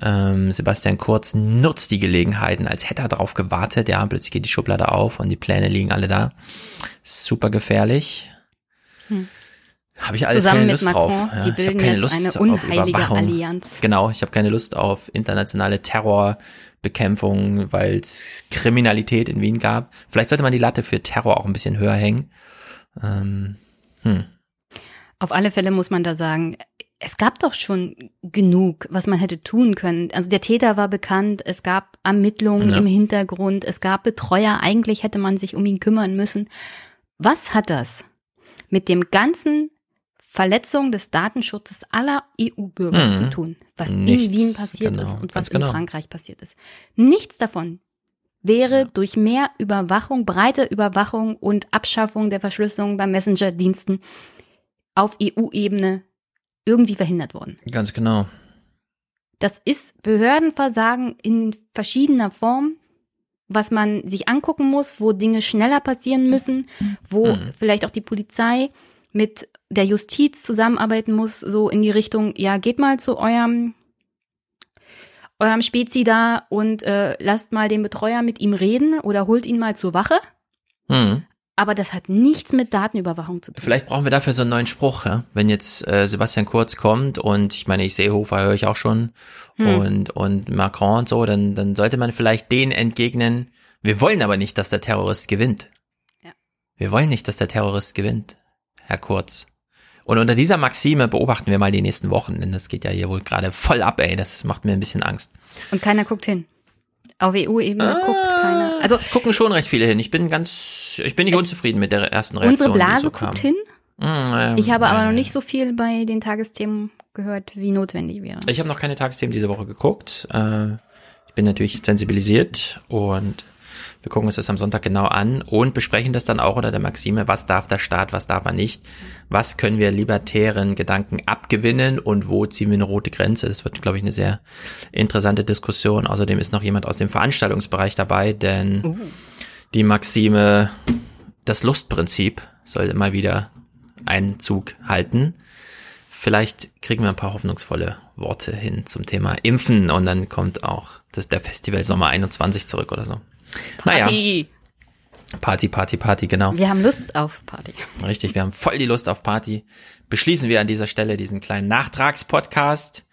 [SPEAKER 1] Ähm, Sebastian Kurz nutzt die Gelegenheiten, als hätte er darauf gewartet. Ja, plötzlich geht die Schublade auf und die Pläne liegen alle da. Super gefährlich. Hm. Habe ich alles
[SPEAKER 2] Zusammen
[SPEAKER 1] keine Lust
[SPEAKER 2] Macron,
[SPEAKER 1] drauf.
[SPEAKER 2] Ja, ich habe keine Lust auf Überwachung. Allianz.
[SPEAKER 1] Genau, ich habe keine Lust auf internationale Terrorbekämpfung, weil es Kriminalität in Wien gab. Vielleicht sollte man die Latte für Terror auch ein bisschen höher hängen. Ähm, hm.
[SPEAKER 2] Auf alle Fälle muss man da sagen, es gab doch schon genug, was man hätte tun können. Also der Täter war bekannt, es gab Ermittlungen ja. im Hintergrund, es gab Betreuer, eigentlich hätte man sich um ihn kümmern müssen. Was hat das mit dem ganzen Verletzung des Datenschutzes aller EU-Bürger mhm. zu tun, was Nichts, in Wien passiert genau, ist und was genau. in Frankreich passiert ist. Nichts davon wäre ja. durch mehr Überwachung, breite Überwachung und Abschaffung der Verschlüsselung bei Messenger-Diensten auf EU-Ebene irgendwie verhindert worden.
[SPEAKER 1] Ganz genau.
[SPEAKER 2] Das ist Behördenversagen in verschiedener Form, was man sich angucken muss, wo Dinge schneller passieren müssen, wo mhm. vielleicht auch die Polizei mit der Justiz zusammenarbeiten muss, so in die Richtung, ja, geht mal zu eurem eurem Spezi da und äh, lasst mal den Betreuer mit ihm reden oder holt ihn mal zur Wache. Mhm. Aber das hat nichts mit Datenüberwachung zu tun.
[SPEAKER 1] Vielleicht brauchen wir dafür so einen neuen Spruch, ja? wenn jetzt äh, Sebastian Kurz kommt und ich meine, ich Seehofer höre ich auch schon hm. und, und Macron und so, dann, dann sollte man vielleicht denen entgegnen, wir wollen aber nicht, dass der Terrorist gewinnt. Ja. Wir wollen nicht, dass der Terrorist gewinnt, Herr Kurz. Und unter dieser Maxime beobachten wir mal die nächsten Wochen, denn das geht ja hier wohl gerade voll ab, ey. Das macht mir ein bisschen Angst.
[SPEAKER 2] Und keiner guckt hin. Auf EU-Ebene ah, guckt keiner.
[SPEAKER 1] Also es gucken schon recht viele hin. Ich bin ganz, ich bin nicht unzufrieden mit der ersten Reaktion.
[SPEAKER 2] Unsere Blase so guckt hin. Mm, ich habe aber noch nicht so viel bei den Tagesthemen gehört, wie notwendig wäre.
[SPEAKER 1] Ich habe noch keine Tagesthemen diese Woche geguckt. Äh, ich bin natürlich sensibilisiert und wir gucken uns das am Sonntag genau an und besprechen das dann auch unter der Maxime, was darf der Staat, was darf er nicht, was können wir libertären Gedanken abgewinnen und wo ziehen wir eine rote Grenze. Das wird, glaube ich, eine sehr interessante Diskussion. Außerdem ist noch jemand aus dem Veranstaltungsbereich dabei, denn uh. die Maxime, das Lustprinzip soll immer wieder Einzug halten. Vielleicht kriegen wir ein paar hoffnungsvolle Worte hin zum Thema Impfen und dann kommt auch das, der Festival Sommer 21 zurück oder so. Party. Naja. Party, Party, Party, genau.
[SPEAKER 2] Wir haben Lust auf Party.
[SPEAKER 1] Richtig, wir haben voll die Lust auf Party. Beschließen wir an dieser Stelle diesen kleinen Nachtragspodcast.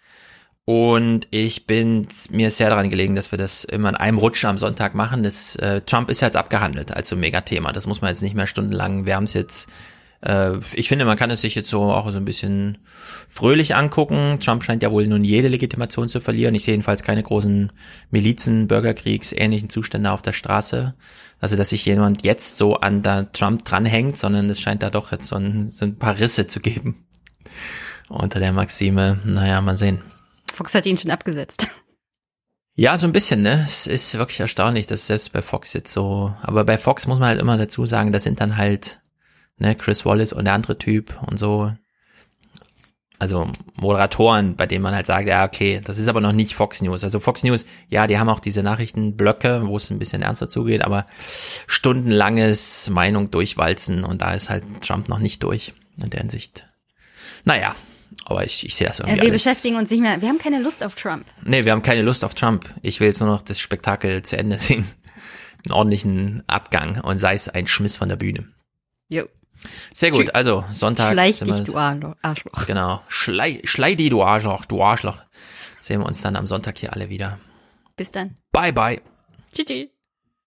[SPEAKER 1] Und ich bin mir sehr daran gelegen, dass wir das immer in einem Rutsch am Sonntag machen. Das, äh, Trump ist jetzt abgehandelt als so Megathema. Das muss man jetzt nicht mehr stundenlang. Wir haben es jetzt äh, ich finde, man kann es sich jetzt so auch so ein bisschen fröhlich angucken. Trump scheint ja wohl nun jede Legitimation zu verlieren. Ich sehe jedenfalls keine großen Milizen, Bürgerkriegs, ähnlichen Zustände auf der Straße. Also, dass sich jemand jetzt so an der Trump dranhängt, sondern es scheint da doch jetzt so ein, so ein paar Risse zu geben. Unter der Maxime, naja, mal sehen.
[SPEAKER 2] Fox hat ihn schon abgesetzt.
[SPEAKER 1] Ja, so ein bisschen, ne? Es ist wirklich erstaunlich, dass selbst bei Fox jetzt so, aber bei Fox muss man halt immer dazu sagen, das sind dann halt ne, Chris Wallace und der andere Typ und so. Also Moderatoren, bei denen man halt sagt, ja, okay, das ist aber noch nicht Fox News. Also Fox News, ja, die haben auch diese Nachrichtenblöcke, wo es ein bisschen ernster zugeht, aber stundenlanges Meinung durchwalzen und da ist halt Trump noch nicht durch in der Hinsicht. Naja, aber ich, ich sehe das irgendwie.
[SPEAKER 2] Wir alles. beschäftigen uns nicht mehr. Wir haben keine Lust auf Trump.
[SPEAKER 1] Nee, wir haben keine Lust auf Trump. Ich will jetzt nur noch das Spektakel zu Ende sehen. Einen ordentlichen Abgang und sei es ein Schmiss von der Bühne. Jo. Sehr gut, also Sonntag.
[SPEAKER 2] Schleich dich, du Arschloch.
[SPEAKER 1] Genau, schlei, schlei die, du Arschloch, du Arschloch. Sehen wir uns dann am Sonntag hier alle wieder.
[SPEAKER 2] Bis dann.
[SPEAKER 1] Bye, bye.
[SPEAKER 2] Tschüss.